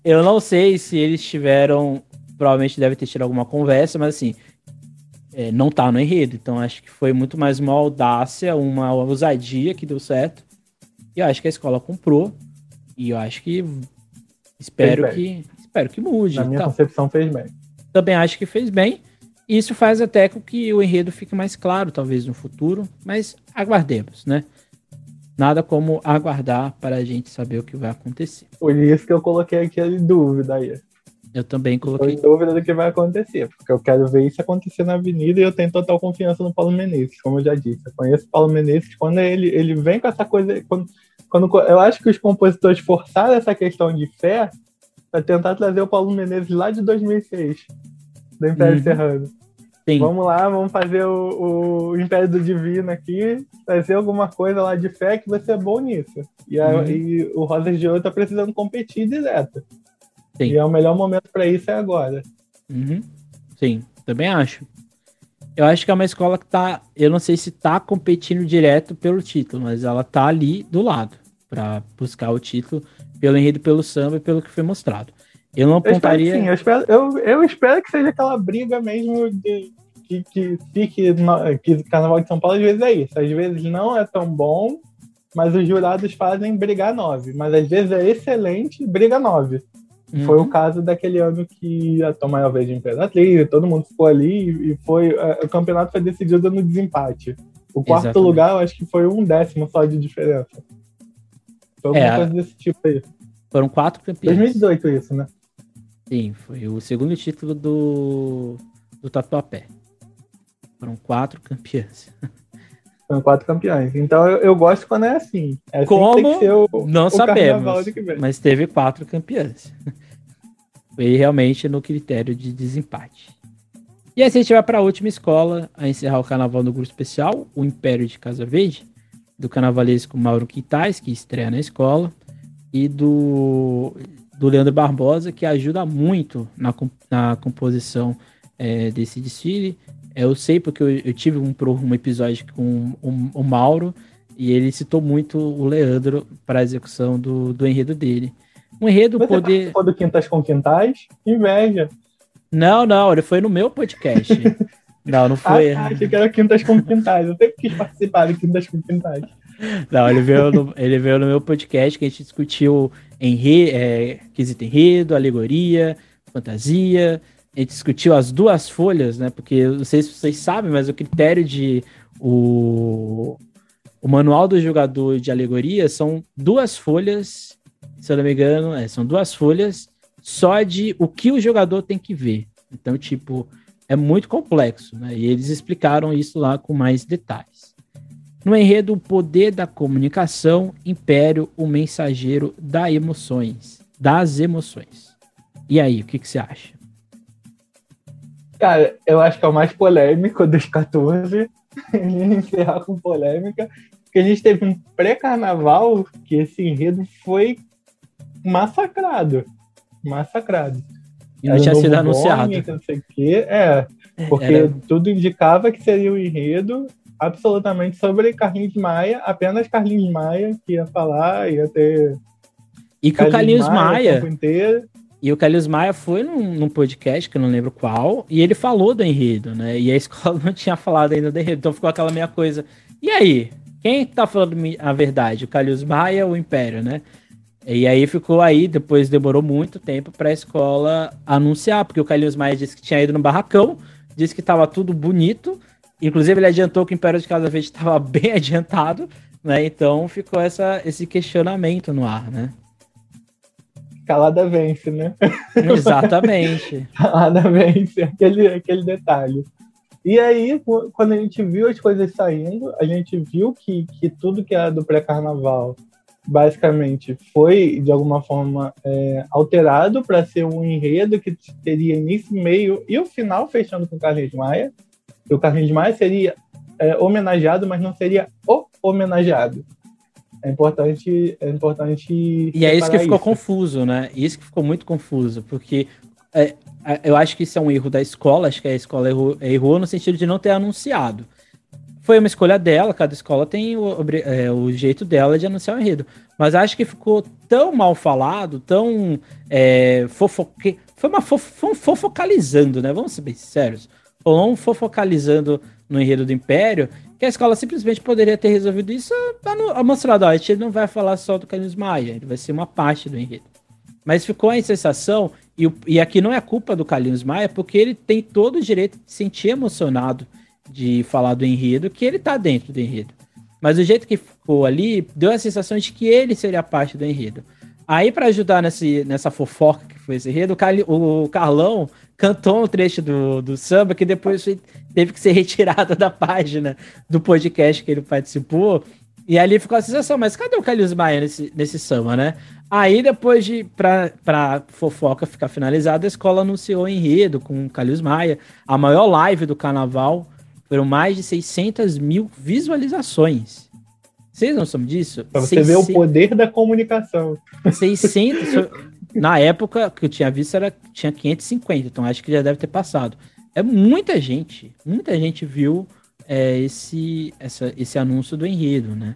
A: Eu não sei se eles tiveram. Provavelmente deve ter tido alguma conversa, mas assim, é, não tá no enredo. Então acho que foi muito mais uma audácia, uma ousadia que deu certo. E eu acho que a escola comprou. E eu acho que espero que espero que mude.
B: Na minha concepção fez bem.
A: Também acho que fez bem. Isso faz até com que o enredo fique mais claro, talvez no futuro, mas aguardemos, né? Nada como aguardar para a gente saber o que vai acontecer.
B: Por isso que eu coloquei aqui dúvida aí.
A: Eu também coloquei.
B: Tô em dúvida do que vai acontecer, porque eu quero ver isso acontecer na avenida e eu tenho total confiança no Paulo Menezes, como eu já disse. Eu conheço o Paulo Menezes quando ele, ele vem com essa coisa. Quando, quando, eu acho que os compositores forçaram essa questão de fé para tentar trazer o Paulo Menezes lá de 2006, do Império uhum. Serrano. Sim. Vamos lá, vamos fazer o, o, Império do Divino aqui, fazer alguma coisa lá de fé que vai ser bom nisso. E, a, uhum. e o Rosas de Ouro tá precisando competir direto. Sim. E é o melhor momento para isso é agora.
A: Uhum. Sim, também acho. Eu acho que é uma escola que tá. Eu não sei se tá competindo direto pelo título, mas ela tá ali do lado para buscar o título pelo enredo, pelo samba e pelo que foi mostrado. Eu não apontaria.
B: Eu espero, sim, eu espero, eu, eu espero que seja aquela briga mesmo de, que, que fique. No, que Carnaval de São Paulo às vezes é isso. Às vezes não é tão bom, mas os jurados fazem brigar nove. Mas às vezes é excelente, briga nove. Uhum. Foi o uhum. caso daquele ano que a Tom Maior de Imperatriz, todo mundo ficou ali e foi uh, o campeonato foi decidido no desempate. O quarto Exatamente. lugar, eu acho que foi um décimo só de diferença. Foi alguma é, coisa desse tipo aí.
A: Foram quatro campeões.
B: 2018 isso, né?
A: Sim, foi o segundo título do, do Tatuapé. Foram quatro campeões. <laughs>
B: São quatro campeões. Então eu, eu, gosto quando é assim. É assim
A: Como? O, não o sabemos. Mas teve quatro campeões. Foi <laughs> realmente no critério de desempate. E assim a gente vai para a última escola a encerrar o carnaval no grupo especial, o Império de Casa Verde, do carnavalesco Mauro Quitais, que estreia na escola, e do do Leandro Barbosa, que ajuda muito na, na composição é, desse desfile. Eu sei porque eu, eu tive um, um episódio com o, o, Mauro e ele citou muito o Leandro para a execução do, do enredo dele. Um enredo
B: Você
A: poder.
B: do Quintas com Quintais? Inveja.
A: Não, não, ele foi no meu podcast. <laughs> não, não foi.
B: Ah, achei que era Quintas com Quintais. Eu sempre quis participar de Quintas com Quintais.
A: Não, ele veio, no, ele veio no meu podcast que a gente discutiu enre, é, quesito enredo, alegoria, fantasia. A gente discutiu as duas folhas, né? Porque não sei se vocês sabem, mas o critério de o, o manual do jogador de alegoria são duas folhas, se eu não me engano, é, são duas folhas só de o que o jogador tem que ver. Então, tipo, é muito complexo, né? E eles explicaram isso lá com mais detalhes. No enredo, o poder da comunicação, Império, o mensageiro das emoções, das emoções. E aí, o que, que você acha?
B: Cara, eu acho que é o mais polêmico dos 14. <laughs> encerrar com polêmica. Porque a gente teve um pré-carnaval que esse enredo foi massacrado. Massacrado.
A: E não tinha sido anunciado.
B: não sei o quê. É, porque Era... tudo indicava que seria o um enredo absolutamente sobre Carlinhos Maia, apenas Carlinhos Maia que ia falar, ia ter.
A: E que o Carlinhos Maia. Maia e o Carlinhos Maia foi num, num, podcast, que eu não lembro qual, e ele falou do enredo, né? E a <laughs> escola não tinha falado ainda do enredo, então ficou aquela meia coisa. E aí? Quem tá falando a verdade? O Carlinhos Maia ou o Império, né? E aí ficou aí, depois demorou muito tempo para a escola anunciar, porque o Carlinhos Maia disse que tinha ido no barracão, disse que estava tudo bonito, Inclusive, ele adiantou que o Império de Casa Verde <laughs> estava bem adiantado, né? Então ficou essa, esse questionamento no ar, né?
B: Calada vence, né? <laughs>
A: Exatamente.
B: Calada vence, aquele, aquele detalhe. E aí, quando a gente viu as coisas saindo, a gente viu que, que tudo que era do pré-carnaval basicamente foi, de alguma forma, é, alterado para ser um enredo que teria início, meio e o final fechando com Carlos Maia que o Carlinhos Maia seria é, homenageado, mas não seria o homenageado. É importante, é importante.
A: E é isso que ficou isso. confuso, né? Isso que ficou muito confuso, porque é, é, eu acho que isso é um erro da escola, acho que a escola errou, errou no sentido de não ter anunciado. Foi uma escolha dela, cada escola tem o, é, o jeito dela de anunciar o enredo. Mas acho que ficou tão mal falado, tão é, fofoque... Foi uma fof... fofocalizando, né? Vamos ser bem sinceros ou for focalizando no enredo do Império, que a escola simplesmente poderia ter resolvido isso a mostrado, ó, a gente não vai falar só do Carlinhos Maia, ele vai ser uma parte do enredo. Mas ficou a sensação, e, e aqui não é culpa do Carlinhos Maia, porque ele tem todo o direito de se sentir emocionado de falar do enredo, que ele tá dentro do enredo. Mas o jeito que ficou ali, deu a sensação de que ele seria parte do enredo. Aí, para ajudar nesse, nessa fofoca que foi esse enredo, o Carlão cantou um trecho do, do samba que depois teve que ser <laughs> retirado da página do podcast que ele participou. E ali ficou a sensação, mas cadê o Carlos Maia nesse, nesse samba, né? Aí, depois de, pra, pra fofoca ficar finalizada, a escola anunciou enredo com o Carlos Maia. A maior live do carnaval foram mais de 600 mil visualizações. Vocês não sabem disso?
B: Pra você 600... ver o poder da comunicação.
A: 600... <laughs> Na época que eu tinha visto, era, tinha 550, então acho que já deve ter passado. É muita gente, muita gente viu é, esse, essa, esse anúncio do enredo, né?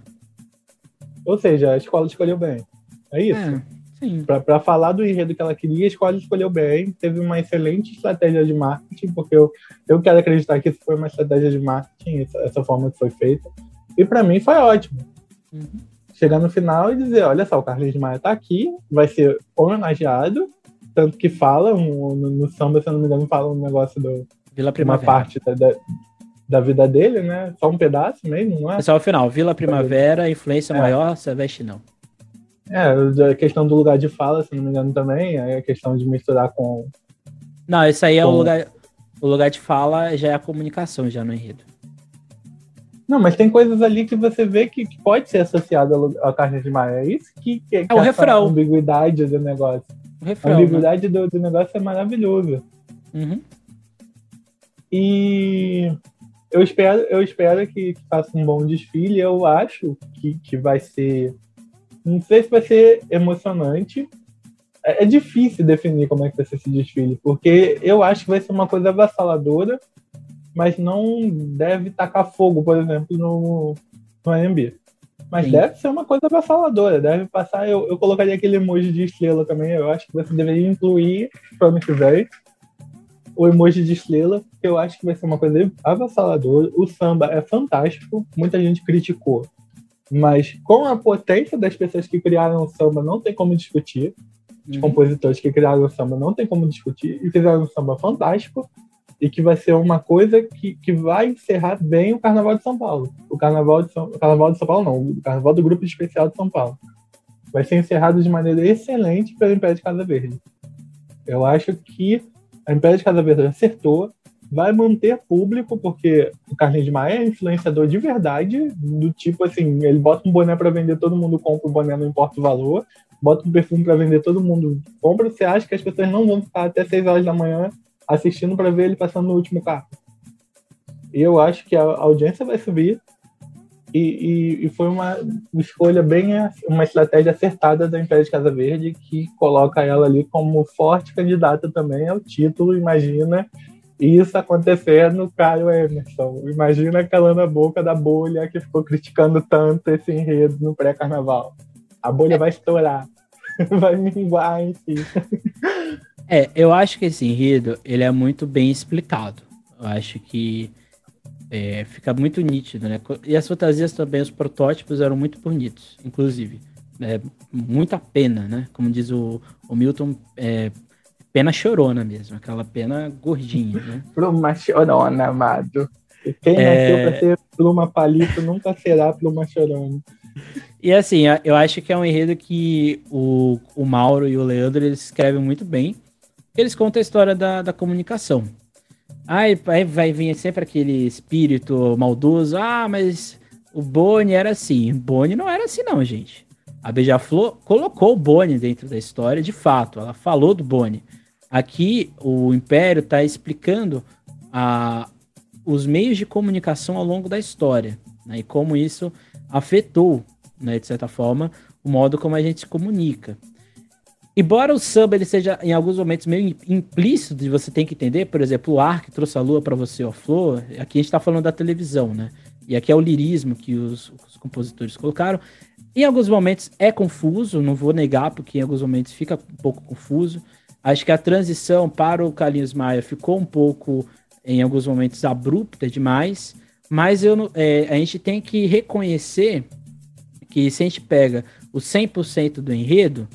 B: Ou seja, a escola escolheu bem. É isso? É, sim. Para falar do enredo que ela queria, a escola escolheu bem, teve uma excelente estratégia de marketing, porque eu, eu quero acreditar que isso foi uma estratégia de marketing, essa, essa forma que foi feita. E para mim foi ótimo. Uhum chegar no final e dizer, olha só, o Carlinhos Maia tá aqui, vai ser homenageado, tanto que fala, um, no, no, samba, se eu não me engano, fala um negócio do...
A: Vila Primavera.
B: Uma parte da, da, da, vida dele, né? Só um pedaço mesmo, não é?
A: É só o final, Vila Primavera, influência é. maior, Silvestre não.
B: É, a questão do lugar de fala, se não me engano, também, é a questão de misturar com...
A: Não, isso aí é o lugar... O lugar de fala já é a comunicação, já no enredo.
B: Não, mas tem coisas ali que você vê que, pode ser associado à carne de Maia. É isso que, que,
A: é o refrão.
B: A ambiguidade do negócio. Refrão, a ambiguidade né? do, do, negócio é maravilhosa.
A: Uhum.
B: E eu espero, eu espero que, que, faça um bom desfile. Eu acho que, que vai ser. Não sei se vai ser emocionante, é, é difícil definir como é que vai ser esse desfile, porque eu acho que vai ser uma coisa avassaladora, mas não deve tacar fogo, por exemplo, no, no AMB. Mas Sim. deve ser uma coisa avassaladora, deve passar. Eu, eu colocaria aquele emoji de estrela também. Eu acho que você deveria incluir para ano que vem o emoji de estrela, que eu acho que vai ser uma coisa avassaladora. O samba é fantástico, muita gente criticou. Mas com a potência das pessoas que criaram o samba, não tem como discutir. Os uhum. compositores que criaram o samba não tem como discutir. E fizeram um samba fantástico e que vai ser uma coisa que, que vai encerrar bem o Carnaval de São Paulo. O Carnaval de São, Carnaval de São Paulo não, o Carnaval do Grupo Especial de São Paulo. Vai ser encerrado de maneira excelente pelo Império de Casa Verde. Eu acho que a Império de Casa Verde acertou, vai manter público, porque o Carlinhos de Maia é influenciador de verdade, do tipo assim, ele bota um boné para vender, todo mundo compra o boné, não importa o valor, bota um perfume para vender, todo mundo compra, você acha que as pessoas não vão ficar até 6 horas da manhã assistindo para ver ele passando no último carro? Eu acho que a audiência vai subir, e, e, e, foi uma escolha bem, uma estratégia acertada da Império de Casa Verde, que coloca ela ali como forte candidata também ao título, imagina isso acontecer no Caio Emerson. Imagina calando a boca da bolha que ficou criticando tanto esse enredo no pré-carnaval. A bolha vai estourar, <laughs> vai minguar em si.
A: É, eu acho que esse enredo ele é muito bem explicado. Eu acho que é, fica muito nítido, né? E as fantasias também, os protótipos eram muito bonitos, inclusive. É, muita pena, né? Como diz o, o Milton, é, pena chorona mesmo, aquela pena gordinha, né? <laughs>
B: Pluma chorona, amado. Quem é... nasceu pra ser pluma palito nunca será pluma chorona.
A: E assim, eu acho que é um enredo que o, o Mauro e o Leandro eles escrevem muito bem. Eles contam a história da, da comunicação. Aí, aí vai vir sempre aquele espírito maldoso. Ah, mas o Boni era assim. Boni não era assim, não, gente. A Beija-Flor colocou o Boni dentro da história, de fato. Ela falou do Boni. Aqui, o Império está explicando a, os meios de comunicação ao longo da história. Né, e como isso afetou, né, de certa forma, o modo como a gente se comunica. Embora o samba ele seja em alguns momentos meio implícito de você tem que entender, por exemplo, o ar que trouxe a lua para você, ó, flor, aqui a gente está falando da televisão, né? E aqui é o lirismo que os, os, compositores colocaram. Em alguns momentos é confuso, não vou negar, porque em alguns momentos fica um pouco confuso. Acho que a transição para o Carlinhos Maia ficou um pouco, em alguns momentos, abrupta demais. Mas eu, é, a gente tem que reconhecer que se a gente pega o 100% do enredo,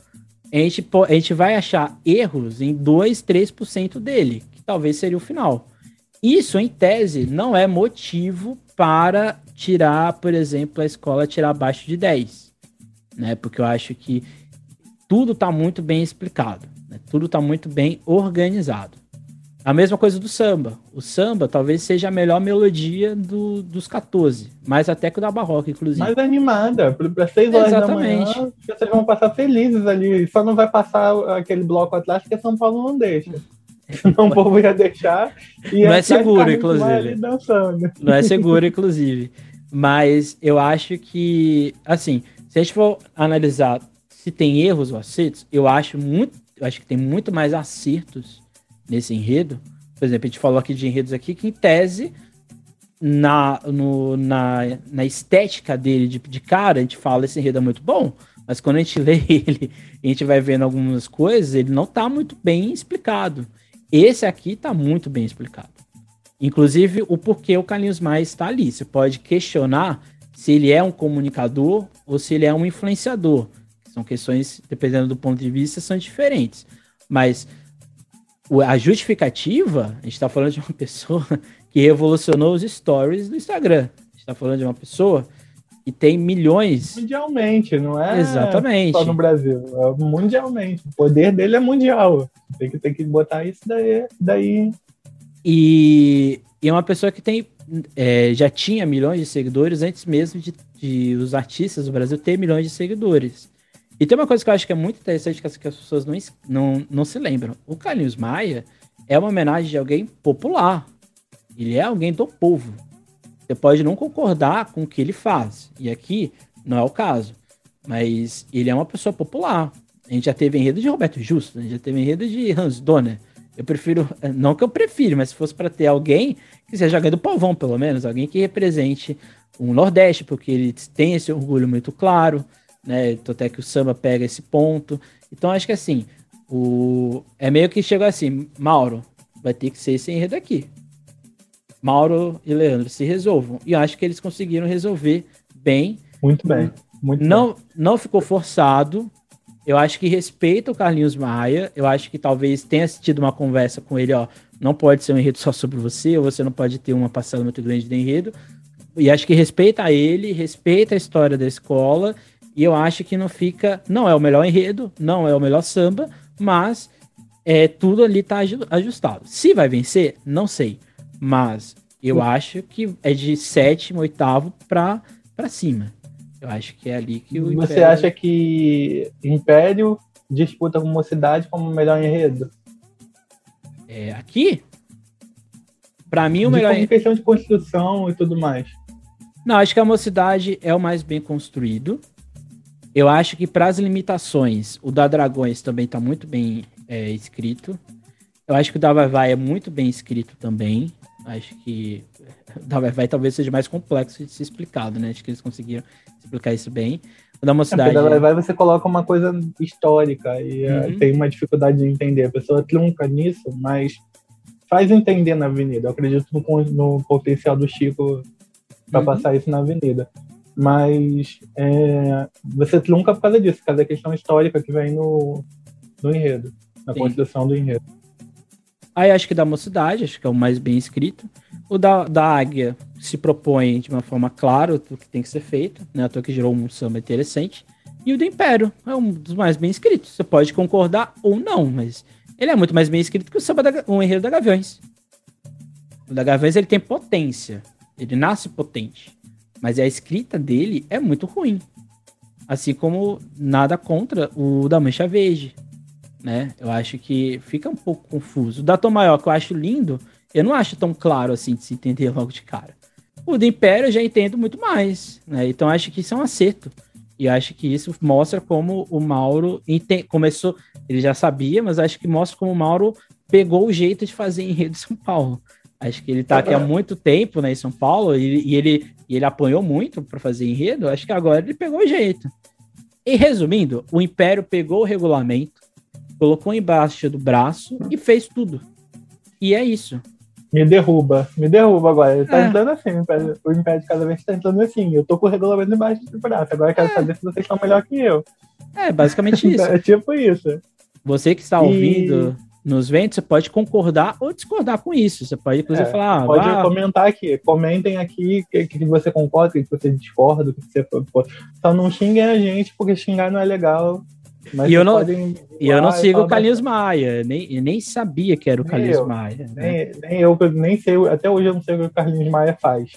A: a gente, a gente vai achar erros em 2, 3% dele, que talvez seria o final. Isso, em tese, não é motivo para tirar, por exemplo, a escola tirar abaixo de 10. Né? Porque eu acho que tudo está muito bem explicado, né? tudo está muito bem organizado. A mesma coisa do samba. O samba talvez seja a melhor melodia do, dos 14, mais até que o da Barroca, inclusive.
B: Mais animada, para 6 horas Exatamente. da manhã, vocês vão passar felizes ali. Só não vai passar aquele bloco atrás que São Paulo não deixa. <laughs> Senão o povo ia deixar.
A: E não é seguro, inclusive. Não é seguro, inclusive. Mas eu acho que, assim, se a gente for analisar se tem erros ou acertos, eu acho muito, eu acho que tem muito mais acertos nesse enredo. Por exemplo, a gente falou aqui de enredos aqui que, em tese, na, no, na, na estética dele de, de cara, a gente fala esse enredo é muito bom, mas quando a gente <laughs> lê ele a gente vai vendo algumas coisas, ele não está muito bem explicado. Esse aqui está muito bem explicado. Inclusive, o porquê o Carlinhos Maia está ali. Você pode questionar se ele é um comunicador ou se ele é um influenciador. São questões, dependendo do ponto de vista, são diferentes. Mas a justificativa, a gente está falando de uma <laughs> pessoa que revolucionou os stories do Instagram. A gente está falando de uma pessoa que tem milhões.
B: Mundialmente, não é
A: Exatamente.
B: só no Brasil. É mundialmente. O poder dele é mundial. Tem que, tem que botar isso daí. daí.
A: E, e é uma pessoa que tem. É, já tinha milhões de seguidores antes mesmo de, de os artistas do Brasil ter milhões de seguidores. E tem uma coisa que eu acho que é muito interessante que as, que as pessoas não, não, não se lembram. O Carlinhos Maia é uma homenagem de alguém popular. Ele é alguém do povo. Você pode não concordar com o que ele faz. E aqui não é o caso. Mas ele é uma pessoa popular. A gente já teve enredo de Roberto Justo, a gente já teve enredo de Hans Donner. Eu prefiro, não que eu prefiro, mas se fosse para ter alguém que seja alguém do povão, pelo menos, alguém que represente o Nordeste, porque ele tem esse orgulho muito claro, né? Então, até que o samba pega esse ponto. Então, acho que assim, o... é meio que chegou assim, Mauro, vai ter que ser esse enredo aqui. Mauro e Leandro se resolvam. E acho que eles conseguiram resolver bem.
B: Muito bem. Muito
A: não,
B: bem.
A: não ficou forçado. Eu acho que respeita o Carlinhos Maia. Eu acho que talvez tenha tido uma conversa com ele, ó. Não pode ser um enredo só sobre você, ou você não pode ter uma parcela muito grande de enredo. E acho que respeita ele, respeita a história da escola. E eu acho que não fica. Não é o melhor enredo, não é o melhor samba, mas é, tudo ali tá ajustado. Se vai vencer, não sei. Mas eu acho que é de sétimo, oitavo pra, pra cima. Eu acho que é ali que o
B: Você Império... acha que Império disputa com Mocidade como o melhor enredo?
A: É, aqui? Pra mim, o de melhor.
B: Em questão de construção e tudo mais.
A: Não, acho que a Mocidade é o mais bem construído. Eu acho que para as limitações, o da Dragões também está muito bem é, escrito. Eu acho que o da Vai Vai é muito bem escrito também. Acho que <laughs> o da Vai Vai talvez seja mais complexo de ser explicado, né? Acho que eles conseguiram explicar isso bem. O da Mocidade.
B: É, o da Vai Vai você coloca uma coisa histórica e é, uhum. tem uma dificuldade de entender. A pessoa trunca nisso, mas faz entender na avenida. Eu acredito no, no potencial do Chico para uhum. passar isso na avenida. Mas é, você trunca por causa disso, por causa da questão histórica que vem no, no enredo, na Sim. construção do enredo.
A: Aí acho que da mocidade, acho que é o mais bem escrito. O da, da águia se propõe de uma forma clara o que tem que ser feito, né? A que gerou um samba interessante. E o do Império é um dos mais bem escritos. Você pode concordar ou não, mas ele é muito mais bem escrito que o samba da, o enredo da Gaviões. O da Gaviões ele tem potência. Ele nasce potente. Mas a escrita dele é muito ruim. Assim como nada contra o da Mancha Verde. Né? Eu acho que fica um pouco confuso. O da Tom Maior, que eu acho lindo, eu não acho tão claro assim de se entender logo de cara. O do Império eu já entendo muito mais. Né? Então acho que isso é um acerto. E acho que isso mostra como o Mauro começou. Ele já sabia, mas acho que mostra como o Mauro pegou o jeito de fazer enredo de São Paulo. Acho que ele está aqui há muito tempo né, em São Paulo e, e ele, e ele apanhou muito para fazer enredo. Acho que agora ele pegou o jeito. E resumindo, o Império pegou o regulamento, colocou embaixo do braço e fez tudo. E é isso.
B: Me derruba, me derruba agora. Ele tá é. entrando assim, o Império, o Império cada vez tá entrando assim. Eu tô com o regulamento embaixo do braço. Agora eu quero é. saber se vocês estão melhor que eu.
A: É, basicamente <laughs> isso.
B: é tipo isso.
A: Você que está ouvindo nos ventos, você pode concordar ou discordar com isso. Você pode, inclusive, é, falar.
B: Ah, pode vá... comentar aqui. Comentem aqui o que, que, você concorda, o que você discorda, o que você. Só não xinguem a gente, porque xingar não é legal.
A: e eu não, e eu não sigo o Carlinhos Maia, nem, nem sabia que era o Carlinhos Maia.
B: Né? Nem, nem eu, nem sei, até hoje eu não sei o que o Carlinhos Maia faz.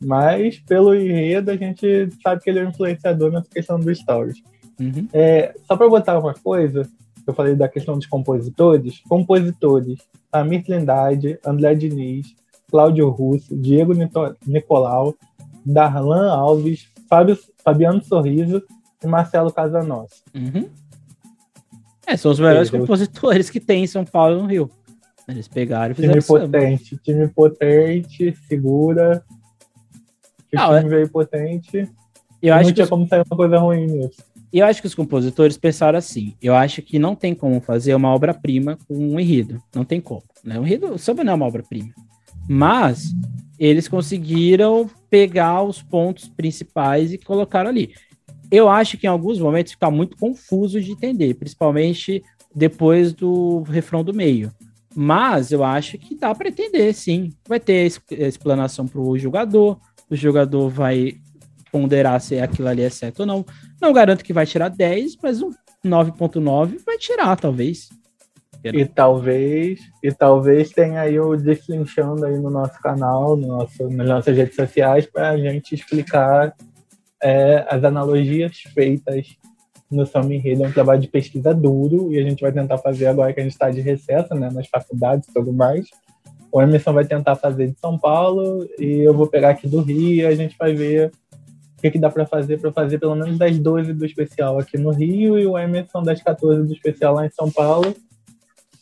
B: Mas, pelo enredo, a gente sabe que ele é um influenciador nessa questão do stories. Uhum. É, só para botar uma coisa, eu falei da questão dos compositores, compositores, Amir Trindade, André Diniz, Cláudio Russo, Diego Nicolau, Darlan Alves, Fábio, Fabiano Sorriso e Marcelo Casanos.
A: Uhum. É, são os melhores compositores que tem em São Paulo e no Rio. Eles pegaram e fizeram
B: Time potente, samba. time potente, segura. O ah, time é... veio potente. Eu acho não tinha os... como sair uma coisa ruim nisso.
A: Eu acho que os compositores pensaram assim: eu acho que não tem como fazer uma obra-prima com um enredo. Não tem como. Né? O enredo, o samba não é uma obra-prima. Mas eles conseguiram pegar os pontos principais e colocaram ali. Eu acho que em alguns momentos fica muito confuso de entender, principalmente depois do refrão do meio. Mas eu acho que dá para entender, sim. Vai ter explanação para o jogador, o jogador vai ponderar se aquilo ali é certo ou não. Não garanto que vai tirar 10, mas um 9.9 vai tirar, talvez.
B: E talvez, e talvez tenha aí o deslinchando aí no nosso canal, no nosso, nas nossas redes sociais, para a gente explicar é, as analogias feitas no Samba Enredo. É um trabalho de pesquisa duro e a gente vai tentar fazer agora que a gente está de recesso né, nas faculdades e tudo mais. O Emerson vai tentar fazer de São Paulo e eu vou pegar aqui do Rio e a gente vai ver o que, que dá para fazer para fazer pelo menos das 12 do especial aqui no Rio e o Emerson das 14 do especial lá em São Paulo.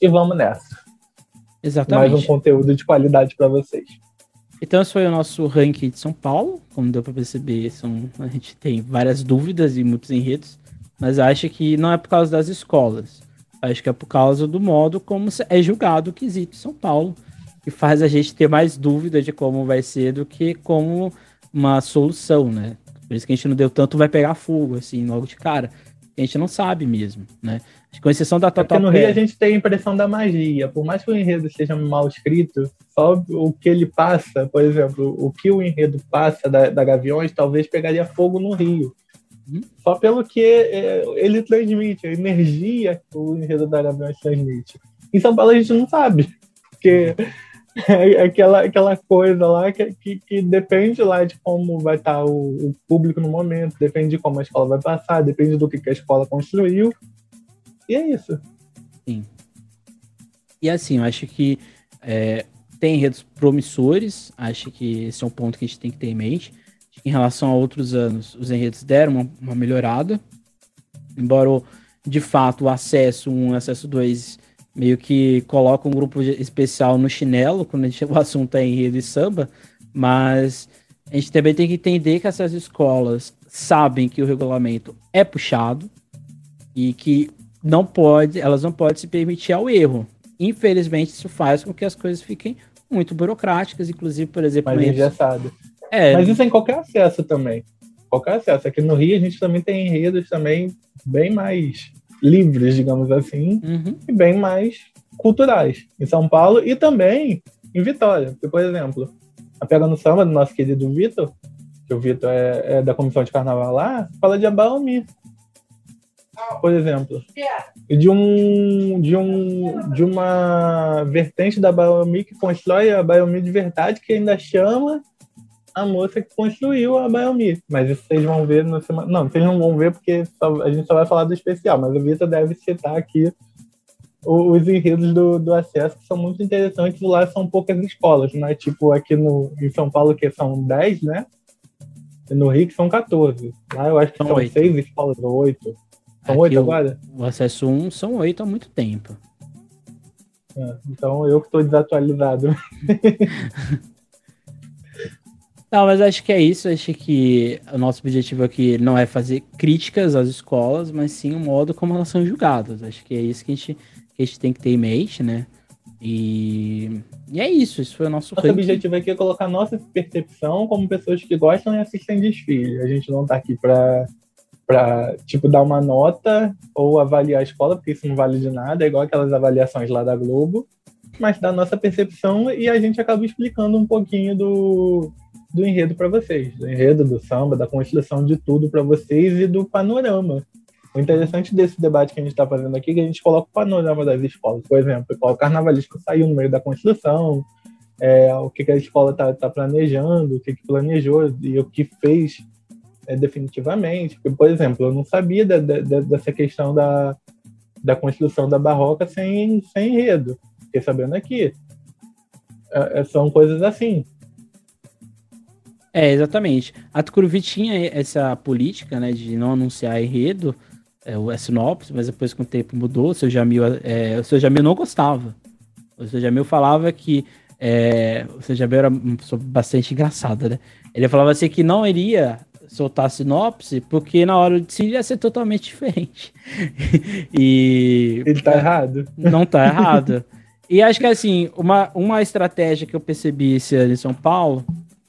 B: E vamos nessa.
A: Exatamente.
B: Mais um conteúdo de qualidade para vocês.
A: Então esse foi o nosso ranking de São Paulo. Como deu para perceber, são, a gente tem várias dúvidas e muitos enredos, mas acho que não é por causa das escolas. Acho que é por causa do modo como é julgado o quesito São Paulo, que faz a gente ter mais dúvida de como vai ser do que como uma solução, né? Por isso que a gente não deu tanto vai pegar fogo, assim, logo de cara. A gente não sabe mesmo, né? Com exceção da
B: Total é no Rio a gente tem a impressão da magia. Por mais que o enredo seja mal escrito, só o que ele passa, por exemplo, o que o enredo passa da, da Gaviões, talvez pegaria fogo no Rio. Uhum. Só pelo que é, ele transmite, a energia que o enredo da Gaviões transmite. Em São Paulo a gente não sabe. Porque é <laughs> aquela, aquela coisa lá que, que, que, depende lá de como vai estar o, o, público no momento, depende de como a escola vai passar, depende do que, que a escola construiu. E é isso.
A: Sim. E assim, eu acho que é, tem enredos promissores, acho que esse é um ponto que a gente tem que ter em mente. Em relação a outros anos, os enredos deram uma, uma melhorada, embora de fato o acesso 1 e acesso 2 meio que coloca um grupo especial no chinelo quando a gente, <laughs> o assunto é enredo e samba, mas a gente também tem que entender que essas escolas sabem que o regulamento é puxado e que não pode, elas não podem se permitir ao erro. Infelizmente, isso faz com que as coisas fiquem muito burocráticas, inclusive, por exemplo,
B: mais engessado. É, mas isso é em qualquer acesso também. Qualquer acesso. Aqui no Rio a gente também tem enredos também bem mais livres, digamos assim, uhum. e bem mais culturais. Em São Paulo e também em Vitória. Porque, por exemplo, a Pega no Samba do nosso querido Vitor, que o Vitor é, é, da comissão de carnaval lá, fala de Abaomi. Por exemplo. De um, de um de uma vertente da Abaomi que constrói a Abaomi de verdade, que ainda chama a moça que construiu a Biomi. Mas isso vocês vão ver na semana. Não, vocês não vão ver porque só, a gente só vai falar do especial, mas o Vitor deve citar aqui os enredos do, do acesso, que são muito interessantes. Lá são poucas escolas, né? Tipo aqui no, em São Paulo, que são 10, né? E no Rio, que são 14. Lá eu acho que são, são 6 escolas, ou 8. São 8 agora?
A: O, acesso 1 são 8 há muito tempo.
B: É, então eu que estou desatualizado. <laughs>
A: Não, mas acho que é isso. Acho que o nosso objetivo aqui não é fazer críticas às escolas, mas sim o modo como elas são julgadas. Acho que é isso que a gente, que a gente tem que ter em mente, né? E, e é isso. Isso foi o nosso
B: Nosso objetivo aqui é colocar nossa percepção como pessoas que gostam e assistem desfile. A gente não tá aqui para para tipo dar uma nota ou avaliar a escola, porque isso não vale de nada, é igual aquelas avaliações lá da Globo, mas da nossa percepção e a gente acaba explicando um pouquinho do do enredo para vocês, do enredo, do samba, da construção de tudo para vocês e do panorama. O interessante desse debate que a gente está fazendo aqui é que a gente coloca o panorama das escolas. Por exemplo, qual carnavalesco saiu no meio da construção, é, o que, que a escola está tá planejando, o que, que planejou e o que fez é, definitivamente. Porque, por exemplo, eu não sabia de, de, de, dessa questão da, da construção da barroca sem, sem enredo. Fiquei sabendo aqui. É, é são coisas assim.
A: É, exatamente. A Tucuruvi tinha essa política, né, de não anunciar enredo, é, a sinopse, mas depois com o tempo mudou. O seu Jamil, é, o seu Jamil não gostava. O seu Jamil falava que é, o seu Jamil era uma pessoa bastante engraçada, né? Ele falava assim que não iria soltar a sinopse porque na hora de ia ser totalmente <laughs> diferente. e
B: ele tá errado.
A: Não tá errado. E acho que assim, uma, uma estratégia que eu percebi esse ano em São Paulo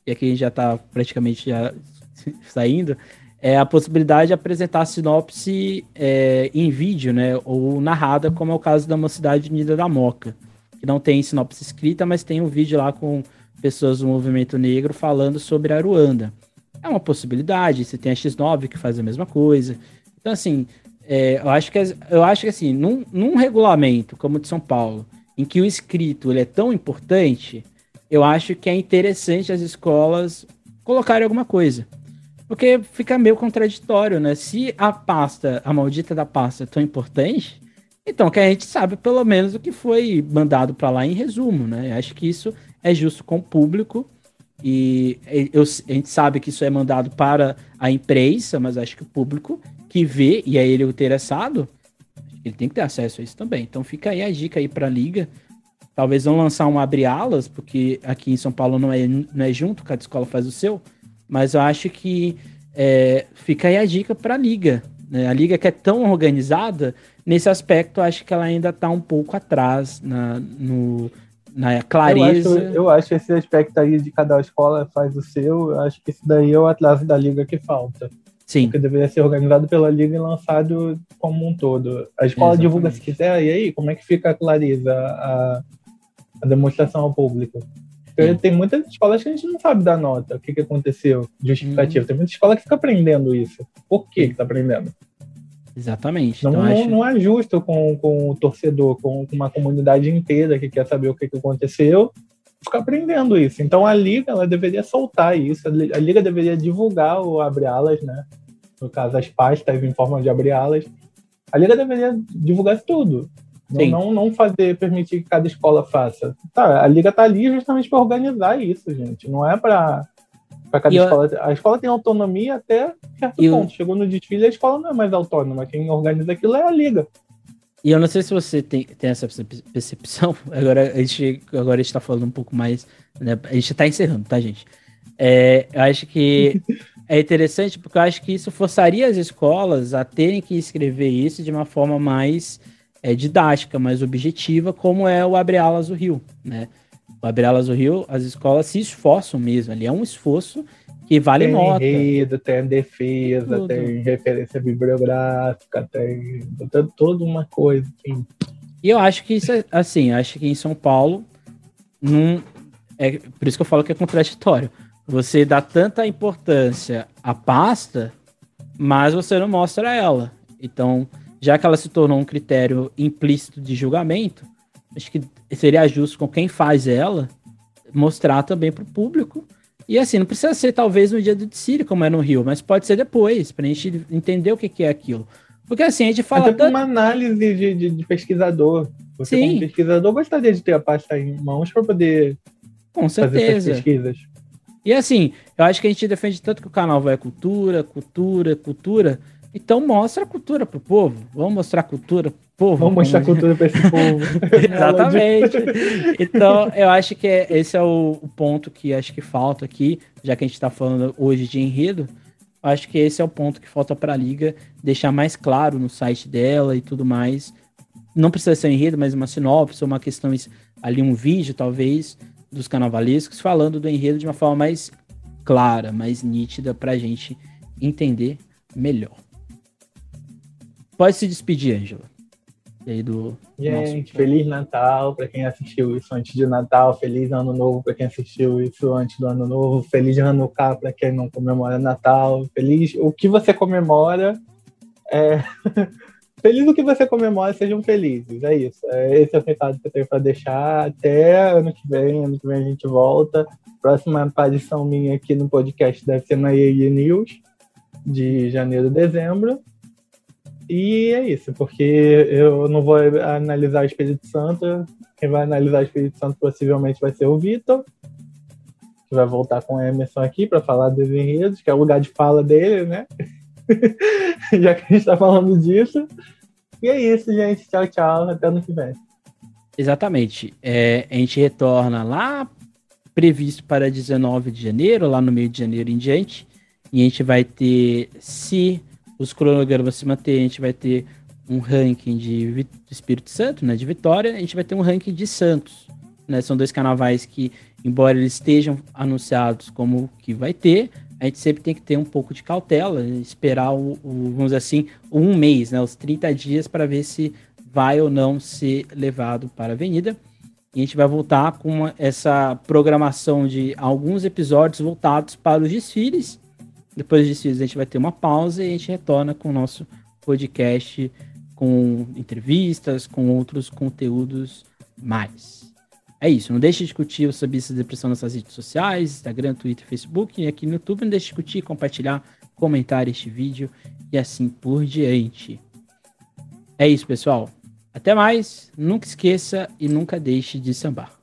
A: e aqui a gente já está praticamente já <laughs> saindo, é a possibilidade de apresentar a sinopse é, em vídeo, né, ou narrada, como é o caso da Mocidade Unida da Moca, que não tem sinopse escrita, mas tem um vídeo lá com pessoas do movimento negro falando sobre a Ruanda. É uma possibilidade, você tem a X9 que faz a mesma coisa. Então, assim, é, eu, acho que, eu acho que assim, num, num regulamento como o de São Paulo, em que o escrito ele é tão importante, eu acho que é interessante as escolas colocarem alguma coisa. Porque fica meio contraditório, né? Se a pasta, a maldita da pasta é tão importante, então que a gente sabe pelo menos o que foi mandado para lá em resumo, né? Eu acho que isso é justo com o público e eu, a gente sabe que isso é mandado para a imprensa, mas acho que o público que vê e é ele o interessado, ele tem que ter acesso a isso também. Então fica aí a dica aí para a liga. Talvez não lançar um abre alas, porque aqui em São Paulo não é, não é junto, cada escola faz o seu, mas eu acho que é, fica aí a dica para a liga. Né? A liga que é tão organizada, nesse aspecto, acho que ela ainda está um pouco atrás na, no, na clareza.
B: Eu acho, eu acho esse aspecto aí de cada escola faz o seu, eu acho que esse daí é o atraso da liga que falta.
A: Sim.
B: Porque deveria ser organizado pela liga e lançado como um todo. A escola Exatamente. divulga se quiser, e aí, como é que fica a clareza, a, a demonstração ao público? Porque tem muitas escolas que a gente não sabe dar nota, o que, que aconteceu, justificativo. Uhum. Tem muita escola que fica aprendendo isso. Por que, que tá aprendendo?
A: Exatamente.
B: Não, então, não, acho... não, é justo com, com o torcedor, com, com, uma comunidade inteira que quer saber o que, que aconteceu, ficar aprendendo isso. Então a liga ela deveria soltar isso, a liga deveria divulgar o abre alas, né? No caso as pastas em forma de abre alas. A liga deveria divulgar tudo. Não, não, não, fazer, permitir que cada escola faça. Tá, a liga tá ali justamente para organizar isso, gente. Não é para para cada escola. Eu... A escola tem autonomia até certo ponto. Chegou no desfile, a escola não é mais autônoma. Quem organiza aquilo é a liga.
A: E eu não sei se você tem, tem essa percepção. <laughs> Agora a gente agora a gente tá falando um pouco mais. Né? A gente tá encerrando, tá, gente? É, eu acho que <laughs> é interessante porque eu acho que isso forçaria as escolas a terem que escrever isso de uma forma mais é, didática, mais objetiva, como é o Abre Alas do Rio, né? O Abre Alas do Rio, as escolas se esforçam mesmo, ali é um esforço que vale
B: tem
A: nota.
B: Enredo, tem defesa, Tudo. tem referência bibliográfica, tem toda uma coisa. Assim.
A: E eu acho que isso é assim, acho que em São Paulo, num, é por isso que eu falo que é contraditório. Você dá tanta importância à pasta, mas você não mostra ela. Então, já que ela se tornou um critério implícito de julgamento, acho que seria justo com quem faz ela mostrar também para o público. E assim, não precisa ser talvez no dia do desfile, como é no Rio, mas pode ser depois, para a gente entender o que, que é aquilo. Porque assim, a gente fala.
B: Até uma análise de, de, de, pesquisador. Você, Sim. como pesquisador, gostaria de ter a pasta em mãos para poder
A: Com certeza. fazer essas
B: pesquisas.
A: E assim, eu acho que a gente defende tanto que o canal vai cultura, cultura, cultura. Então mostra a cultura pro povo. Vamos mostrar a cultura pro povo.
B: Vamos mostrar a cultura para esse povo. <laughs> <laughs>
A: Exatamente. então, eu acho que é, esse é o, o, ponto que acho que falta aqui, já que a gente está falando hoje de enredo. Acho que esse é o ponto que falta para a liga deixar mais claro no site dela e tudo mais. Não precisa ser um enredo, mas uma sinopse, uma questão ali um vídeo talvez dos carnavalescos falando do enredo de uma forma mais clara, mais nítida para a gente entender melhor. Pode se despedir, Ângela. E aí do.
B: Gente. Feliz Natal para quem assistiu isso antes de Natal. Feliz Ano Novo para quem assistiu isso antes do Ano Novo. Feliz Hanukkah para quem não comemora Natal. Feliz. O que você comemora. É... <laughs> Feliz o que você comemora, sejam felizes. É isso. É, esse é o recado que eu tenho para deixar. Até ano que vem. Ano que vem a gente volta. Próxima aparição minha aqui no podcast deve ser na EI News, de janeiro dezembro. E é isso, porque eu não vou analisar o Espírito Santo. Quem vai analisar o Espírito Santo possivelmente vai ser o Vitor, que vai voltar com o Emerson aqui para falar dos enredos, que é o lugar de fala dele, né? <laughs> Já que a gente está falando disso. E é isso, gente. Tchau, tchau. Até ano que vem.
A: Exatamente. É, a gente retorna lá, previsto para 19 de janeiro, lá no meio de janeiro em diante. E a gente vai ter, se os cronogramas se manter, a gente vai ter um ranking de Espírito Santo, né, de Vitória, a gente vai ter um ranking de Santos, né, são dois carnavais que, embora eles estejam anunciados como que vai ter, a gente sempre tem que ter um pouco de cautela, esperar o, o vamos dizer assim, um mês, né, os 30 dias para ver se vai ou não ser levado para a avenida. E a gente vai voltar com uma, essa programação de alguns episódios voltados para os desfiles depois disso, a gente vai ter uma pausa e a gente retorna com o nosso podcast com entrevistas, com outros conteúdos mais. É isso, não deixe de discutir sobre essa depressão nas suas redes sociais, Instagram, Twitter, Facebook e aqui no YouTube. Não deixe de discutir, compartilhar, comentar este vídeo e assim por diante. É isso, pessoal. Até mais, nunca esqueça e nunca deixe de sambar.